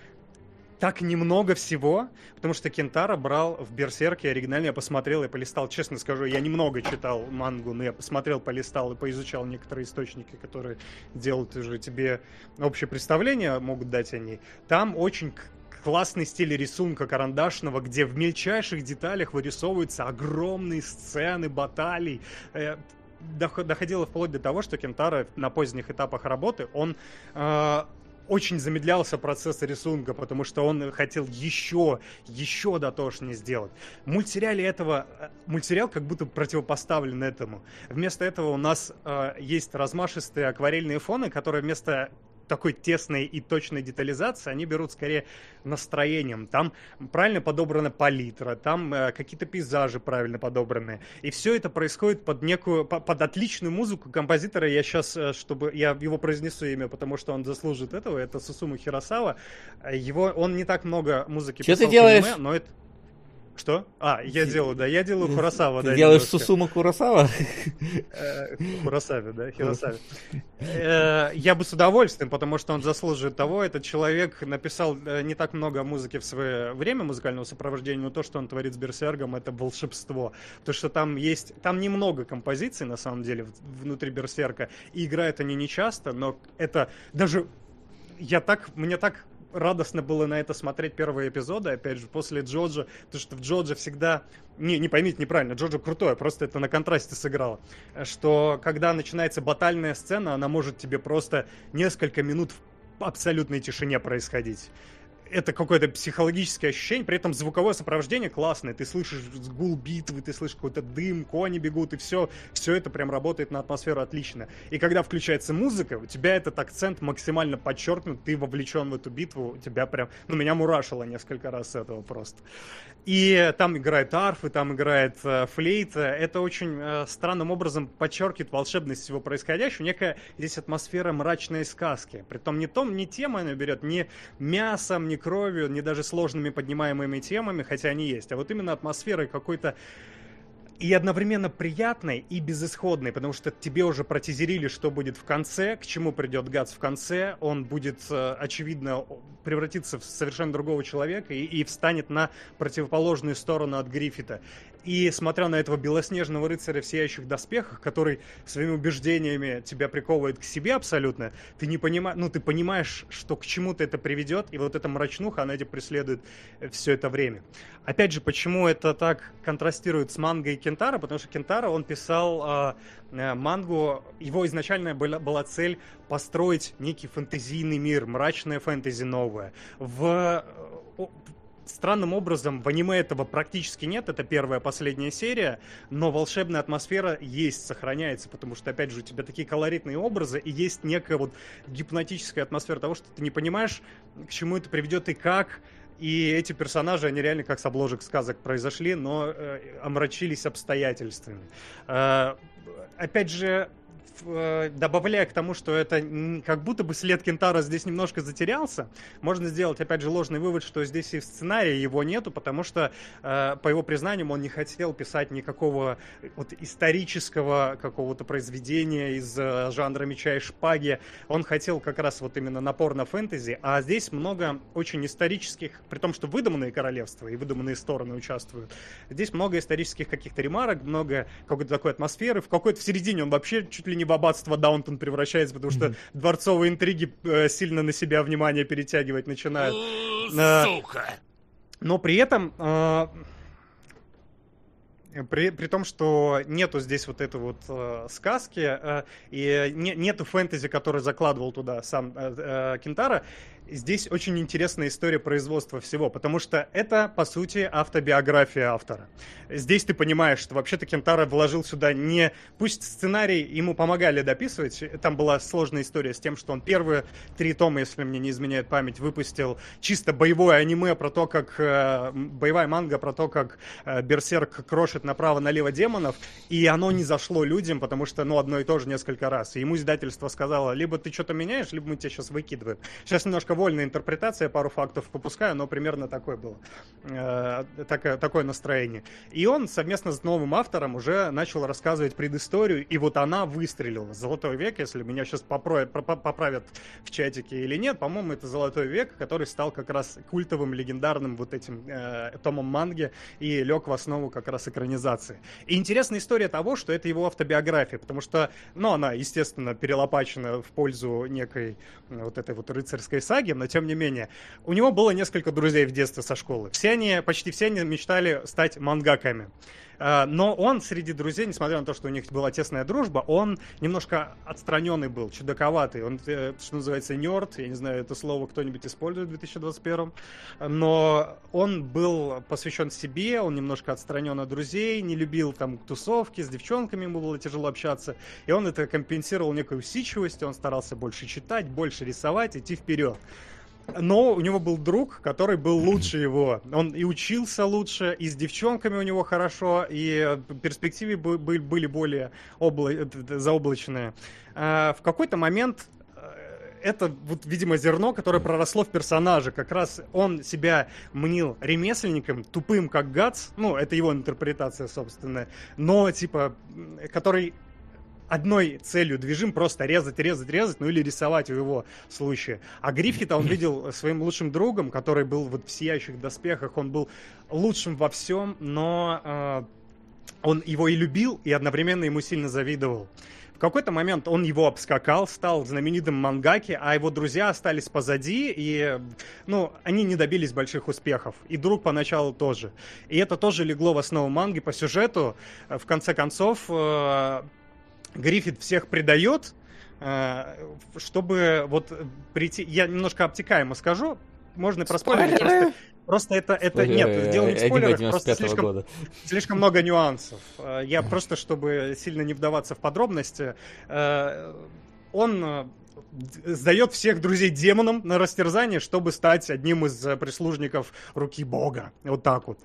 так немного всего, потому что Кентара брал в Берсерке оригинально, я посмотрел, я полистал, честно скажу, я немного читал мангу, но я посмотрел, полистал и поизучал некоторые источники, которые делают уже тебе общее представление, могут дать они. Там очень классный стиль рисунка карандашного, где в мельчайших деталях вырисовываются огромные сцены баталий. Э, доходило вплоть до того, что Кентара на поздних этапах работы, он э, очень замедлялся процесс рисунка, потому что он хотел еще, еще дотошнее сделать. В мультсериале этого, э, мультсериал как будто противопоставлен этому. Вместо этого у нас э, есть размашистые акварельные фоны, которые вместо такой тесной и точной детализации, они берут скорее настроением. Там правильно подобрана палитра, там э, какие-то пейзажи правильно подобраны. И все это происходит под некую, по, под отличную музыку композитора. Я сейчас, э, чтобы я его произнесу имя, потому что он заслужит этого, это Сусуму Хиросава. Его, он не так много музыки Что ты делаешь? Аниме, но это... Что? А, я делаю, да, я делаю Курасава, Ты да. делаешь немножко. Сусума Курасава? Э, Курасаве, да, Хиросаве. Э, Я бы с удовольствием, потому что он заслуживает того. Этот человек написал э, не так много музыки в свое время музыкального сопровождения, но то, что он творит с Берсергом, это волшебство. Потому что там есть, там немного композиций, на самом деле, внутри Берсерка. И играют они не часто, но это даже... Я так, мне так радостно было на это смотреть первые эпизоды, опять же, после Джоджа, потому что в Джоджа всегда... Не, не поймите неправильно, Джоджо крутой, просто это на контрасте сыграло. Что когда начинается батальная сцена, она может тебе просто несколько минут в абсолютной тишине происходить. Это какое-то психологическое ощущение, при этом звуковое сопровождение классное. Ты слышишь гул битвы, ты слышишь какой-то дым, кони бегут, и все, все это прям работает на атмосферу отлично. И когда включается музыка, у тебя этот акцент максимально подчеркнут, ты вовлечен в эту битву, у тебя прям, ну, меня мурашило несколько раз с этого просто. И там играет арфы, там играет э, флейта. Это очень э, странным образом подчеркивает волшебность всего происходящего. Некая здесь атмосфера мрачной сказки. Притом не том, не тема она берет, не мясом, не кровью, не даже сложными поднимаемыми темами, хотя они есть. А вот именно атмосферой какой-то и одновременно приятной и безысходной, потому что тебе уже протизерили, что будет в конце, к чему придет Гац в конце, он будет, э, очевидно, превратиться в совершенно другого человека и, и встанет на противоположную сторону от Гриффита. И смотря на этого белоснежного рыцаря в сияющих доспехах, который своими убеждениями тебя приковывает к себе абсолютно, ты не понимаешь, ну ты понимаешь, что к чему-то это приведет, и вот эта мрачнуха, она тебя преследует все это время. Опять же, почему это так контрастирует с мангой Кентара? Потому что Кентара, он писал э, э, мангу, его изначальная была, была цель построить некий фэнтезийный мир, мрачное фэнтези новое. В э, странным образом в аниме этого практически нет, это первая, последняя серия, но волшебная атмосфера есть, сохраняется, потому что, опять же, у тебя такие колоритные образы, и есть некая вот гипнотическая атмосфера того, что ты не понимаешь, к чему это приведет и как, и эти персонажи, они реально как с обложек сказок произошли, но э, омрачились обстоятельствами. Э, опять же, добавляя к тому, что это как будто бы след Кентара здесь немножко затерялся, можно сделать, опять же, ложный вывод, что здесь и в сценарии его нету, потому что, э, по его признаниям, он не хотел писать никакого вот исторического какого-то произведения из э, жанра меча и шпаги. Он хотел как раз вот именно напор на фэнтези, а здесь много очень исторических, при том, что выдуманные королевства и выдуманные стороны участвуют. Здесь много исторических каких-то ремарок, много какой-то такой атмосферы. В какой-то в середине он вообще чуть ли не в аббатство Даунтон превращается, потому что дворцовые интриги э, сильно на себя внимание перетягивать начинают. На- Сука! Но при этом, э, при, при том, что нету здесь вот этой вот э, сказки, э, и не- нету фэнтези, который закладывал туда сам э, э, Кентара, здесь очень интересная история производства всего, потому что это, по сути, автобиография автора. Здесь ты понимаешь, что вообще-то Кентара вложил сюда не... Пусть сценарий ему помогали дописывать, там была сложная история с тем, что он первые три тома, если мне не изменяет память, выпустил чисто боевое аниме про то, как... э, боевая манга про то, как э, Берсерк крошит направо-налево демонов, и оно не зашло людям, потому что, ну, одно и то же несколько раз. И ему издательство сказало, либо ты что-то меняешь, либо мы тебя сейчас выкидываем. Сейчас немножко вольная интерпретация, пару фактов попускаю, но примерно такое было. Э, такое, настроение. И он совместно с новым автором уже начал рассказывать предысторию, и вот она выстрелила. Золотой век, если меня сейчас поправят, поправят в чатике или нет, по-моему, это Золотой век, который стал как раз культовым, легендарным вот этим э, томом манги и лег в основу как раз экранизации. И интересная история того, что это его автобиография, потому что, ну, она, естественно, перелопачена в пользу некой вот этой вот рыцарской саги, но тем не менее. У него было несколько друзей в детстве со школы. Все они, почти все они мечтали стать мангаками. Э, но он среди друзей, несмотря на то, что у них была тесная дружба, он немножко отстраненный был, чудаковатый. Он, э, что называется, нерд. Я не знаю, это слово кто-нибудь использует в 2021. Но он был посвящен себе, он немножко отстранен от друзей, не любил там тусовки, с девчонками ему было тяжело общаться. И он это компенсировал некой усидчивостью, он старался больше читать, больше рисовать, идти вперед. Но у него был друг, который был лучше его. Он и учился лучше, и с девчонками у него хорошо, и перспективы были более обла... заоблачные. А, в какой-то момент э, это, вот, видимо, зерно, которое проросло в персонаже. Как раз он себя мнил ремесленником, тупым как Гац. Ну, это его интерпретация, собственно. Но, типа, который одной целью движим, просто резать, резать, резать, ну или рисовать в его случае. А Гриффита он видел своим лучшим другом, который был вот в сияющих доспехах, он был лучшим во всем, но э, он его и любил, и одновременно ему сильно завидовал. В какой-то момент он его обскакал, стал знаменитым мангаки, а его друзья остались позади, и, ну, они не добились больших успехов. И друг поначалу тоже. И это тоже легло в основу манги по сюжету. В конце концов, э, Гриффит всех предает, э, чтобы вот прийти... Я немножко обтекаемо скажу, можно проспорить. Просто, просто это, это нет, дело не в спойлерах, просто слишком, года. слишком много нюансов. Э, я просто, чтобы сильно не вдаваться в подробности, э, он сдает всех друзей демонам на растерзание, чтобы стать одним из прислужников руки Бога. Вот так вот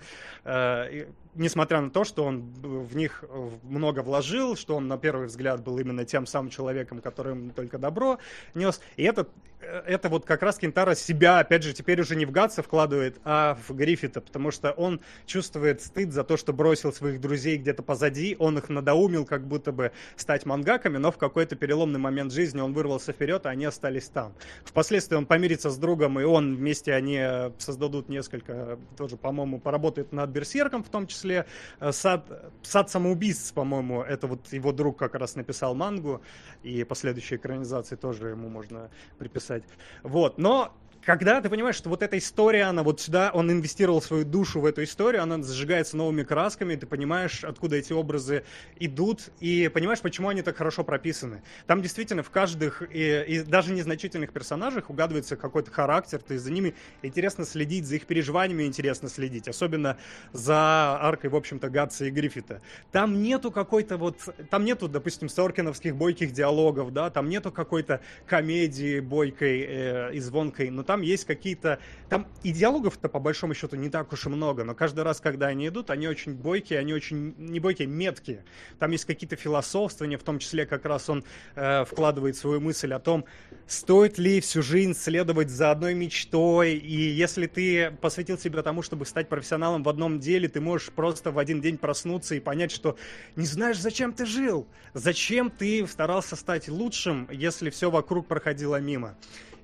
несмотря на то, что он в них много вложил, что он на первый взгляд был именно тем самым человеком, которым только добро нес. И это, это вот как раз Кентара себя, опять же, теперь уже не в Гатса вкладывает, а в Гриффита, потому что он чувствует стыд за то, что бросил своих друзей где-то позади, он их надоумил как будто бы стать мангаками, но в какой-то переломный момент жизни он вырвался вперед, а они остались там. Впоследствии он помирится с другом, и он вместе они создадут несколько, тоже, по-моему, поработает над Берсерком в том числе, числе э, сад, сад самоубийц, по-моему, это вот его друг как раз написал мангу, и последующие экранизации тоже ему можно приписать. Вот, но когда ты понимаешь, что вот эта история, она вот сюда, он инвестировал свою душу в эту историю, она зажигается новыми красками, ты понимаешь, откуда эти образы идут, и понимаешь, почему они так хорошо прописаны. Там действительно в каждых, и, и даже незначительных персонажах угадывается какой-то характер, то есть за ними интересно следить, за их переживаниями интересно следить, особенно за аркой, в общем-то, Гатса и Гриффита. Там нету какой-то вот, там нету, допустим, соркиновских бойких диалогов, да, там нету какой-то комедии бойкой э, и звонкой, но там там есть какие-то... Там и диалогов-то по большому счету не так уж и много, но каждый раз, когда они идут, они очень бойкие, они очень... Не бойкие, меткие. Там есть какие-то философствования, в том числе как раз он э, вкладывает свою мысль о том, стоит ли всю жизнь следовать за одной мечтой, и если ты посвятил себя тому, чтобы стать профессионалом в одном деле, ты можешь просто в один день проснуться и понять, что не знаешь, зачем ты жил, зачем ты старался стать лучшим, если все вокруг проходило мимо.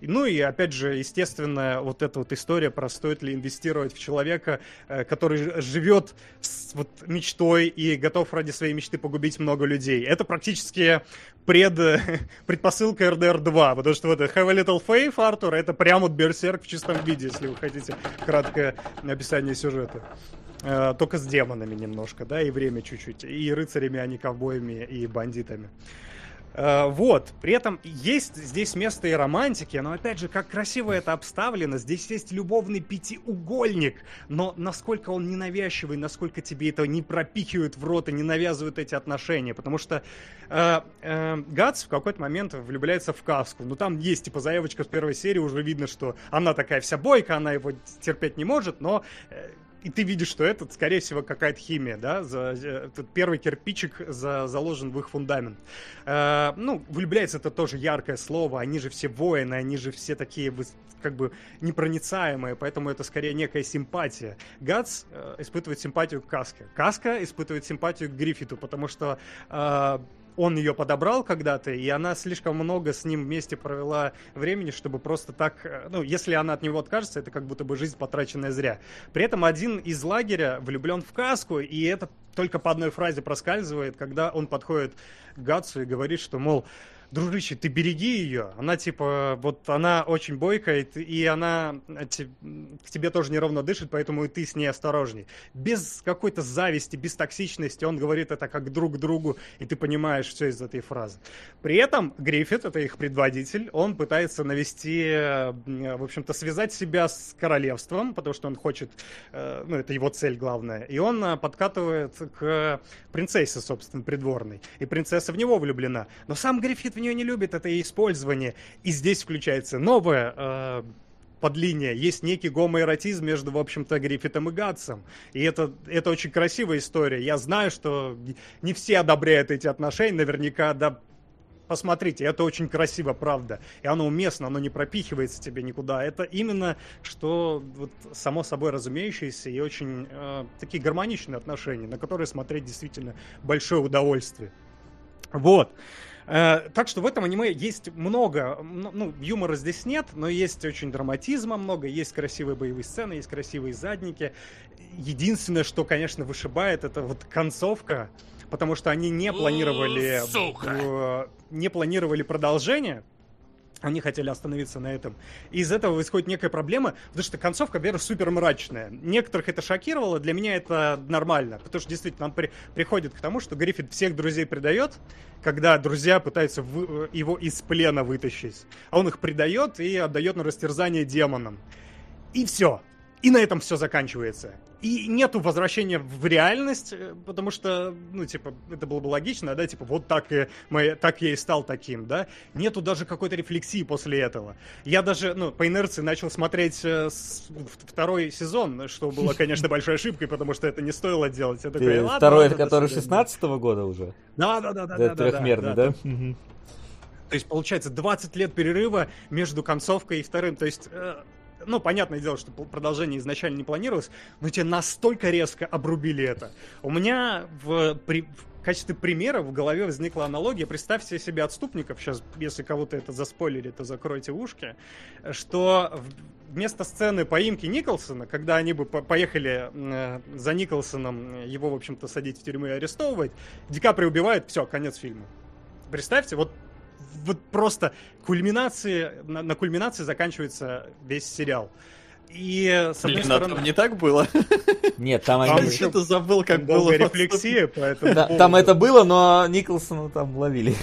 Ну и, опять же, естественно, вот эта вот история про стоит ли инвестировать в человека, э, который живет с вот мечтой и готов ради своей мечты погубить много людей. Это практически пред, предпосылка RDR 2, потому что вот Have a Little Faith, Артур, это прям вот Берсерк в чистом виде, если вы хотите краткое описание сюжета. Uh, только с демонами немножко, да, и время чуть-чуть, и рыцарями, а не ковбоями и бандитами. Э, вот, при этом есть здесь место и романтики, но опять же, как красиво это обставлено, здесь есть любовный пятиугольник, но насколько он ненавязчивый, насколько тебе это не пропихивают в рот и не навязывают эти отношения, потому что э, э, Гац в какой-то момент влюбляется в Каску, ну там есть типа заявочка с первой серии, уже видно, что она такая вся бойка, она его терпеть не может, но э, и ты видишь, что это, скорее всего, какая-то химия, да, за, этот первый кирпичик за, заложен в их фундамент. Э, ну, влюбляется это тоже яркое слово, они же все воины, они же все такие, как бы, непроницаемые, поэтому это скорее некая симпатия. Гац э, испытывает симпатию к Каске. Каска испытывает симпатию к Гриффиту, потому что э, он ее подобрал когда-то, и она слишком много с ним вместе провела времени, чтобы просто так... Э, ну, если она от него откажется, это как будто бы жизнь потраченная зря. При этом один из лагеря влюблен в каску, и это только по одной фразе проскальзывает, когда он подходит к Гатсу и говорит, что, мол, дружище, ты береги ее. Она типа, вот она очень бойкая, и она к тебе тоже неровно дышит, поэтому и ты с ней осторожней. Без какой-то зависти, без токсичности он говорит это как друг другу, и ты понимаешь все из этой фразы. При этом Гриффит, это их предводитель, он пытается навести, в общем-то, связать себя с королевством, потому что он хочет, э, ну, это его цель главная, и он э, подкатывает к принцессе, собственно, придворной. И принцесса в него влюблена. Но сам Гриффит в нее не любит, это использование. И здесь включается новое э, подлиния. Есть некий гомоэротизм между, в общем-то, Гриффитом и Гатсом. И это, это очень красивая история. Я знаю, что не все одобряют эти отношения, наверняка, да, посмотрите, это очень красиво, правда. И оно уместно, оно не пропихивается тебе никуда. Это именно что вот, само собой разумеющееся и очень э, такие гармоничные отношения, на которые смотреть действительно большое удовольствие. Вот. Э, так что в этом аниме есть много, ну, юмора здесь нет, но есть очень драматизма много, есть красивые боевые сцены, есть красивые задники. Единственное, что, конечно, вышибает, это вот концовка, потому что они не планировали, э, не планировали продолжение, они хотели остановиться на этом. И из этого происходит некая проблема, потому что концовка, во супер мрачная. Некоторых это шокировало, для меня это нормально, потому что действительно он при, приходит к тому, что Гриффит всех друзей предает, когда друзья пытаются в, его из плена вытащить. А он их предает и отдает на растерзание демонам. И все. И на этом все заканчивается. И нету возвращения в реальность, э, потому что, ну, типа, это было бы логично, да, типа, вот так, и мы, так я и стал таким, да. Нету даже какой-то рефлексии после этого. Я даже, ну, по инерции начал смотреть э, второй сезон, что было, конечно, большой ошибкой, потому что это не стоило делать. Я такой, ладно, второй, это который 16-го года уже? Да, да, да, да. Это трехмерный, да? То есть, получается, 20 лет перерыва между концовкой и вторым. То есть, э, ну, понятное дело, что продолжение изначально не планировалось, но тебе настолько резко обрубили это. У меня в, при, в качестве примера в голове возникла аналогия. Представьте себе отступников, сейчас, если кого-то это заспойлили, то закройте ушки, что вместо сцены поимки Николсона, когда они бы поехали э, за Николсоном, его, в общем-то, садить в тюрьму и арестовывать, Ди Капри убивает, все, конец фильма. Представьте, вот вот просто кульминации, на, на кульминации заканчивается весь сериал. И с одной Блин, а стороны... не так было. Нет, там они... что-то забыл, как было. рефлексия, поэтому... Да, там это было, но Николсона там ловили.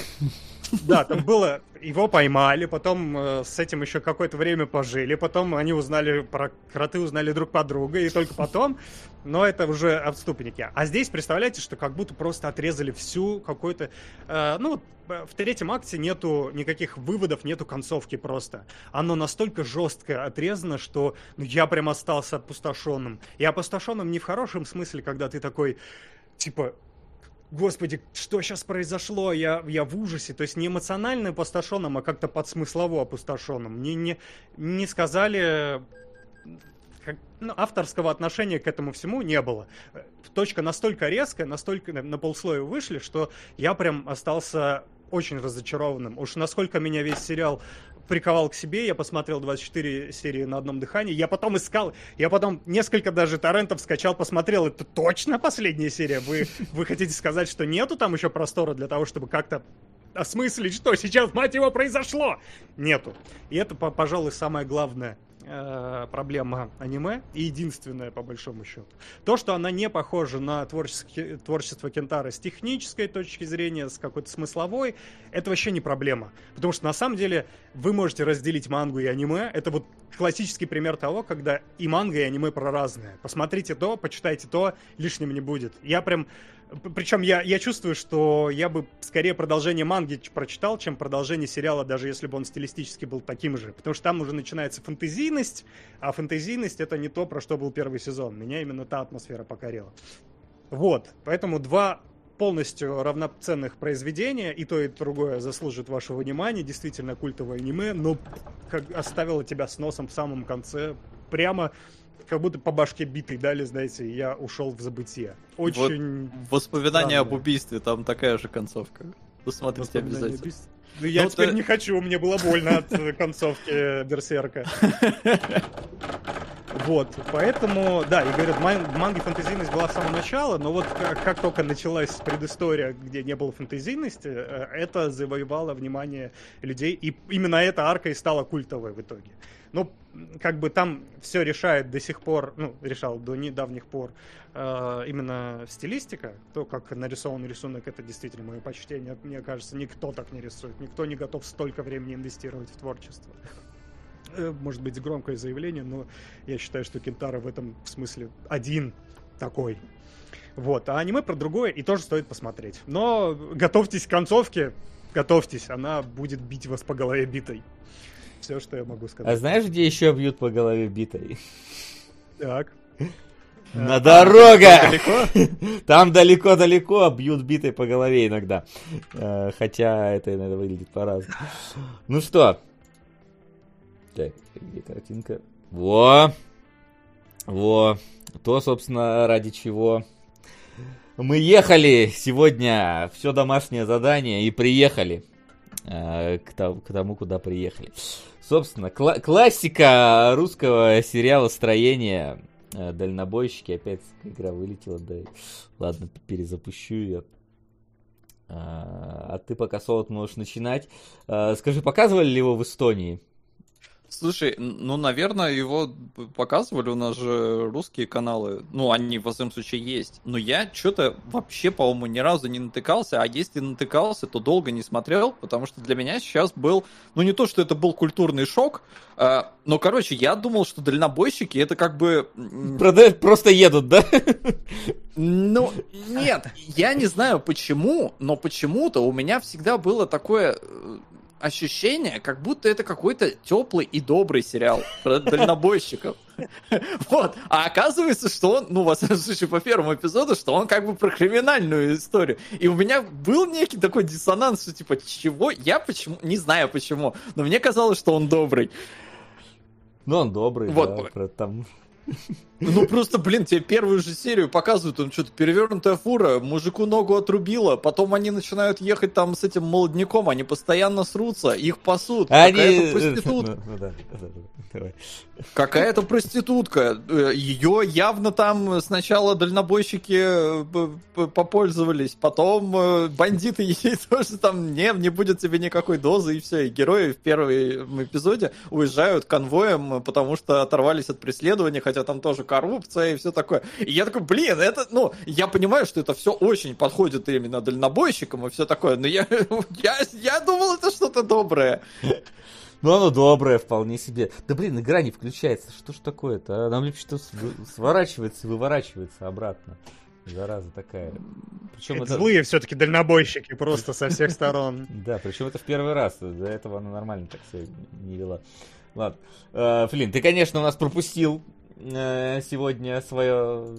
Да, там было, его поймали, потом э, с этим еще какое-то время пожили, потом они узнали, про кроты узнали друг по другу, и только потом, но это уже отступники. А здесь, представляете, что как будто просто отрезали всю какой-то, э, ну, в третьем акте нету никаких выводов, нету концовки просто. Оно настолько жестко отрезано, что ну, я прям остался опустошенным. И опустошенным не в хорошем смысле, когда ты такой, типа, господи, что сейчас произошло, я, я в ужасе. То есть не эмоционально опустошенным, а как-то подсмыслово опустошенным. Мне не, не сказали как, ну, авторского отношения к этому всему не было. Точка настолько резкая, настолько на, на полслоя вышли, что я прям остался очень разочарованным. Уж насколько меня весь сериал приковал к себе, я посмотрел 24 серии на одном дыхании, я потом искал, я потом несколько даже торрентов скачал, посмотрел, это точно последняя серия? Вы, вы хотите сказать, что нету там еще простора для того, чтобы как-то осмыслить, что сейчас, мать его, произошло? Нету. И это, пожалуй, самое главное э, проблема аниме, и единственная по большому счету. То, что она не похожа на творчество Кентара с технической точки зрения, с какой-то смысловой, это вообще не проблема. Потому что на самом деле вы можете разделить мангу и аниме. Это вот классический пример того, когда и манга, и аниме про разные. Посмотрите то, почитайте то, лишним не будет. Я прям причем я, я чувствую, что я бы скорее продолжение манги прочитал, чем продолжение сериала, даже если бы он стилистически был таким же. Потому что там уже начинается фэнтезийность, а фэнтезийность это не то, про что был первый сезон. Меня именно та атмосфера покорила. Вот, поэтому два полностью равноценных произведения, и то, и другое заслужит вашего внимания, действительно культовое аниме, но как оставило тебя с носом в самом конце, прямо как будто по башке битый дали, знаете, и я ушел в забытие. Очень... Вот воспоминания странно. об убийстве, там такая же концовка. Посмотрите обязательно. Ну, я ну, теперь то... не хочу, мне было больно от концовки Берсерка. Вот, поэтому, да, и говорят, ман- манги фэнтезийность была с самого начала, но вот как, как только началась предыстория, где не было фэнтезийности, э, это завоевало внимание людей, и именно эта арка и стала культовой в итоге. Ну, как бы там все решает до сих пор, ну, решал до недавних пор э, именно стилистика, то, как нарисован рисунок, это действительно мое почтение. Мне кажется, никто так не рисует, никто не готов столько времени инвестировать в творчество. Э, может быть, громкое заявление, но я считаю, что Кентара в этом смысле один такой. Вот, а аниме про другое и тоже стоит посмотреть. Но готовьтесь к концовке, готовьтесь, она будет бить вас по голове битой. Все, что я могу сказать. А знаешь, где еще бьют по голове битой? Так. На А, дорогах! Далеко? Там далеко-далеко бьют битой по голове иногда. Э, Хотя это иногда выглядит по-разному. Ну что? Так, где картинка? Во! Во! То, собственно, ради чего мы ехали сегодня. Все домашнее задание и приехали э, к тому, куда приехали. Собственно, кла- классика русского сериала «Строение». Э, Дальнобойщики. Опять игра вылетела. Да. Ладно, перезапущу ее. А ты пока, Солод, можешь начинать. А, Скажи, показывали ли его в Эстонии? Слушай, ну, наверное, его показывали, у нас же русские каналы, ну, они, во всяком случае, есть. Но я что-то вообще, по-моему, ни разу не натыкался, а если натыкался, то долго не смотрел, потому что для меня сейчас был, ну, не то, что это был культурный шок, а, но, короче, я думал, что дальнобойщики это как бы... Просто едут, да? Ну, нет, я не знаю почему, но почему-то у меня всегда было такое э, ощущение, как будто это какой-то теплый и добрый сериал про дальнобойщиков. Вот. А оказывается, что он, ну, во всяком случае, по первому эпизоду, что он как бы про криминальную историю. И у меня был некий такой диссонанс, что типа, чего? Я почему? Не знаю почему, но мне казалось, что он добрый. Ну, он добрый, Вот. да, про- там... Ну просто, блин, тебе первую же серию показывают, он что-то перевернутая фура, мужику ногу отрубила, потом они начинают ехать там с этим молодняком, они постоянно срутся, их пасут. Они... Какая-то проститутка, Ну, ну да, да, какая-то проститутка. Ее явно там сначала дальнобойщики э, попользовались, потом э, бандиты ей тоже там, не, не будет тебе никакой дозы, и все. И герои в первом эпизоде уезжают конвоем, потому что оторвались от преследования, хотя там тоже коррупция и все такое. И я такой, блин, это, ну, я понимаю, что это все очень подходит именно дальнобойщикам и все такое, но я, я, я думал, это что-то доброе. Ну, оно доброе вполне себе. Да, блин, игра не включается. Что ж такое-то? а? Нам либо что сворачивается и выворачивается обратно. Зараза такая. Причем Это это... злые все-таки дальнобойщики просто со всех сторон. Да, причем это в первый раз. До этого она нормально так себя не вела. Ладно. Э, Флин, ты, конечно, у нас пропустил сегодня свое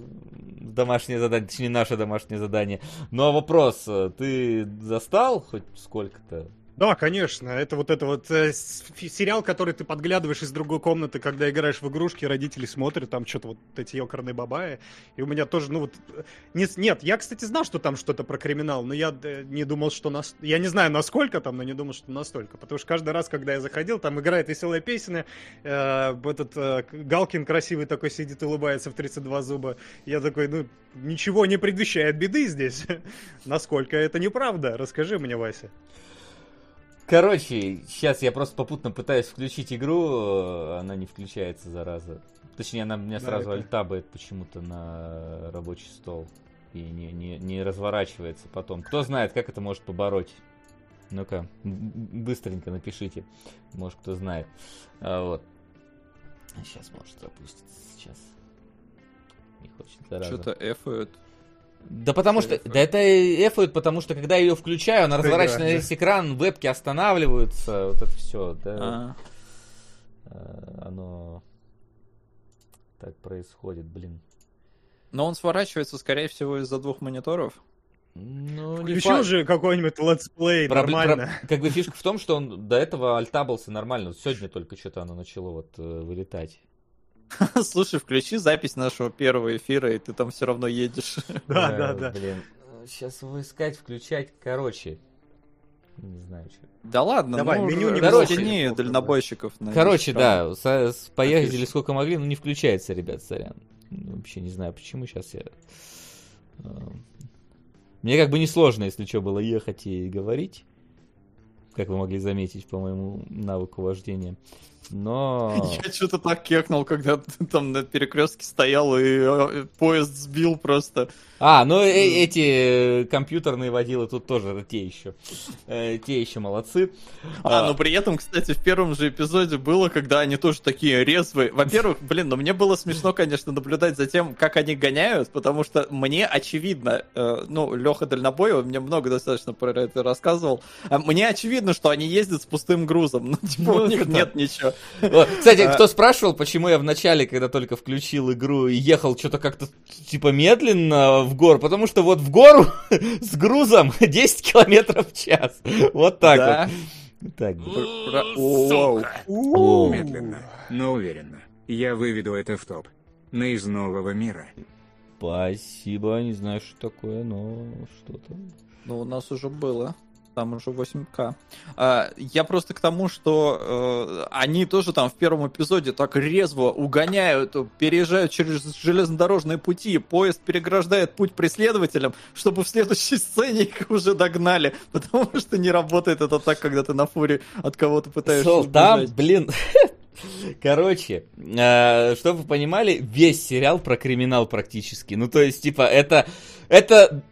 домашнее задание, точнее, наше домашнее задание. Но вопрос, э, ты застал хоть сколько-то? Да, конечно. Это вот это вот э, сериал, который ты подглядываешь из другой комнаты, когда играешь в игрушки, родители смотрят, там что-то вот эти ёкарные бабаи. И у меня тоже, ну вот... э, Не, нет, я, кстати, знал, что там что-то про криминал, но я э, не думал, что... Нас... Я не знаю, насколько там, но не думал, что настолько. Потому что каждый раз, когда я заходил, там играет веселая песня, э, этот э, Галкин красивый такой сидит, улыбается в 32 зуба. Я такой, ну, ничего не предвещает беды здесь. Насколько это неправда? Расскажи мне, Вася. Короче, сейчас я просто попутно пытаюсь включить игру, э, она не включается, зараза. Точнее, она меня Да, сразу это- альтабает почему-то на рабочий стол. И не, не, не разворачивается потом. Кто знает, как это может побороть? Ну-ка, быстренько напишите. Может, кто знает. А, вот. Сейчас может запуститься. Сейчас. Не хочет, зараза. Что-то эфают. Да потому что... Эфает. Да это эфает, потому что когда я ее включаю, она разворачивается на весь экран, вебки останавливаются, вот это все, да. А. Э, Оно так происходит, блин. Но он сворачивается, скорее всего, из-за двух мониторов. Ну, не Включил фа- же какой-нибудь let's play, Проб- нормально. про- Как бы фишка в том, что он до этого alt-tab ался нормально. Сегодня только что-то оно начало вот э, вылетать. Слушай, включи запись нашего первого эфира, и ты там все равно едешь. Да, Э, да, да. Блин. Сейчас его искать, включать. Короче. Не знаю, что. Да ладно, Давай, ну, меню не Короче, плохо, дальнобойщиков. на Короче, 10 да, со- с- поездили Отлично. сколько могли, но не включается, ребят, сорян. Ну, Вообще не знаю, почему сейчас я... э, Мне как бы несложно, если что, было ехать и говорить. Как вы могли заметить по моему навыку вождения. Но... Я что-то так кекнул, когда ты там на перекрестке стоял и э, поезд сбил просто. А, ну э- эти э, компьютерные водилы тут тоже те еще. Э, те еще молодцы. А, но при этом, кстати, в первом же эпизоде было, когда они тоже такие резвые. Во-первых, блин, ну мне было смешно, конечно, наблюдать за тем, как они гоняют, потому что мне очевидно, э, ну, Леха Дальнобоева мне много достаточно про это рассказывал, а мне очевидно, что они ездят с пустым грузом, ну, типа, Ну, у них нет ничего. Вот, Кстати, А. кто спрашивал, почему я в начале, когда только включил игру и ехал что-то как-то типа медленно в гору, потому что вот в гору с грузом 10 километров в час. Вот так Да. вот. Так. Медленно, но уверенно. Я выведу это в топ. На из нового мира. Спасибо, не знаю, что такое, но что-то. Ну, у нас уже было. Там уже 8К. А, я просто к тому, что э, они тоже там в первом эпизоде так резво угоняют, переезжают через железнодорожные пути, поезд переграждает путь преследователям, чтобы в следующей сцене их уже догнали. Потому что не работает это так, когда ты на фуре от кого-то пытаешься Сол, там, блин. Короче, э, чтобы вы понимали, весь сериал про криминал практически. Ну, то есть, типа, это, это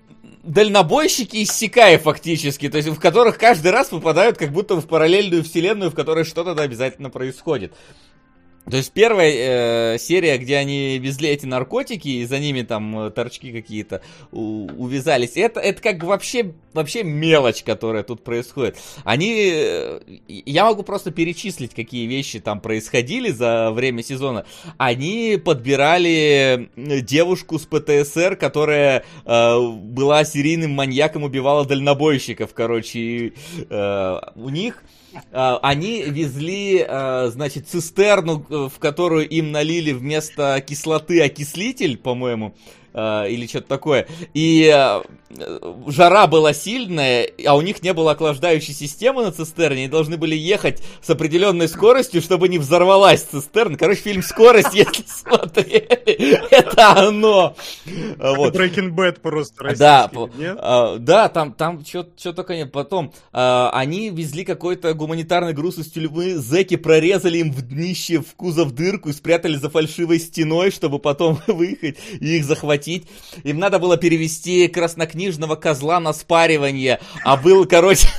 дальнобойщики из Сикая фактически, то есть в которых каждый раз попадают как будто в параллельную вселенную, в которой что-то обязательно происходит. То есть первая э, серия, где они везли эти наркотики, и за ними там э, торчки какие-то увязались, это, это как вообще, вообще мелочь, которая тут происходит. Они, э, я могу просто перечислить, какие вещи там происходили за время сезона. Они подбирали э, девушку с ПТСР, которая э, была серийным маньяком, убивала дальнобойщиков, короче. и, э, у них они везли, а, значит, цистерну, э, в которую им налили вместо кислоты окислитель, по-моему, а, или что-то такое. И э, жара была сильная, а у них не было охлаждающей системы на цистерне, и должны были ехать с определенной скоростью, чтобы не взорвалась цистерна. Короче, фильм «Скорость», если смотрели, это оно. Вот. Breaking Bad просто Да, а, да, там, там что только нет. Потом а, они везли какой-то гуманитарный груз из тюрьмы, зэки прорезали им в днище, в кузов дырку и спрятали за фальшивой стеной, чтобы потом выехать и их захватить. Им надо было перевести краснокнижного козла на спаривание, а был, короче...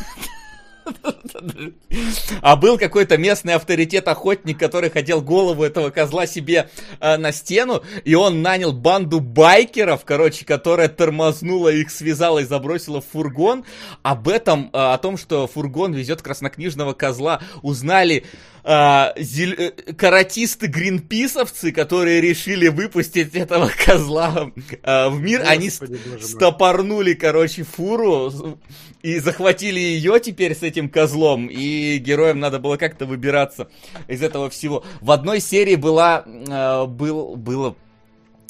А был какой-то местный авторитет-охотник, который хотел голову этого козла себе э, на стену, и он нанял банду байкеров, короче, которая тормознула их, связала и забросила в фургон. Об этом, э, о том, что фургон везет краснокнижного козла, узнали э, зел- э, каратисты-гринписовцы, которые решили выпустить этого козла э, в мир. Они Господи, боже мой. стопорнули, короче, фуру и захватили ее теперь с этим козлом. И героям надо было как-то выбираться из этого всего. В одной серии была, э, был, было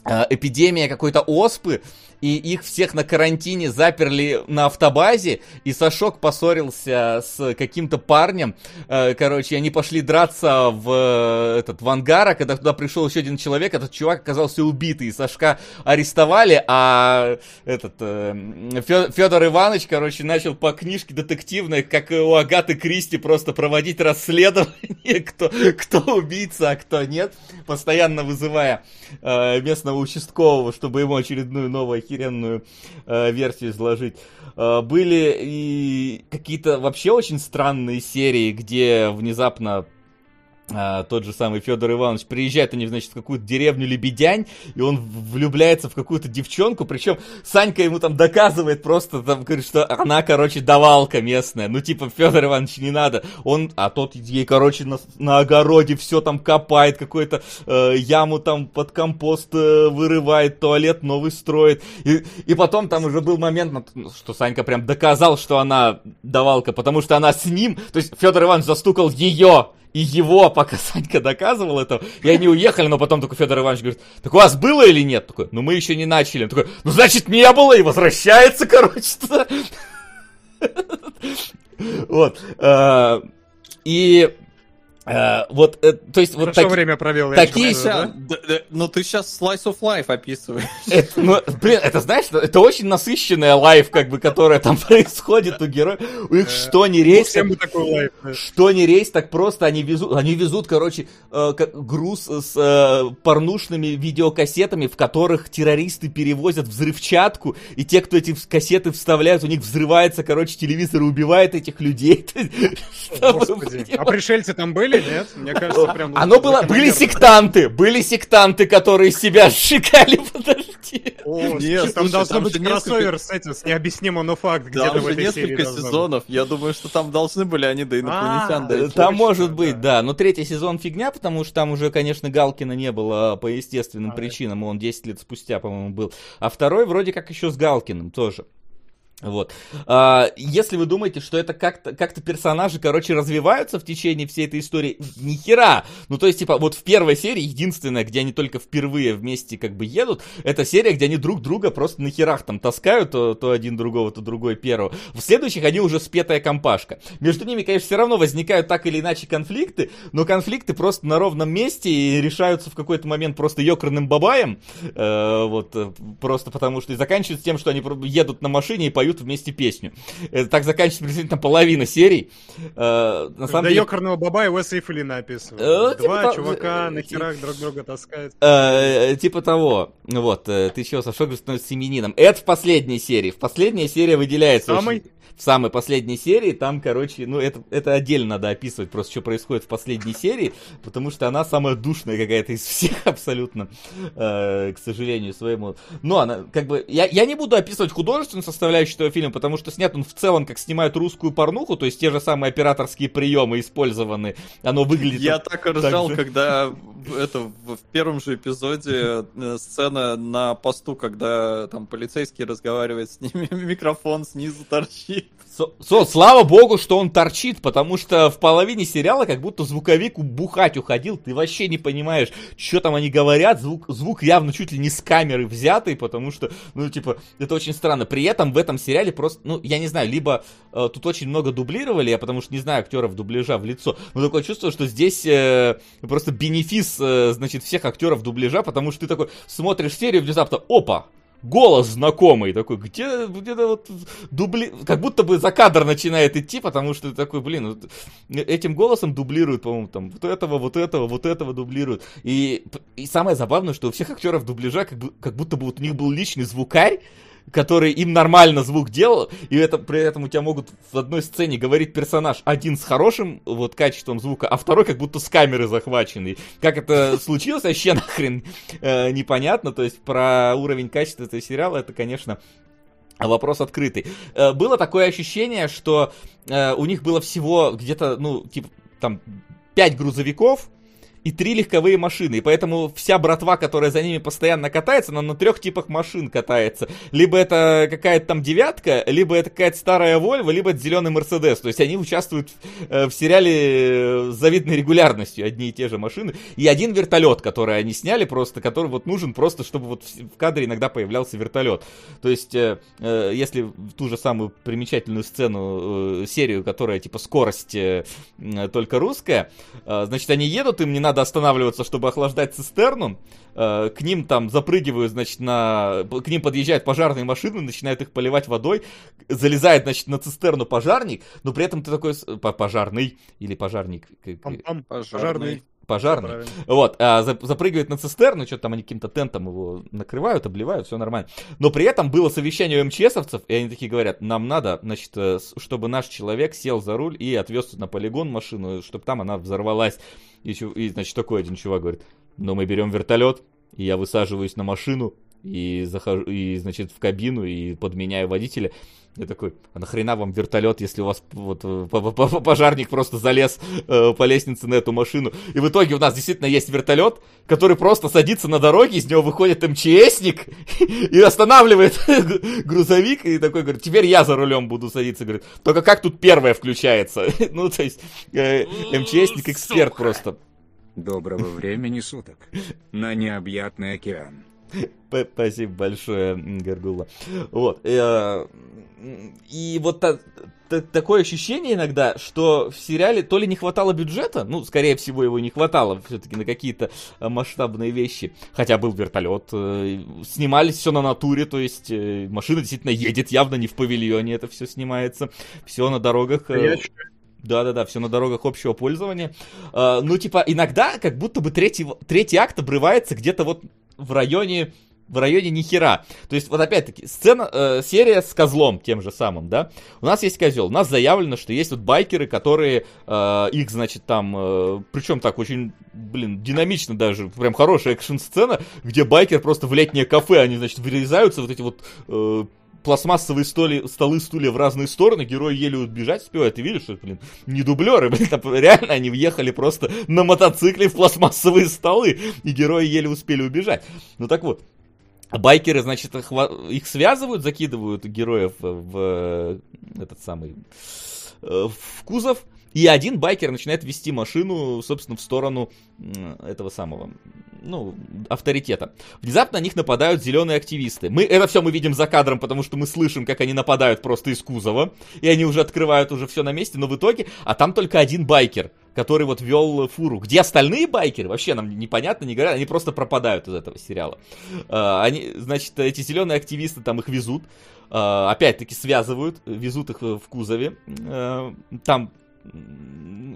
э, эпидемия какой-то оспы, и их всех на карантине заперли на автобазе, и Сашок поссорился с каким-то парнем, э, короче, они пошли драться в э, этот в ангар, а когда туда пришел еще один человек, этот чувак оказался убитый, и Сашка арестовали, а этот Федор Иванович, короче, начал по книжке детективной, как у Агаты Кристи, просто проводить расследование, кто, кто убийца, а кто нет, постоянно вызывая э, местного участкового, чтобы ему очередную новую охеренную э, версию изложить. Э, были и какие-то вообще очень странные серии, где внезапно а, тот же самый Федор Иванович приезжает, они, значит, в какую-то деревню Лебедянь, и он влюбляется в какую-то девчонку, причем Санька ему там доказывает просто, там, говорит, что она, короче, давалка местная, ну, типа, Федор Иванович, не надо, он, а тот ей, короче, на, на огороде все там копает, какую-то э, яму там под компост э, вырывает, туалет новый строит, и, и потом там уже был момент, ну, что Санька прям доказал, что она давалка, потому что она с ним, то есть Федор Иванович застукал ее, и его, пока Санька доказывал это, и они уехали, но потом такой Федор Иванович говорит, так у вас было или нет? Такой, ну мы еще не начали. Он такой, ну значит не было, и возвращается, короче. Вот. э, И э, вот, э, то есть, вот Хорошо таки- время провел. я такие же говорю, Ща- д- д- Ну ты сейчас Slice of Life описываешь. Это, ну, блин, это знаешь, это- это очень насыщенная лайф, как бы, которая там происходит у героев. У них что не Ну, рейс, лайф. да. что не рейс, так просто они везут, они везут, короче, э, как- груз с э, порнушными видеокассетами, в которых террористы перевозят взрывчатку, и те, кто эти кассеты вставляют, у них взрывается, короче, телевизор и убивает этих людей. Господи. А пришельцы там были, нет? Мне кажется, прям... Оно было, были сектанты, были сектанты, которые себя сжигали, подожди. О, Нет, там должно там быть кроссовер с этим, с необъяснимым, но факт где-то в этой серии несколько сезонов. Я думаю, что там должны были они до инопланетян А. Там может быть, да. да. Но третий сезон фигня, потому что там уже, конечно, Галкина не было по естественным А, причинам. Он 10 лет спустя, по-моему, был. А второй вроде как еще с Галкиным тоже. Вот. А, если вы думаете, что это как-то как персонажи, короче, развиваются в течение всей этой истории, ни хера. Ну, то есть, типа, вот в первой серии, единственная, где они только впервые вместе как бы едут, это серия, где они друг друга просто на херах там таскают, то, то один другого, то другой первого. В следующих они уже спетая компашка. Между ними, конечно, все равно возникают так или иначе конфликты, но конфликты просто на ровном месте и решаются в какой-то момент просто ёкарным бабаем. Э, вот, э, просто потому что и заканчивается тем, что они едут на машине и поют вместе песню. Это так заканчивается приблизительно половина серий. Э, на самом До деле... ёкарного баба и Уэса Эйфелина описывают. Э, типа Два того- чувака э, на херах друг друга таскают. Э, типа того. Вот, ты чего, Сашок становится семенином. Это в последней серии. В последней серии выделяется... Очень- В самой последней серии, там, короче, ну, это, это отдельно надо описывать, просто что происходит в последней серии, потому что она самая душная какая-то из всех абсолютно, э, к сожалению, своему. Но она, как бы, я, я не буду описывать художественную составляющую этого фильма, потому что снят он в целом, как снимают русскую порнуху, то есть те же самые операторские приемы использованы, оно выглядит... Я так ржал, же. когда это в первом же эпизоде э, сцена на посту, когда там полицейский разговаривает с ними, микрофон снизу торчит. Со, со- слава богу, что он торчит, потому что в половине сериала как будто звуковик бухать уходил, ты вообще не понимаешь, что там они говорят, звук, звук явно чуть ли не с камеры взятый, потому что, ну, типа, это очень странно. При этом в этом сериале просто, ну, я не знаю, либо э, тут очень много дублировали, я потому что не знаю актеров дубляжа в лицо, но такое чувство, что здесь э, просто бенефис, э, значит, всех актеров дубляжа, потому что ты такой смотришь серию, внезапно, опа, голос знакомый такой, где где-то вот дубли, как будто бы за кадр начинает идти, потому что ты такой, блин, вот этим голосом дублируют, по-моему, там вот этого, вот этого, вот этого дублируют. И, и самое забавное, что у всех актеров дубляжа как, бы, как будто бы вот у них был личный звукарь, который им нормально звук делал, и это, при этом у тебя могут в одной сцене говорить персонаж один с хорошим вот качеством звука, а второй как будто с камеры захваченный. Как это случилось, вообще нахрен э, непонятно, то есть про уровень качества этого сериала это, конечно, Вопрос открытый. Э, Было такое ощущение, что э, у них было всего где-то, ну, типа, там, пять грузовиков, и три легковые машины. И поэтому вся братва, которая за ними постоянно катается, она на трех типах машин катается. Либо это какая-то там девятка, либо это какая-то старая Вольва, либо это зеленый Мерседес. То есть они участвуют э, в сериале э, с завидной регулярностью, одни и те же машины. И один вертолет, который они сняли просто, который вот нужен просто, чтобы вот в кадре иногда появлялся вертолет. То есть, э, если ту же самую примечательную сцену, серию, которая типа скорость только русская, значит, они едут, им не надо останавливаться, чтобы охлаждать цистерну, э, к ним там запрыгивают, значит, на... К ним подъезжают пожарные машины, начинают их поливать водой, залезает, значит, на цистерну пожарник, но при этом ты такой... по- Пожарный или пожарник? Пожарный. Пожарный. Вот, а, за- запрыгивает на цистерну, что-то там они каким-то тентом его накрывают, обливают, все нормально. Но при этом было совещание у МЧСовцев, и они такие говорят, нам надо, значит, э, чтобы наш человек сел за руль и отвез на полигон машину, чтобы там она взорвалась. И, и, значит, такой один чувак говорит, ну мы берем вертолет, и я высаживаюсь на машину, и захожу, и, значит, в кабину, и подменяю водителя. Я такой, а нахрена вам вертолет, если у вас вот э, по- по- по- пожарник просто залез э, по лестнице на эту машину. И в итоге у нас действительно есть вертолет, который просто садится на дороге, из него выходит МЧСник и останавливает грузовик, и такой говорит, теперь я за рулем буду садиться. Говорит, только как тут первое включается? Ну, то есть, э, МЧСник эксперт просто. Доброго времени суток. На необъятный океан. Спасибо большое, Гаргула. Вот. Э, и вот такое ощущение иногда, что в сериале то ли не хватало бюджета, ну, скорее всего, его не хватало все-таки на какие-то э, масштабные вещи. Хотя был вертолет, э, снимались все на натуре, то есть машина действительно едет, явно не в павильоне это все снимается, все на дорогах. Да-да-да, все на дорогах общего пользования. ну, типа, иногда как будто бы третий, третий акт обрывается где-то вот в районе в районе ни хера. То есть, вот опять-таки, сцена, э, серия с козлом тем же самым, да? У нас есть козел, у нас заявлено, что есть вот байкеры, которые э, их, значит, там, э, причем так очень, блин, динамично даже, прям хорошая экшн-сцена, где байкер просто в летнее кафе, они, значит, вырезаются, вот эти вот э, пластмассовые столи, столы, стулья в разные стороны, герои еле убежать успевают. Ты видишь, что, блин, не дублеры, блин, там, реально они въехали просто на мотоцикле в пластмассовые столы, и герои еле успели убежать. Ну так вот, Байкеры, значит, их связывают, закидывают героев в этот самый э, в кузов, и один байкер начинает вести машину, собственно, в сторону этого самого, ну, авторитета. Внезапно на них нападают зеленые активисты. Мы, это все мы видим за кадром, потому что мы слышим, как они нападают просто из кузова, и они уже открывают уже все на месте, но в итоге, а там только один байкер, который вот вел фуру. Где остальные байкеры? Вообще нам непонятно, не говорят, они просто пропадают из этого сериала. А, они, значит, эти зеленые активисты там их везут, а, опять-таки связывают, везут их в кузове. А, там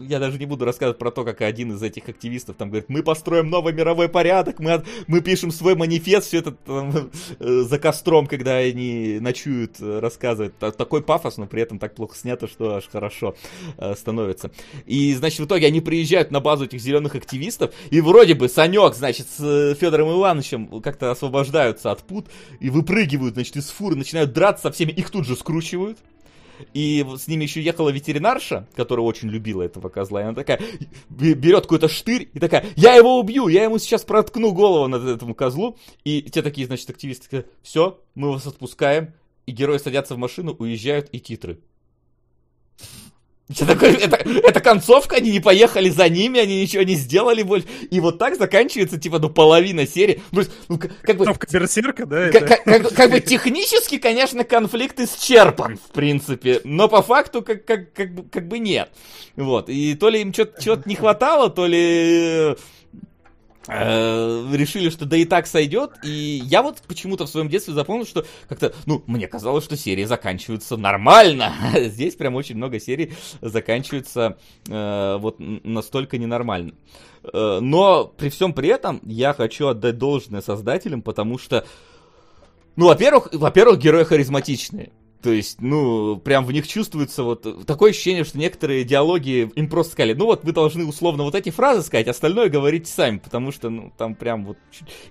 я даже не буду рассказывать про то, как один из этих активистов там говорит, мы построим новый мировой порядок, мы, мы пишем свой манифест, все это там, э, за костром, когда они ночуют, э, рассказывают. Такой пафос, но при этом так плохо снято, что аж хорошо э, становится. И, значит, в итоге они приезжают на базу этих зеленых активистов, и вроде бы Санек, значит, с Федором Ивановичем как-то освобождаются от пут и выпрыгивают, значит, из фуры, начинают драться со всеми, их тут же скручивают. И с ними еще ехала ветеринарша, которая очень любила этого козла. И она такая берет какой-то штырь и такая, я его убью, я ему сейчас проткну голову над этому козлу. И те такие, значит, активисты все, мы вас отпускаем. И герои садятся в машину, уезжают и титры. Такое? Это, это концовка, они не поехали за ними, они ничего не сделали больше. И вот так заканчивается, типа, ну, половина серии. Ну, ну как бы... Берсерка, да? Как, как, как, как бы технически, конечно, конфликт исчерпан, в принципе. Но по факту, как, как, как, бы, как бы нет. Вот. И то ли им что-то не хватало, то ли решили, что да и так сойдет. И я вот почему-то в своем детстве запомнил, что как-то, ну, мне казалось, что серии заканчиваются нормально. Здесь прям очень много серий заканчиваются э, вот настолько ненормально. Э, но при всем при этом я хочу отдать должное создателям, потому что, ну, во-первых, во-первых, герои харизматичные. То есть, ну, прям в них чувствуется вот такое ощущение, что некоторые диалоги им просто сказали, ну вот вы должны условно вот эти фразы сказать, остальное говорите сами, потому что, ну, там прям вот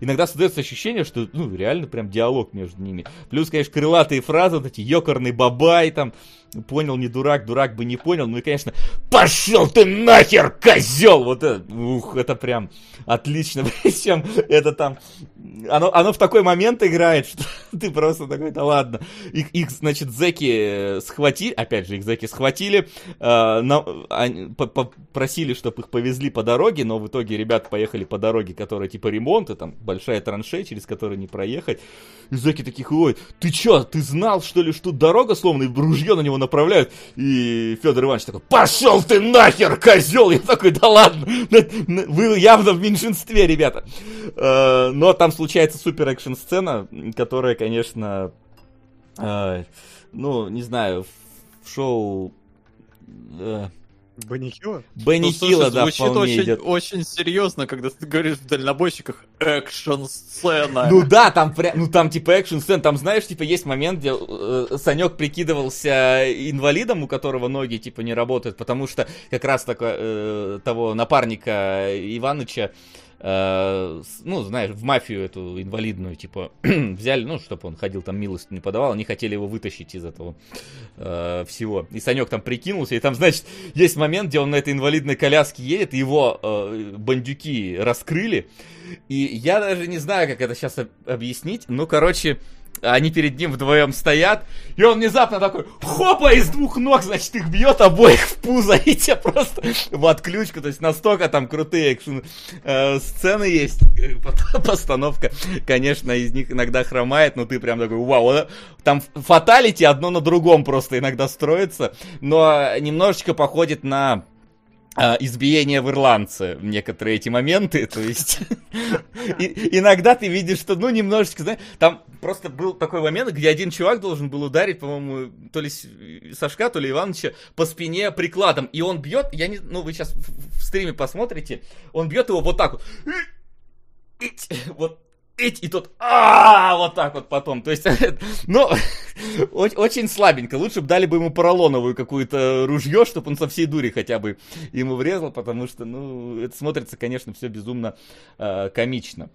иногда создается ощущение, что, ну, реально прям диалог между ними. Плюс, конечно, крылатые фразы, вот эти ёкарный бабай, там, понял, не дурак, дурак бы не понял. Ну и, конечно, пошел ты нахер, козел! Вот это, ух, это прям отлично. Причем это там, оно, оно в такой момент играет, что ты просто такой, да ладно. Их, их значит, зеки схватили, опять же, их зеки схватили, э, попросили, чтобы их повезли по дороге, но в итоге ребята поехали по дороге, которая типа ремонт, и там большая траншея, через которую не проехать. И зеки таких, ой, ты чё, ты знал, что ли, что дорога сломана, и ружье на него направляют, и Федор Иванович такой, пошел ты нахер, козел! Я такой, да ладно, вы явно в меньшинстве, ребята. Э, но там случается супер экшн сцена, которая, конечно, э, ну, не знаю, в шоу э, Бенни Хилла? Бенни ну, Хилла, да, звучит очень, идет. очень серьезно, когда ты говоришь в дальнобойщиках экшн-сцена. Ну да, там, ну там типа экшн-сцена, там знаешь, типа есть момент, где э, Санек прикидывался инвалидом, у которого ноги типа не работают, потому что как раз такое, э, того напарника Иваныча Э, ну, знаешь, в мафию эту инвалидную, типа, взяли, ну, чтобы он ходил там милость не подавал, они хотели его вытащить из этого э, всего. И Санек там прикинулся, и там, значит, есть момент, где он на этой инвалидной коляске едет, его э, бандюки раскрыли, и я даже не знаю, как это сейчас объяснить, ну, короче, они перед ним вдвоем стоят, и он внезапно такой, хопа, из двух ног, значит, их бьет обоих в пузо, и те просто в отключку, то есть настолько там крутые экшен э, сцены есть, постановка, конечно, из них иногда хромает, но ты прям такой, вау, там фаталити одно на другом просто иногда строится, но немножечко походит на а, избиение в ирландце в некоторые эти моменты, то есть. Иногда ты видишь, что, ну, немножечко, знаешь, там просто был такой момент, где один чувак должен был ударить, по-моему, то ли Сашка, то ли Ивановича по спине прикладом, и он бьет, я не, ну, вы сейчас в стриме посмотрите, он бьет его вот так вот, вот и тот, а вот так вот потом. То есть, ну, очень слабенько. Лучше бы дали бы ему поролоновую какую-то ружье, чтобы он со всей дури хотя бы ему врезал, потому что, ну, это смотрится, конечно, все безумно э, комично.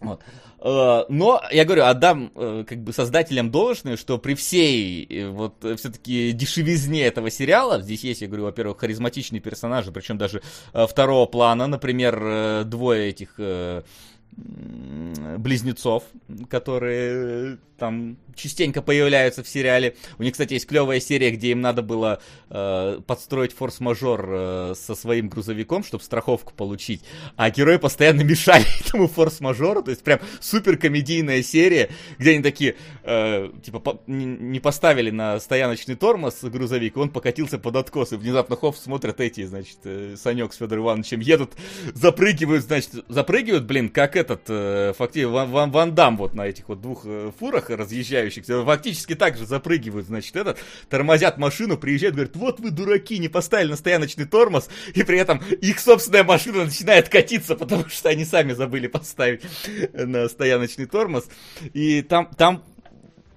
Вот. Э, но, я говорю, отдам э, как бы создателям должное, что при всей э, вот все-таки дешевизне этого сериала, здесь есть, я говорю, во-первых, харизматичные персонажи, причем даже второго плана, например, двое этих близнецов, которые там частенько появляются в сериале. У них, кстати, есть клевая серия, где им надо было э, подстроить форс-мажор э, со своим грузовиком, чтобы страховку получить. А герои постоянно мешали этому форс-мажору. То есть прям супер комедийная серия, где они такие, э, типа, по, не, поставили на стояночный тормоз грузовик, он покатился под откос. И внезапно хоп смотрят эти, значит, э, Санек с Федором Ивановичем едут, запрыгивают, значит, запрыгивают, блин, как этот, э, фактически, Ван, Ван, Ван Дам вот на этих вот двух э, фурах разъезжающих, фактически так же запрыгивают, значит, этот, тормозят машину, приезжают, говорят, вот вы дураки, не поставили на стояночный тормоз, и при этом их собственная машина начинает катиться, потому что они сами забыли поставить на стояночный тормоз, и там, там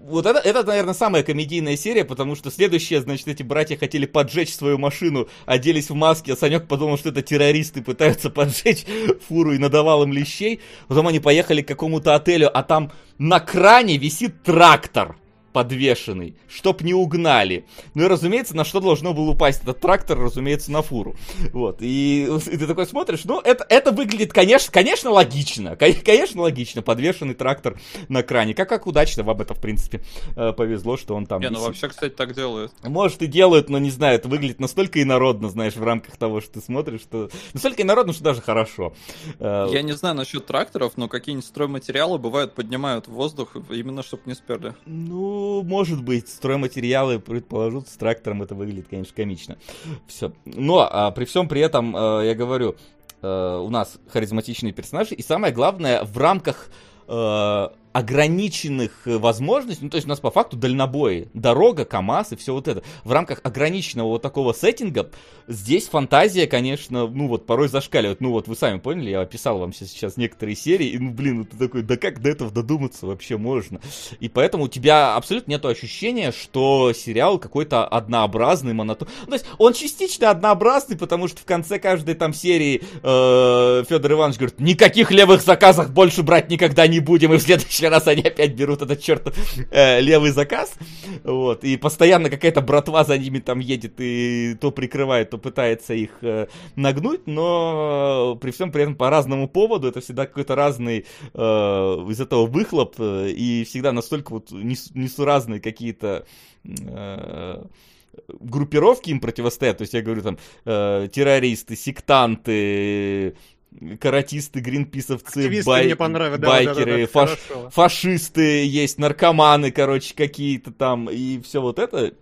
вот это, это, наверное, самая комедийная серия, потому что следующее, значит, эти братья хотели поджечь свою машину, оделись в маски, а Санек подумал, что это террористы пытаются поджечь фуру и надавал им лещей. Потом они поехали к какому-то отелю, а там на кране висит трактор подвешенный, чтоб не угнали. Ну и, разумеется, на что должно было упасть этот трактор, разумеется, на фуру. Вот, и, и ты такой смотришь, ну, это, это выглядит, конечно, конечно, логично. Конечно, логично, подвешенный трактор на кране. Как, как удачно вам это, в принципе, э, повезло, что он там... Не, ну вообще, кстати, так делают. Может, и делают, но не знаю, это выглядит настолько инородно, знаешь, в рамках того, что ты смотришь, что... Настолько инородно, что даже хорошо. Э, Я не знаю насчет тракторов, но какие-нибудь стройматериалы бывают поднимают в воздух именно, чтобы не сперли. Ну, может быть, стройматериалы предположут, с трактором это выглядит, конечно, комично. Все. Но а, при всем при этом, а, я говорю, а, у нас харизматичные персонажи, и самое главное, в рамках а, ограниченных э, возможностей, ну, то есть у нас по факту дальнобои, дорога, КАМАЗ и все вот это. В рамках ограниченного вот такого сеттинга здесь фантазия, конечно, ну, вот порой зашкаливает. Ну, вот вы сами поняли, я описал вам сейчас некоторые серии, и, ну, блин, ты такой, да как до этого додуматься вообще можно? И поэтому у тебя абсолютно нет ощущения, что сериал какой-то однообразный, монотонный. Ну, то есть он частично однообразный, потому что в конце каждой там серии э, Федор Иванович говорит, никаких левых заказов больше брать никогда не будем, и в следующий следующий раз они опять берут этот черт э, левый заказ, вот, и постоянно какая-то братва за ними там едет и то прикрывает, то пытается их э, нагнуть, но при всем при этом по разному поводу, это всегда какой-то разный э, из этого выхлоп, э, и всегда настолько вот несуразные какие-то э, группировки им противостоят, то есть я говорю там э, террористы, сектанты, каратисты, гринписовцы, бай... байкеры, да, да, да, фаш... фашисты есть, наркоманы, короче, какие-то там, и все вот это.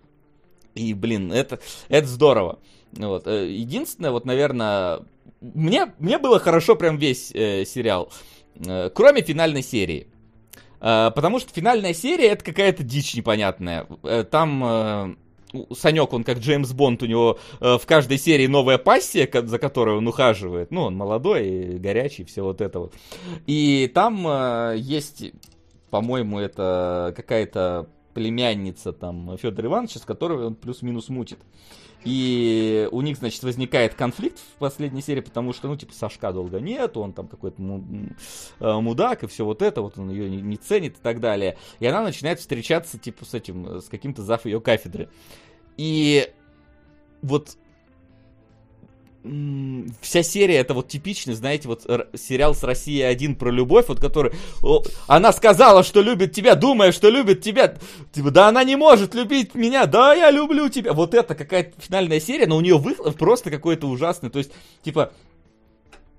И, блин, это, это здорово. Вот. Э, единственное, вот, наверное, мне, мне было хорошо прям весь э, сериал, э, кроме финальной серии. Э, потому что финальная серия это какая-то дичь непонятная. Э, там... Э, Санек, он как Джеймс Бонд, у него э, в каждой серии новая пассия, за которой он ухаживает. Ну, он молодой, горячий, все вот это вот. И там э, есть, по-моему, это какая-то племянница там Федора Ивановича, с которой он плюс-минус мутит. И у них, значит, возникает конфликт в последней серии, потому что, ну, типа, Сашка долго нет, он там какой-то э, мудак, и все вот это, вот он ее не, ценит и так далее. И она начинает встречаться, типа, с этим, с каким-то зав ее кафедры. И вот вся серия это вот типичный, знаете, вот сериал с России 1 про любовь, вот который о, она сказала, что любит тебя, думая, что любит тебя. Типа, да она не может любить меня, да я люблю тебя. Вот это какая-то финальная серия, но у нее выход просто какой-то ужасный. То есть, типа,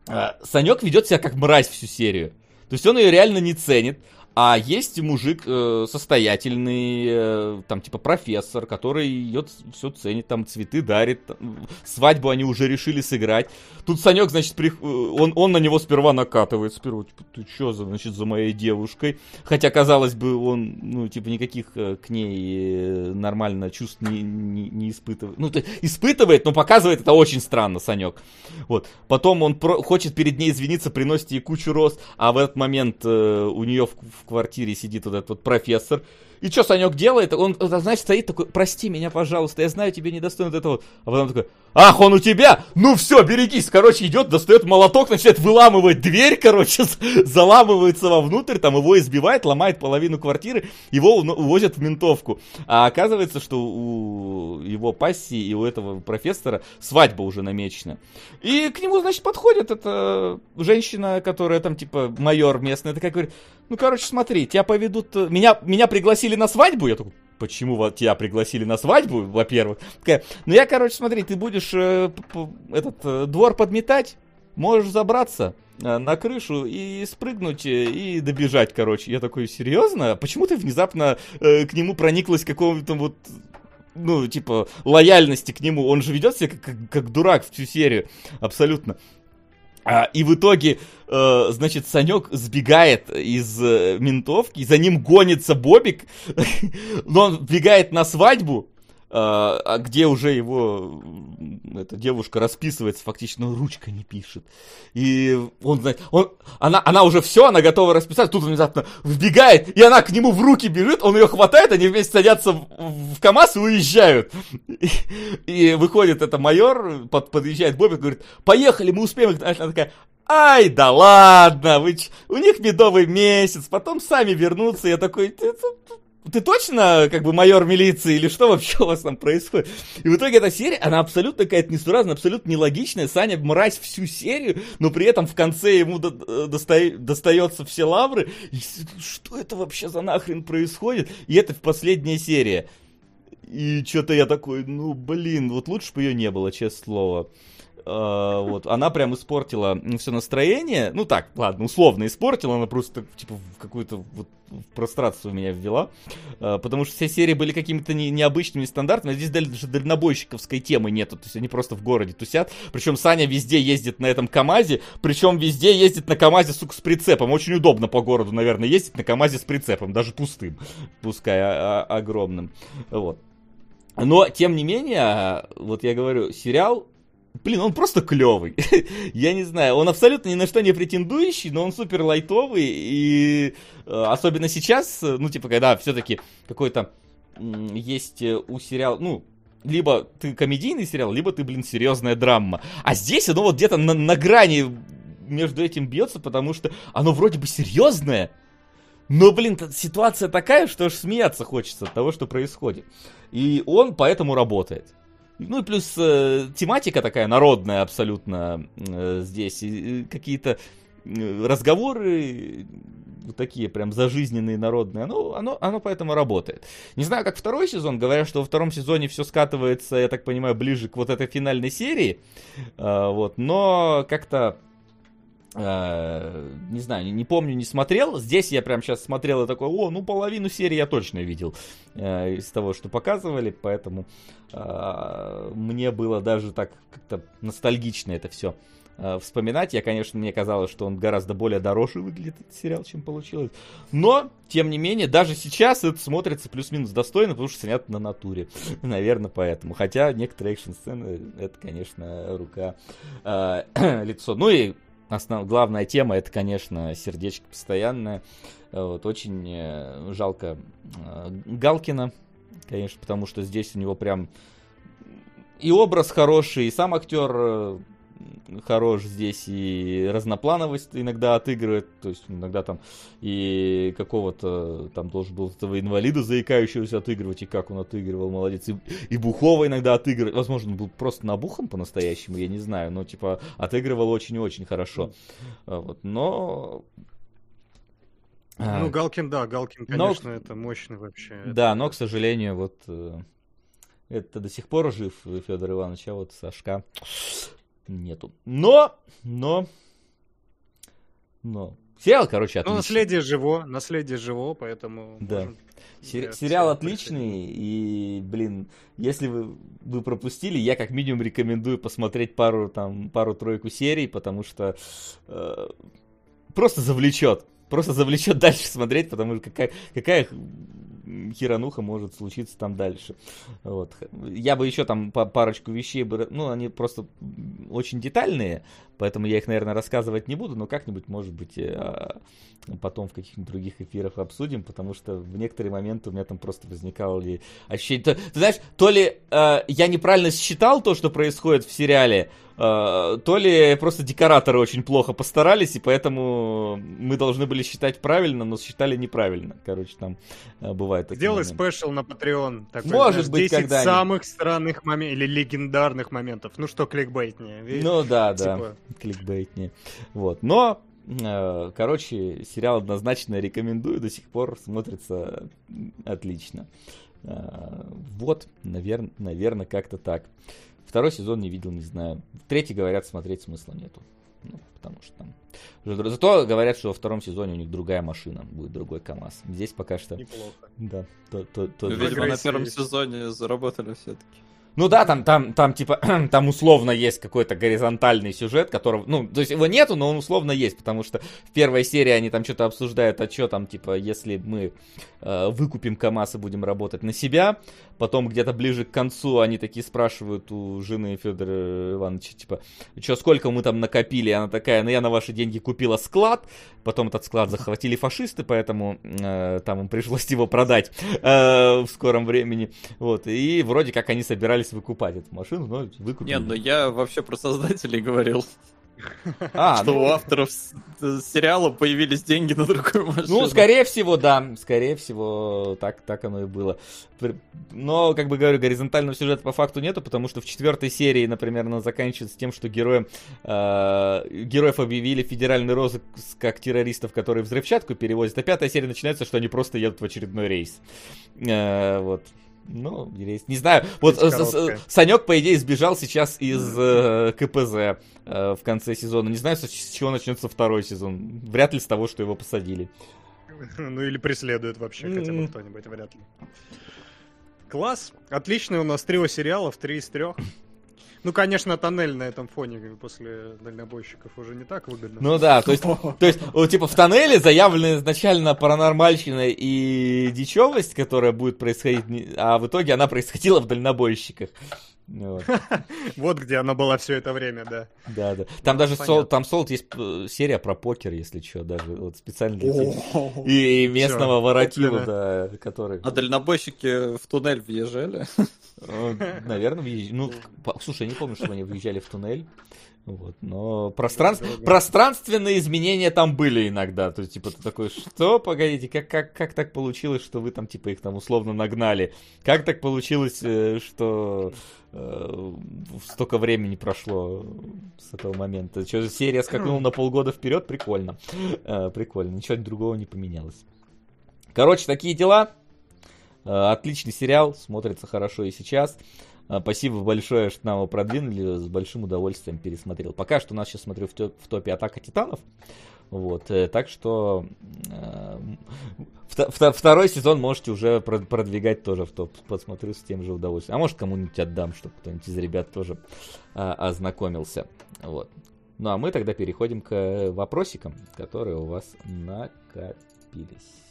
э, Санек ведет себя как мразь всю серию. То есть он ее реально не ценит. А есть мужик э, состоятельный, э, там типа профессор, который ее все ценит, там цветы дарит, там, свадьбу они уже решили сыграть. Тут Санек, значит, при... Э, он, он на него сперва накатывает, сперва, типа, ты что, за, значит, за моей девушкой? Хотя, казалось бы, он, ну, типа, никаких э, к ней э, нормально чувств не, не, не испытывает. Ну, испытывает, но показывает это очень странно, Санек. Вот. Потом он про... хочет перед ней извиниться, приносит ей кучу роз, а в этот момент э, у нее в, в квартире сидит вот этот вот профессор. И что Санек делает? Он, значит, стоит такой, прости меня, пожалуйста, я знаю, тебе недостойно этого. А потом такой, ах, он у тебя? Ну все, берегись. Короче, идет, достает молоток, начинает выламывать дверь, короче, заламывается вовнутрь, там его избивает, ломает половину квартиры, его увозят в ментовку. А оказывается, что у его пассии и у этого профессора свадьба уже намечена. И к нему, значит, подходит эта женщина, которая там, типа, майор местный, такая говорит, ну, короче, смотри, тебя поведут... Меня, меня пригласили на свадьбу? Я такой, почему вот тебя пригласили на свадьбу, во-первых? Такая, ну, я, короче, смотри, ты будешь э, этот э, двор подметать, можешь забраться э, на крышу и спрыгнуть э, и добежать, короче. Я такой, серьезно? Почему ты внезапно э, к нему прониклась какого-то вот ну, типа, лояльности к нему. Он же ведет себя как, как, как дурак всю серию. Абсолютно. А, и в итоге, э, значит, Санек сбегает из э, ментовки, за ним гонится Бобик, но он бегает на свадьбу, а, где уже его эта девушка расписывается, фактически, но ручка не пишет. И он, он, она, она уже все, она готова расписать, тут внезапно вбегает, и она к нему в руки бежит, он ее хватает, они вместе садятся в, в КамАЗ и уезжают. И, и выходит это майор, под, подъезжает Бобик, говорит, поехали, мы успеем. Она такая, Ай, да ладно, вы ч... у них медовый месяц, потом сами вернутся. Я такой, ты точно как бы майор милиции или что вообще у вас там происходит? И в итоге эта серия, она абсолютно какая-то несуразная, абсолютно нелогичная. Саня мразь всю серию, но при этом в конце ему до, доста, достается все лавры. И что это вообще за нахрен происходит? И это в последняя серия. И что-то я такой, ну блин, вот лучше бы ее не было, честное слово. Uh, вот, она прям испортила ну, все настроение. Ну так, ладно, условно испортила, она просто типа в какую-то вот в прострацию меня ввела. Uh, потому что все серии были какими-то не, необычными, нестандартными. А здесь даже дальнобойщиковской темы нету. То есть они просто в городе тусят. Причем Саня везде ездит на этом КАМАЗе. Причем везде ездит на КАМАЗе, сука, с прицепом. Очень удобно по городу, наверное, ездить на КАМАЗе с прицепом. Даже пустым. Пускай а, а, огромным. Вот. Но, тем не менее, вот я говорю, сериал Блин, он просто клевый. Я не знаю, он абсолютно ни на что не претендующий, но он супер лайтовый. И э, особенно сейчас, ну, типа, когда все-таки какой-то есть э, у сериала, ну, либо ты комедийный сериал, либо ты, блин, серьезная драма. А здесь оно вот где-то на, на грани между этим бьется, потому что оно вроде бы серьезное, но, блин, ситуация такая, что аж смеяться хочется от того, что происходит. И он поэтому работает. Ну и плюс э, тематика такая народная абсолютно э, здесь. И, какие-то э, разговоры вот такие прям зажизненные народные, оно, оно, оно поэтому работает. Не знаю, как второй сезон, говорят, что во втором сезоне все скатывается, я так понимаю, ближе к вот этой финальной серии, э, вот, но как-то Э, не знаю, не помню, не смотрел. Здесь я прям сейчас смотрел и такой, о, ну половину серии я точно видел э, из того, что показывали, поэтому э, мне было даже так как-то ностальгично это все э, вспоминать. Я, конечно, мне казалось, что он гораздо более дороже выглядит, этот сериал, чем получилось. Но, тем не менее, даже сейчас это смотрится плюс-минус достойно, потому что снят на натуре. Наверное, поэтому. Хотя некоторые экшн-сцены, это, конечно, рука, э, лицо. Ну и основ, главная тема это, конечно, сердечко постоянное. Вот, очень э, жалко э, Галкина, конечно, потому что здесь у него прям и образ хороший, и сам актер э, хорош здесь и разноплановость иногда отыгрывает, то есть иногда там и какого-то там должен был этого инвалида заикающегося отыгрывать, и как он отыгрывал, молодец, и, и Бухова иногда отыгрывает, возможно, он был просто набухан по-настоящему, я не знаю, но типа отыгрывал очень-очень хорошо, вот, но ну, Галкин, да, Галкин, конечно, но... это мощный вообще. Да, но, к сожалению, вот э, это до сих пор жив Федор Иванович, а вот Сашка нету. Но, но, но. Сериал, короче, отличный. Ну, наследие живо, наследие живо, поэтому... Да. Сери- сериал отличный, и, блин, если вы, вы пропустили, я как минимум рекомендую посмотреть пару, там, пару-тройку серий, потому что э, просто завлечет просто завлечет дальше смотреть, потому что какая, какая херануха может случиться там дальше. Вот. Я бы еще там парочку вещей, бы, ну, они просто очень детальные, поэтому я их, наверное, рассказывать не буду, но как-нибудь, может быть, э, потом в каких-нибудь других эфирах обсудим, потому что в некоторые моменты у меня там просто возникало ли ощущение... Ты, ты знаешь, то ли э, я неправильно считал то, что происходит в сериале, э, то ли просто декораторы очень плохо постарались, и поэтому мы должны были считать правильно, но считали неправильно. Короче, там э, бывает такие Сделай спешл на Patreon. Такой, Может знаешь, быть, 10 когда самых странных моментов, или легендарных моментов. Ну что, кликбейтнее. Ну да, типа... да, кликбейтнее. Вот, но Э, короче, сериал однозначно рекомендую, до сих пор смотрится отлично. Э, вот, наверное, наверное как-то так. Второй сезон не видел, не знаю. Третий, говорят, смотреть смысла нету. Ну, потому что там... Зато говорят, что во втором сезоне у них другая машина, будет другой КАМАЗ. Здесь пока что... Неплохо. Да, то, то, то... Видимо, на первом сезоне заработали все-таки. Ну да, там, там, там, типа, там условно есть какой-то горизонтальный сюжет, которого, ну, то есть его нету, но он условно есть, потому что в первой серии они там что-то обсуждают, а что там, типа, если мы э, выкупим КАМАЗ и будем работать на себя, потом где-то ближе к концу они такие спрашивают у жены Федора Ивановича, типа, что, сколько мы там накопили, она такая, ну я на ваши деньги купила склад, потом этот склад захватили фашисты, поэтому э, там им пришлось его продать э, в скором времени, вот, и вроде как они собирались собирались выкупать эту машину, но выкупили. Нет, ну я вообще про создателей говорил. А, что ну... у авторов сериала появились деньги на другую машину. Ну, скорее всего, да. Скорее всего, так, так оно и было. Но, как бы говорю, горизонтального сюжета по факту нету, потому что в четвертой серии, например, она заканчивается тем, что героям, э, героев объявили федеральный розыск как террористов, которые взрывчатку перевозят, а пятая серия начинается, что они просто едут в очередной рейс. Э, вот. Ну, есть. Не знаю. Вот э, Санек, по идее, сбежал сейчас из э, КПЗ э, в конце сезона. Не знаю, с чего начнется второй сезон. Вряд ли с того, что его посадили. Ну или преследует вообще хотя бы кто-нибудь, вряд ли. Класс. Отличный у нас трио сериалов, три из трех. Ну, конечно, тоннель на этом фоне после дальнобойщиков уже не так выгодно. Ну да, то есть, то есть вот, типа в тоннеле заявлена изначально паранормальщина и дичевость, которая будет происходить, а в итоге она происходила в дальнобойщиках. Вот. вот где она была все это время, да. Да, да. Там даже сол, там Солт есть э, серия про покер, если что, даже вот специально для тех. И местного воротила, да, который. А дальнобойщики в туннель въезжали? Э, Наверное, въезжали. Ну, слушай, я не помню, что они въезжали в туннель. Вот, но пространств... пространственные изменения там были иногда. То есть, типа, ты такой, что, погодите, как, как, как так получилось, что вы там, типа, их там условно нагнали? Как так получилось, э, что э, столько времени прошло с этого момента? Что, серия скакнула на полгода вперед? Прикольно. Э, прикольно. Ничего другого не поменялось. Короче, такие дела. Э, отличный сериал, смотрится хорошо и сейчас. А, спасибо большое, что нам его продвинули. С большим удовольствием пересмотрел. Пока что у нас сейчас смотрю в, топе Атака Титанов. Вот, э, так что э, второй сезон можете уже продвигать тоже в топ. Посмотрю с тем же удовольствием. А может кому-нибудь отдам, чтобы кто-нибудь из ребят тоже а, ознакомился. Вот. Ну а мы тогда переходим к вопросикам, которые у вас накопились.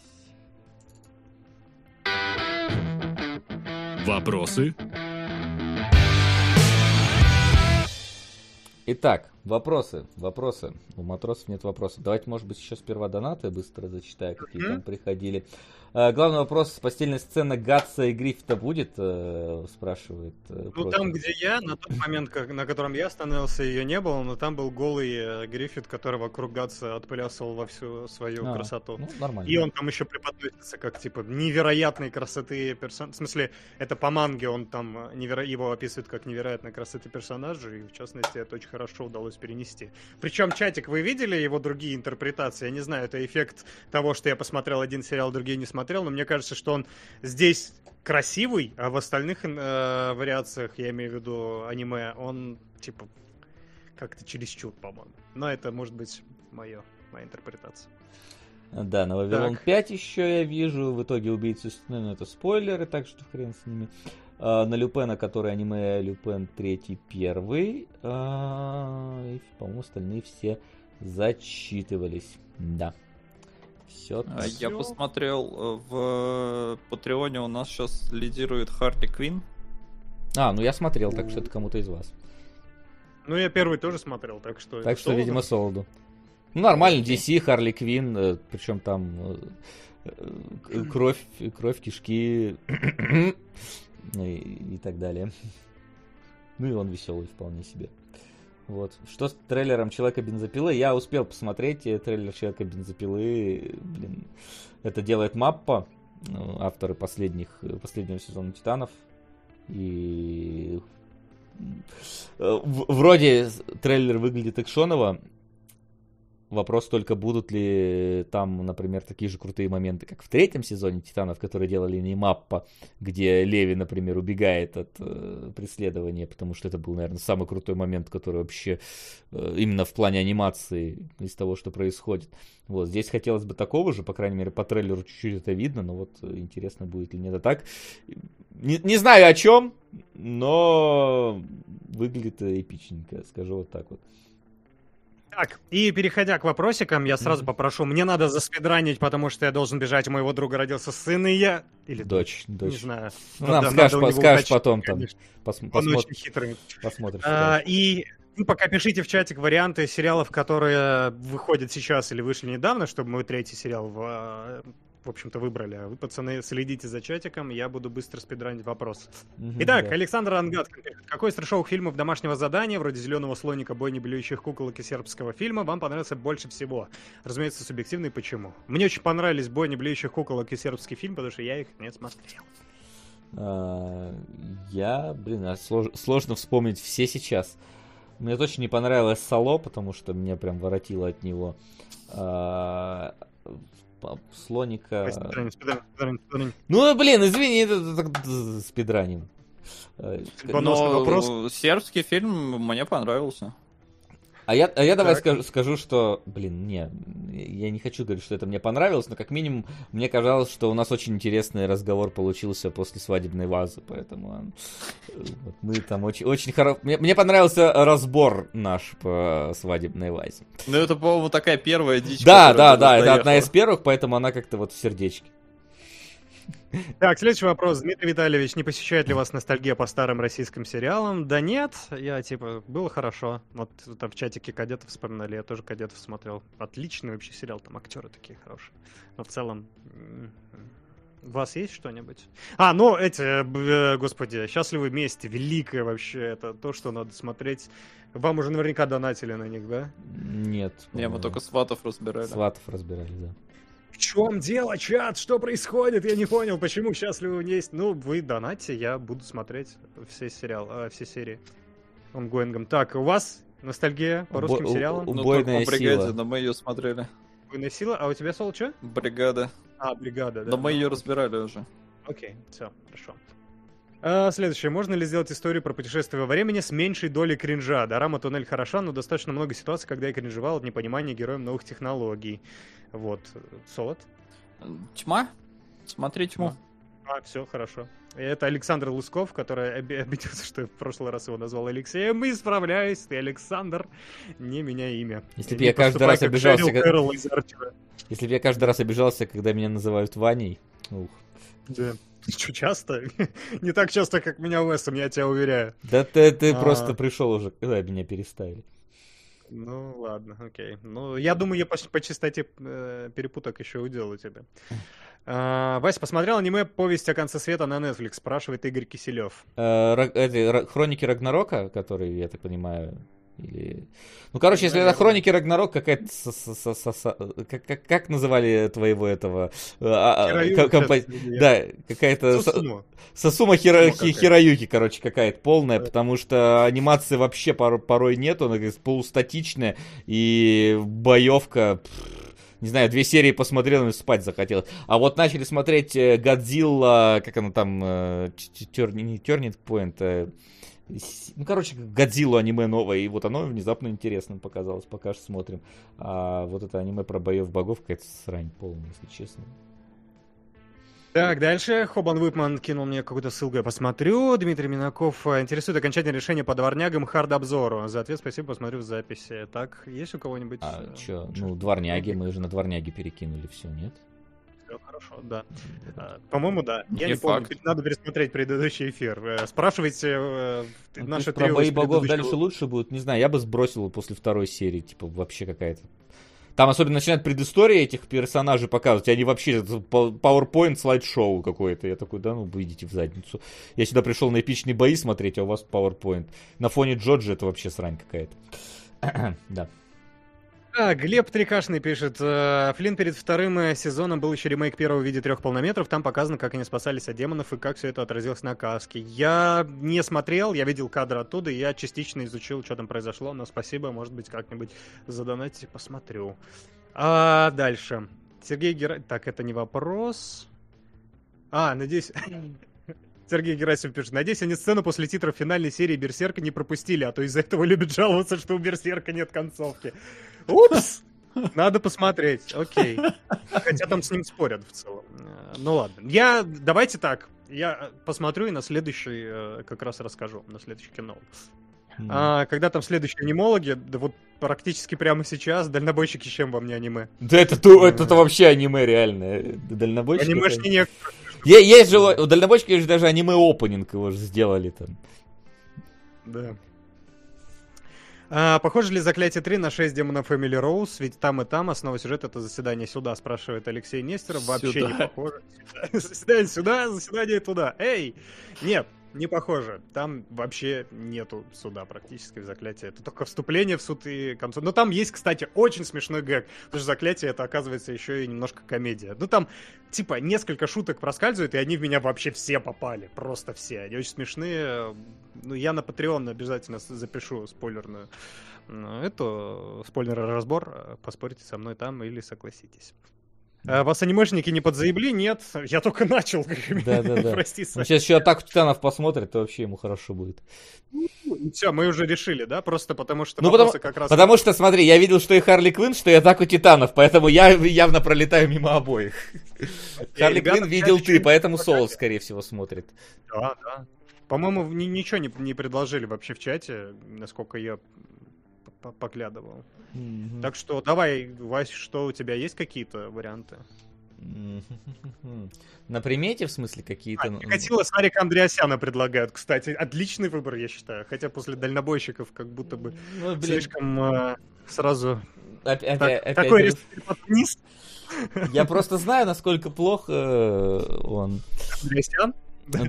Вопросы? Итак, вопросы, вопросы. У матросов нет вопросов. Давайте, может быть, еще сперва донаты быстро зачитаю, какие mm-hmm. там приходили. А, главный вопрос, постельная сцена Гатса и Грифта будет, э, спрашивает. э, Ну, против. там, где я, на тот момент, как- на котором я остановился, ее не было, но там был голый э, Гриффит, который вокруг Гатса отплясывал во всю свою А, красоту. Ну, нормально. И он там еще преподносится как, типа, невероятной красоты персонаж. В смысле, это по манге, он там э, неверо... его описывает как невероятной красоты персонажа, и в частности это очень хорошо удалось перенести. Причем, чатик, вы видели его другие интерпретации? Я не знаю, это эффект того, что я посмотрел один сериал, другие не смотрел, но мне кажется, что он здесь красивый, а в остальных э, вариациях, я имею в виду аниме, он, типа, как-то чересчур, по-моему. Но это может быть мое, моя интерпретация. Да, на Вавилон Так. 5 еще я вижу. В итоге убийцу но это спойлеры, так что хрен с ними. А, на Люпена, который аниме Люпен 3 первый. А, и, по-моему, остальные все зачитывались. Да. Все. А Я посмотрел, э, в Патреоне у нас сейчас лидирует Харли Квин. А, ну я смотрел, так что это кому-то из вас. Ну, я первый тоже смотрел, так что... Так что, Солоно. видимо, Солоду. Ну, нормально, DC, Харли Квин, причем там э, э, кровь, кровь, кишки и, и так далее. Ну и он веселый вполне себе. Вот. Что с трейлером Человека бензопилы? Я успел посмотреть э, трейлер Человека бензопилы. Блин, это делает Маппа, э, авторы последних, э, последнего сезона Титанов. И э, вроде трейлер выглядит экшоново. Вопрос только, будут ли там, например, такие же крутые моменты, как в третьем сезоне Титанов, которые делали не Маппа, где Леви, например, убегает от э, преследования, потому что это был, наверное, самый крутой момент, который вообще э, именно в плане анимации из того, что происходит. Вот здесь хотелось бы такого же, по крайней мере, по трейлеру чуть-чуть это видно, но вот э, интересно будет ли нет. А так, не, не знаю о чем, но выглядит эпичненько, скажу вот так вот. Так, и переходя к вопросикам, я сразу попрошу, мне надо заспидранить, потому что я должен бежать, у моего друга родился сын, и я... Или Дочь, Не дочь. знаю. Ну, нам надо скажешь, по- скажешь потом там. Пос- Он посмотр- очень хитрый. посмотришь. А, и вы пока пишите в чатик варианты сериалов, которые выходят сейчас или вышли недавно, чтобы мы третий сериал, в, в общем-то, выбрали. А вы, пацаны, следите за чатиком, я буду быстро спидранить вопрос. Итак, да. Александр Ангат. пишет, Какой из трешовых фильмов домашнего задания, вроде «Зеленого слоника», «Бой неблюющих куколок» и сербского фильма, вам понравился больше всего? Разумеется, субъективно и почему. Мне очень понравились «Бой неблюющих куколок» и сербский фильм, потому что я их не смотрел. А, Я, блин, а слож- сложно вспомнить все сейчас. Мне точно не понравилось Сало, потому что меня прям воротило от него. Слоника... Спидраним, спидраним, спидраним, спидраним. Ну, блин, извини, спидраним. Э, Но вопрос. сербский фильм мне понравился. А я, а я давай Так. скажу, скажу, что, блин, не, я не хочу говорить, что это мне понравилось, но как минимум мне казалось, что у нас очень интересный разговор получился после свадебной вазы, поэтому э, вот мы там очень, очень хоро... Мне, мне понравился разбор наш по свадебной вазе. Ну, это, по-моему, такая первая дичь. Да, да, да, это одна из первых, поэтому она как-то вот в сердечке. Так, следующий вопрос. Дмитрий Витальевич, не посещает ли вас ностальгия по старым российским сериалам? Да нет, я типа, было хорошо. Вот там в чатике кадетов вспоминали, я тоже кадетов смотрел. Отличный вообще сериал, там актеры такие хорошие. Но в целом... У вас есть что-нибудь? А, ну, эти, э, господи, «Счастливы вместе», великое вообще, это то, что надо смотреть. Вам уже наверняка донатили на них, да? Нет. Не, мы только сватов разбирали. Сватов разбирали, да. В чем дело, чат? Что происходит? Я не понял, почему счастливы есть. Ну, вы донатьте, я буду смотреть все сериалы, все серии онгоингом. Так, у вас ностальгия по Убо- русским сериалам? у- Ну, Убойная только по бригаде, сила. но мы ее смотрели. Убойная сила? А у тебя, Сол, что? Бригада. А, бригада, да. Но мы Ну, ее разбирали уже. Окей, все, хорошо. А, следующее. Можно ли сделать историю про путешествие во времени с меньшей долей кринжа? Дорама «Туннель» хороша, но достаточно много ситуаций, когда я кринжевал от непонимания героем новых технологий. Вот. Солод? Тьма? Смотри тьму. А, все, хорошо. И Это Александр Лусков, который оби- обиделся, что я в прошлый раз его назвал Алексеем. Исправляюсь, ты Александр, не меняй имя. Если б Не я каждый раз обижался, как-. Если бы я каждый раз обижался, когда меня называют Ваней, ух. Да. Что, часто? Не так часто, как меня Уэсом, я тебя уверяю. Да ты, ты А. просто пришел уже, когда меня переставили. Ну, ладно, окей. Ну, я думаю, я по, по чистоте э, перепуток еще уделаю тебе. А, Вася, посмотрел аниме «Повесть о конце света» на Netflix, спрашивает Игорь Киселев. Э, Ра- эти, Хроники Рагнарока, которые, я так понимаю, или... Ну, короче, если это Хроники Рагнарок, какая-то... Как, как, как называли твоего этого... а, а, компо- я- Да, какая-то... Сусумо. Сосума Хиро- Сусумо Хи- какая-то. Хироюки, короче, какая-то полная, Да. потому что анимации вообще пор- порой нету, она как полустатичная, и боевка... Не знаю, две серии посмотрел и спать захотелось. А вот начали смотреть э, Годзилла, как она там, Turning Point, э, с- ну, короче, Годзиллу аниме новое, и вот оно внезапно интересным показалось, пока что смотрим. А вот это аниме про боев богов какая-то срань полная, если честно. Так, дальше. Хобан Выпман кинул мне какую-то ссылку, я посмотрю. Дмитрий Минаков э, интересует окончательное решение по дворнягам хард-обзору. За ответ спасибо, посмотрю в записи. Так, есть у кого-нибудь? А э, чё, чё- ну, дворняги, мы же на дворняги перекинули все, нет? Хорошо, да. А, По-моему, да. Я Не не, помню, надо пересмотреть предыдущий эфир. Э, Спрашивайте э, Ну, про трио бои богов предыдущего- дальше лучше будет. Не знаю, я бы сбросил после второй серии, типа, вообще какая-то. Там особенно начинают предыстории этих персонажей показывать, они вообще это PowerPoint слайд-шоу какое-то. Я такой, да ну вы идите в задницу. Я сюда пришел на эпичные бои смотреть, а у вас PowerPoint. На фоне Джоджи это вообще срань какая-то. Да. А, Глеб Трикашный пишет. э, Флинн перед вторым э, сезоном был еще ремейк первого в виде трех полнометров. Там показано, как они спасались от демонов и как все это отразилось на каске. Я не смотрел, я видел кадры оттуда, и я частично изучил, что там произошло. Но спасибо, может быть, как-нибудь задонатите, посмотрю. А дальше. Сергей Гера... Так, это не вопрос. А, надеюсь... Сергей Герасимов пишет, надеюсь, они сцену после титров финальной серии Берсерка не пропустили, а то из-за этого любят жаловаться, что у Берсерка нет концовки. Упс! Надо посмотреть, окей. Хотя там с ним спорят в целом. Э, Ну ладно. Я, давайте так, я э, посмотрю и на следующий э, как раз расскажу, на следующий кино. А, когда там следующие анимологи, да вот практически прямо сейчас, дальнобойщики чем вам не аниме? Да это, то, это, то вообще аниме реальное. Дальнобойщик. это- Анимешки не... Есть же, у дальнобойщика есть же даже аниме-опенинг его же сделали там. Да. А, похоже ли заклятие 3 на 6 демонов Эмили Роуз? Ведь там и там основа сюжета это заседание сюда, спрашивает Алексей Нестеров. Вообще не Сюда. похоже. Заседание сюда, заседание туда. Эй! Нет, не похоже. Там вообще нету суда практически в заклятии. Это только вступление в суд и концу. Но там есть, кстати, очень смешной гэг. Потому что заклятие это оказывается еще и немножко комедия. Ну там, типа, несколько шуток проскальзывают, и они в меня вообще все попали. Просто все. Они очень смешные. Ну, я на Patreon обязательно запишу спойлерную ну, эту спойлерный разбор. Поспорите со мной там или согласитесь. А вас анимешники не подзаебли? Нет, я только начал. Да-да-да. Прости, Он Сань. сейчас еще атаку титанов посмотрит, то вообще ему хорошо будет. Все, мы уже решили, да? Просто потому что Ну, потому- как раз... Потому что, смотри, я видел, что и Харли Квинн, что и атаку титанов, поэтому я явно пролетаю мимо обоих. Харли Квинн видел ты, поэтому. Солод, скорее всего, смотрит. Да, да. По-моему, ни- ничего не, не предложили вообще в чате, насколько я поглядывал. Мгм. Так что давай, Вась, что у тебя есть какие-то варианты? На примете, в смысле, какие-то... А, Чикатило Сарика Андреасяна предлагают, кстати. Отличный выбор, я считаю. Хотя после дальнобойщиков как будто бы Ну, блин, слишком э, сразу... Так, опять такой вниз. Я просто знаю, насколько плохо э, он. Андреасян?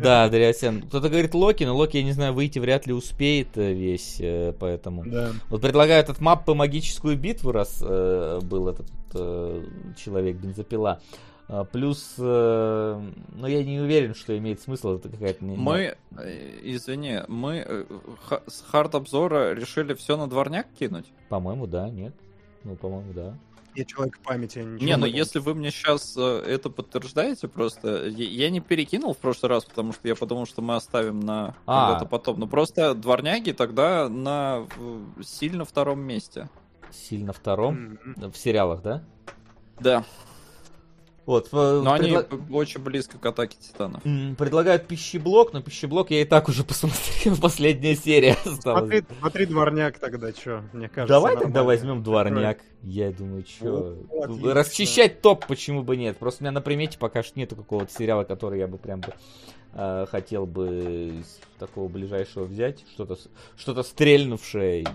Да, Андреасян. Кто-то говорит Локи, но Локи, я не знаю, выйти вряд ли успеет э, весь, э, поэтому... Да. Вот предлагают от маппы магическую битву, раз э, был этот э, человек бензопила. А, плюс, э, ну я не уверен, что имеет смысл, это какая-то... не- Мы, э, извини, мы с хард-обзора решили все на дворняк кинуть? По-моему, да, нет. Ну, по-моему, да. Я человек памяти, я ничего Не, ну если вы мне сейчас это подтверждаете, просто я, я не перекинул в прошлый раз, потому что я подумал, что мы оставим на А. когда-то потом. Ну просто дворняги тогда на э, сильно втором месте. Сильно втором. М-м. В сериалах, да? Да. Вот. в- Но они предла- п- очень близко к атаке титанов. Предлагают пищеблок, но пищеблок я и так уже посмотрел. Последняя серия осталась. Смотри, смотри, дворняк тогда, что, мне кажется. Давай тогда нормально. возьмем дворняк. Я думаю, что Ну, отлично. расчищать топ, почему бы нет. Просто у меня на примете пока что нету какого-то сериала, который я бы прям бы э, хотел бы из такого ближайшего взять. Что-то что-то стрельнувшее,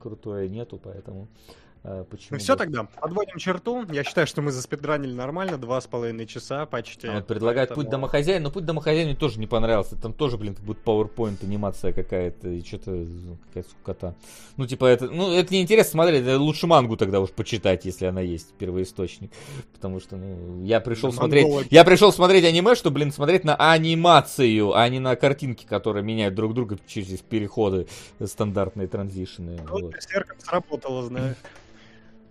крутое нету, поэтому а, почему Ну все тогда, подводим черту. Я считаю, что мы заспидранили нормально, два с половиной часа почти. А вот предлагают Поэтому- путь домохозяина, но путь домохозяина мне тоже не понравился. Там тоже, блин, как будто PowerPoint анимация какая-то, и что-то какая-то скукота. Ну, типа, это, ну, это неинтересно смотреть, лучше мангу тогда уж почитать, если она есть, первоисточник. Потому что, ну, я пришел Да, смотреть, монголы. я пришел смотреть аниме, чтобы, блин, смотреть на анимацию, а не на картинки, которые меняют друг друга через переходы, э, стандартные транзишены. Ну, вот. Сработало, знаю.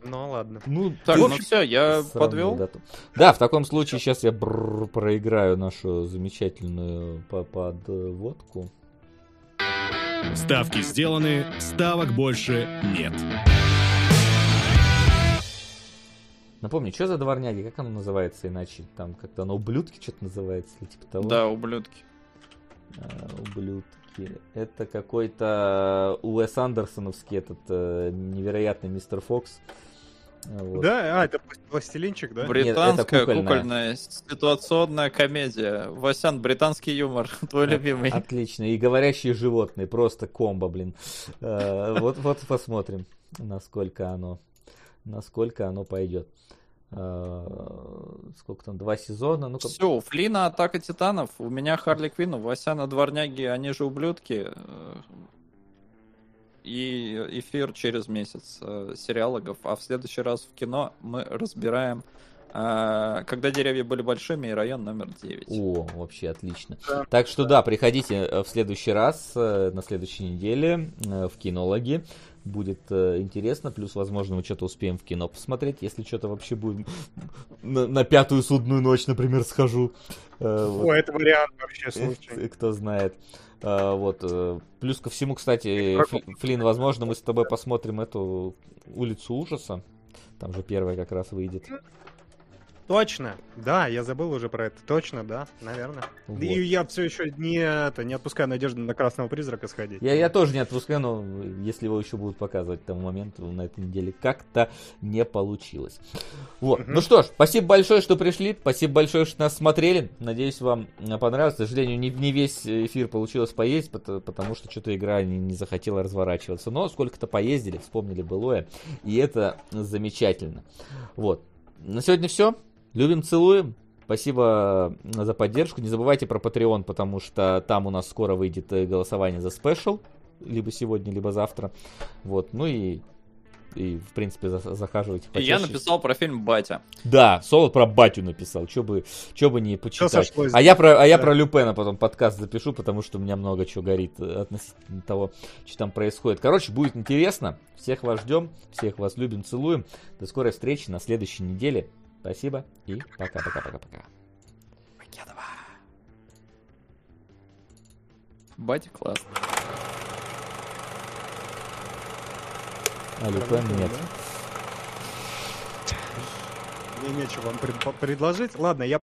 Ну ладно. Ну, Так, ну все, я подвел. дату. Да, в таком случае сейчас я бррр проиграю нашу замечательную по- подводку. Ставки сделаны, ставок больше нет. Напомни, что за дворняги? Как оно называется иначе? Там как-то оно ублюдки что-то называется или типа того? Да, ублюдки. А, ублюдки. Это какой-то Уэс Андерсоновский этот э, невероятный мистер Фокс. Вот. Да, а, это пластилинчик, да? Британская это кукольная. кукольная ситуационная комедия. Васян, британский юмор, твой любимый. Отлично. И говорящие животные. Просто комбо, блин. Э, Вот, вот посмотрим, насколько оно, насколько оно пойдет. Э, Сколько там, два сезона? Ну, Все, у Флина Атака Титанов, у меня Харли Квинн, у Васяна Дворняги, они же ублюдки. Э, И эфир через месяц э, сериалогов, а в следующий раз в кино мы разбираем э, когда деревья были большими и район номер 9. О, вообще отлично. Да. Так что да, приходите э, в следующий раз, э, на следующей неделе э, в кинологи. Будет э, интересно, плюс, возможно, мы что-то успеем в кино посмотреть, если что-то вообще будет на, на пятую судную ночь, например, схожу. Э, вот. О, это вариант вообще, Э, слушай. Кто знает. А, Вот. э, Плюс ко всему, кстати, Флин, возможно, мы с тобой посмотрим эту улицу ужаса. Там же первая как раз выйдет. Точно. Да, я забыл уже про это. Точно, да, наверное. Вот. И я все еще не, это, не отпускаю надежду на красного призрака сходить. Я, я тоже не отпускаю, но если его еще будут показывать к тому моменту на этой неделе, как-то не получилось. Вот. Мгм. Ну что ж, спасибо большое, что пришли. Спасибо большое, что нас смотрели. Надеюсь, вам понравилось. К сожалению, не, не весь эфир получилось поесть, пото- потому что что-то игра не, не захотела разворачиваться. Но сколько-то поездили, вспомнили былое. И это замечательно. Вот. На сегодня все. Любим, целуем. Спасибо за поддержку. Не забывайте про Patreon, потому что там у нас скоро выйдет э, голосование за спешл. Либо сегодня, либо завтра. Вот. Ну и, и в принципе, за- захаживайте. И я почаще. написал про фильм Батя. Да, Солод про батю написал. Че бы, чё бы не почитать. А я про, а я Да. про Люпена потом подкаст запишу, потому что у меня много чего горит э, относительно того, что там происходит. Короче, будет интересно. Всех вас ждем, всех вас любим, целуем. До скорой встречи на следующей неделе. Спасибо и пока-пока-пока-пока. Батя класс. А Люпен нет. Мне нечего вам пред- предложить. Ладно, я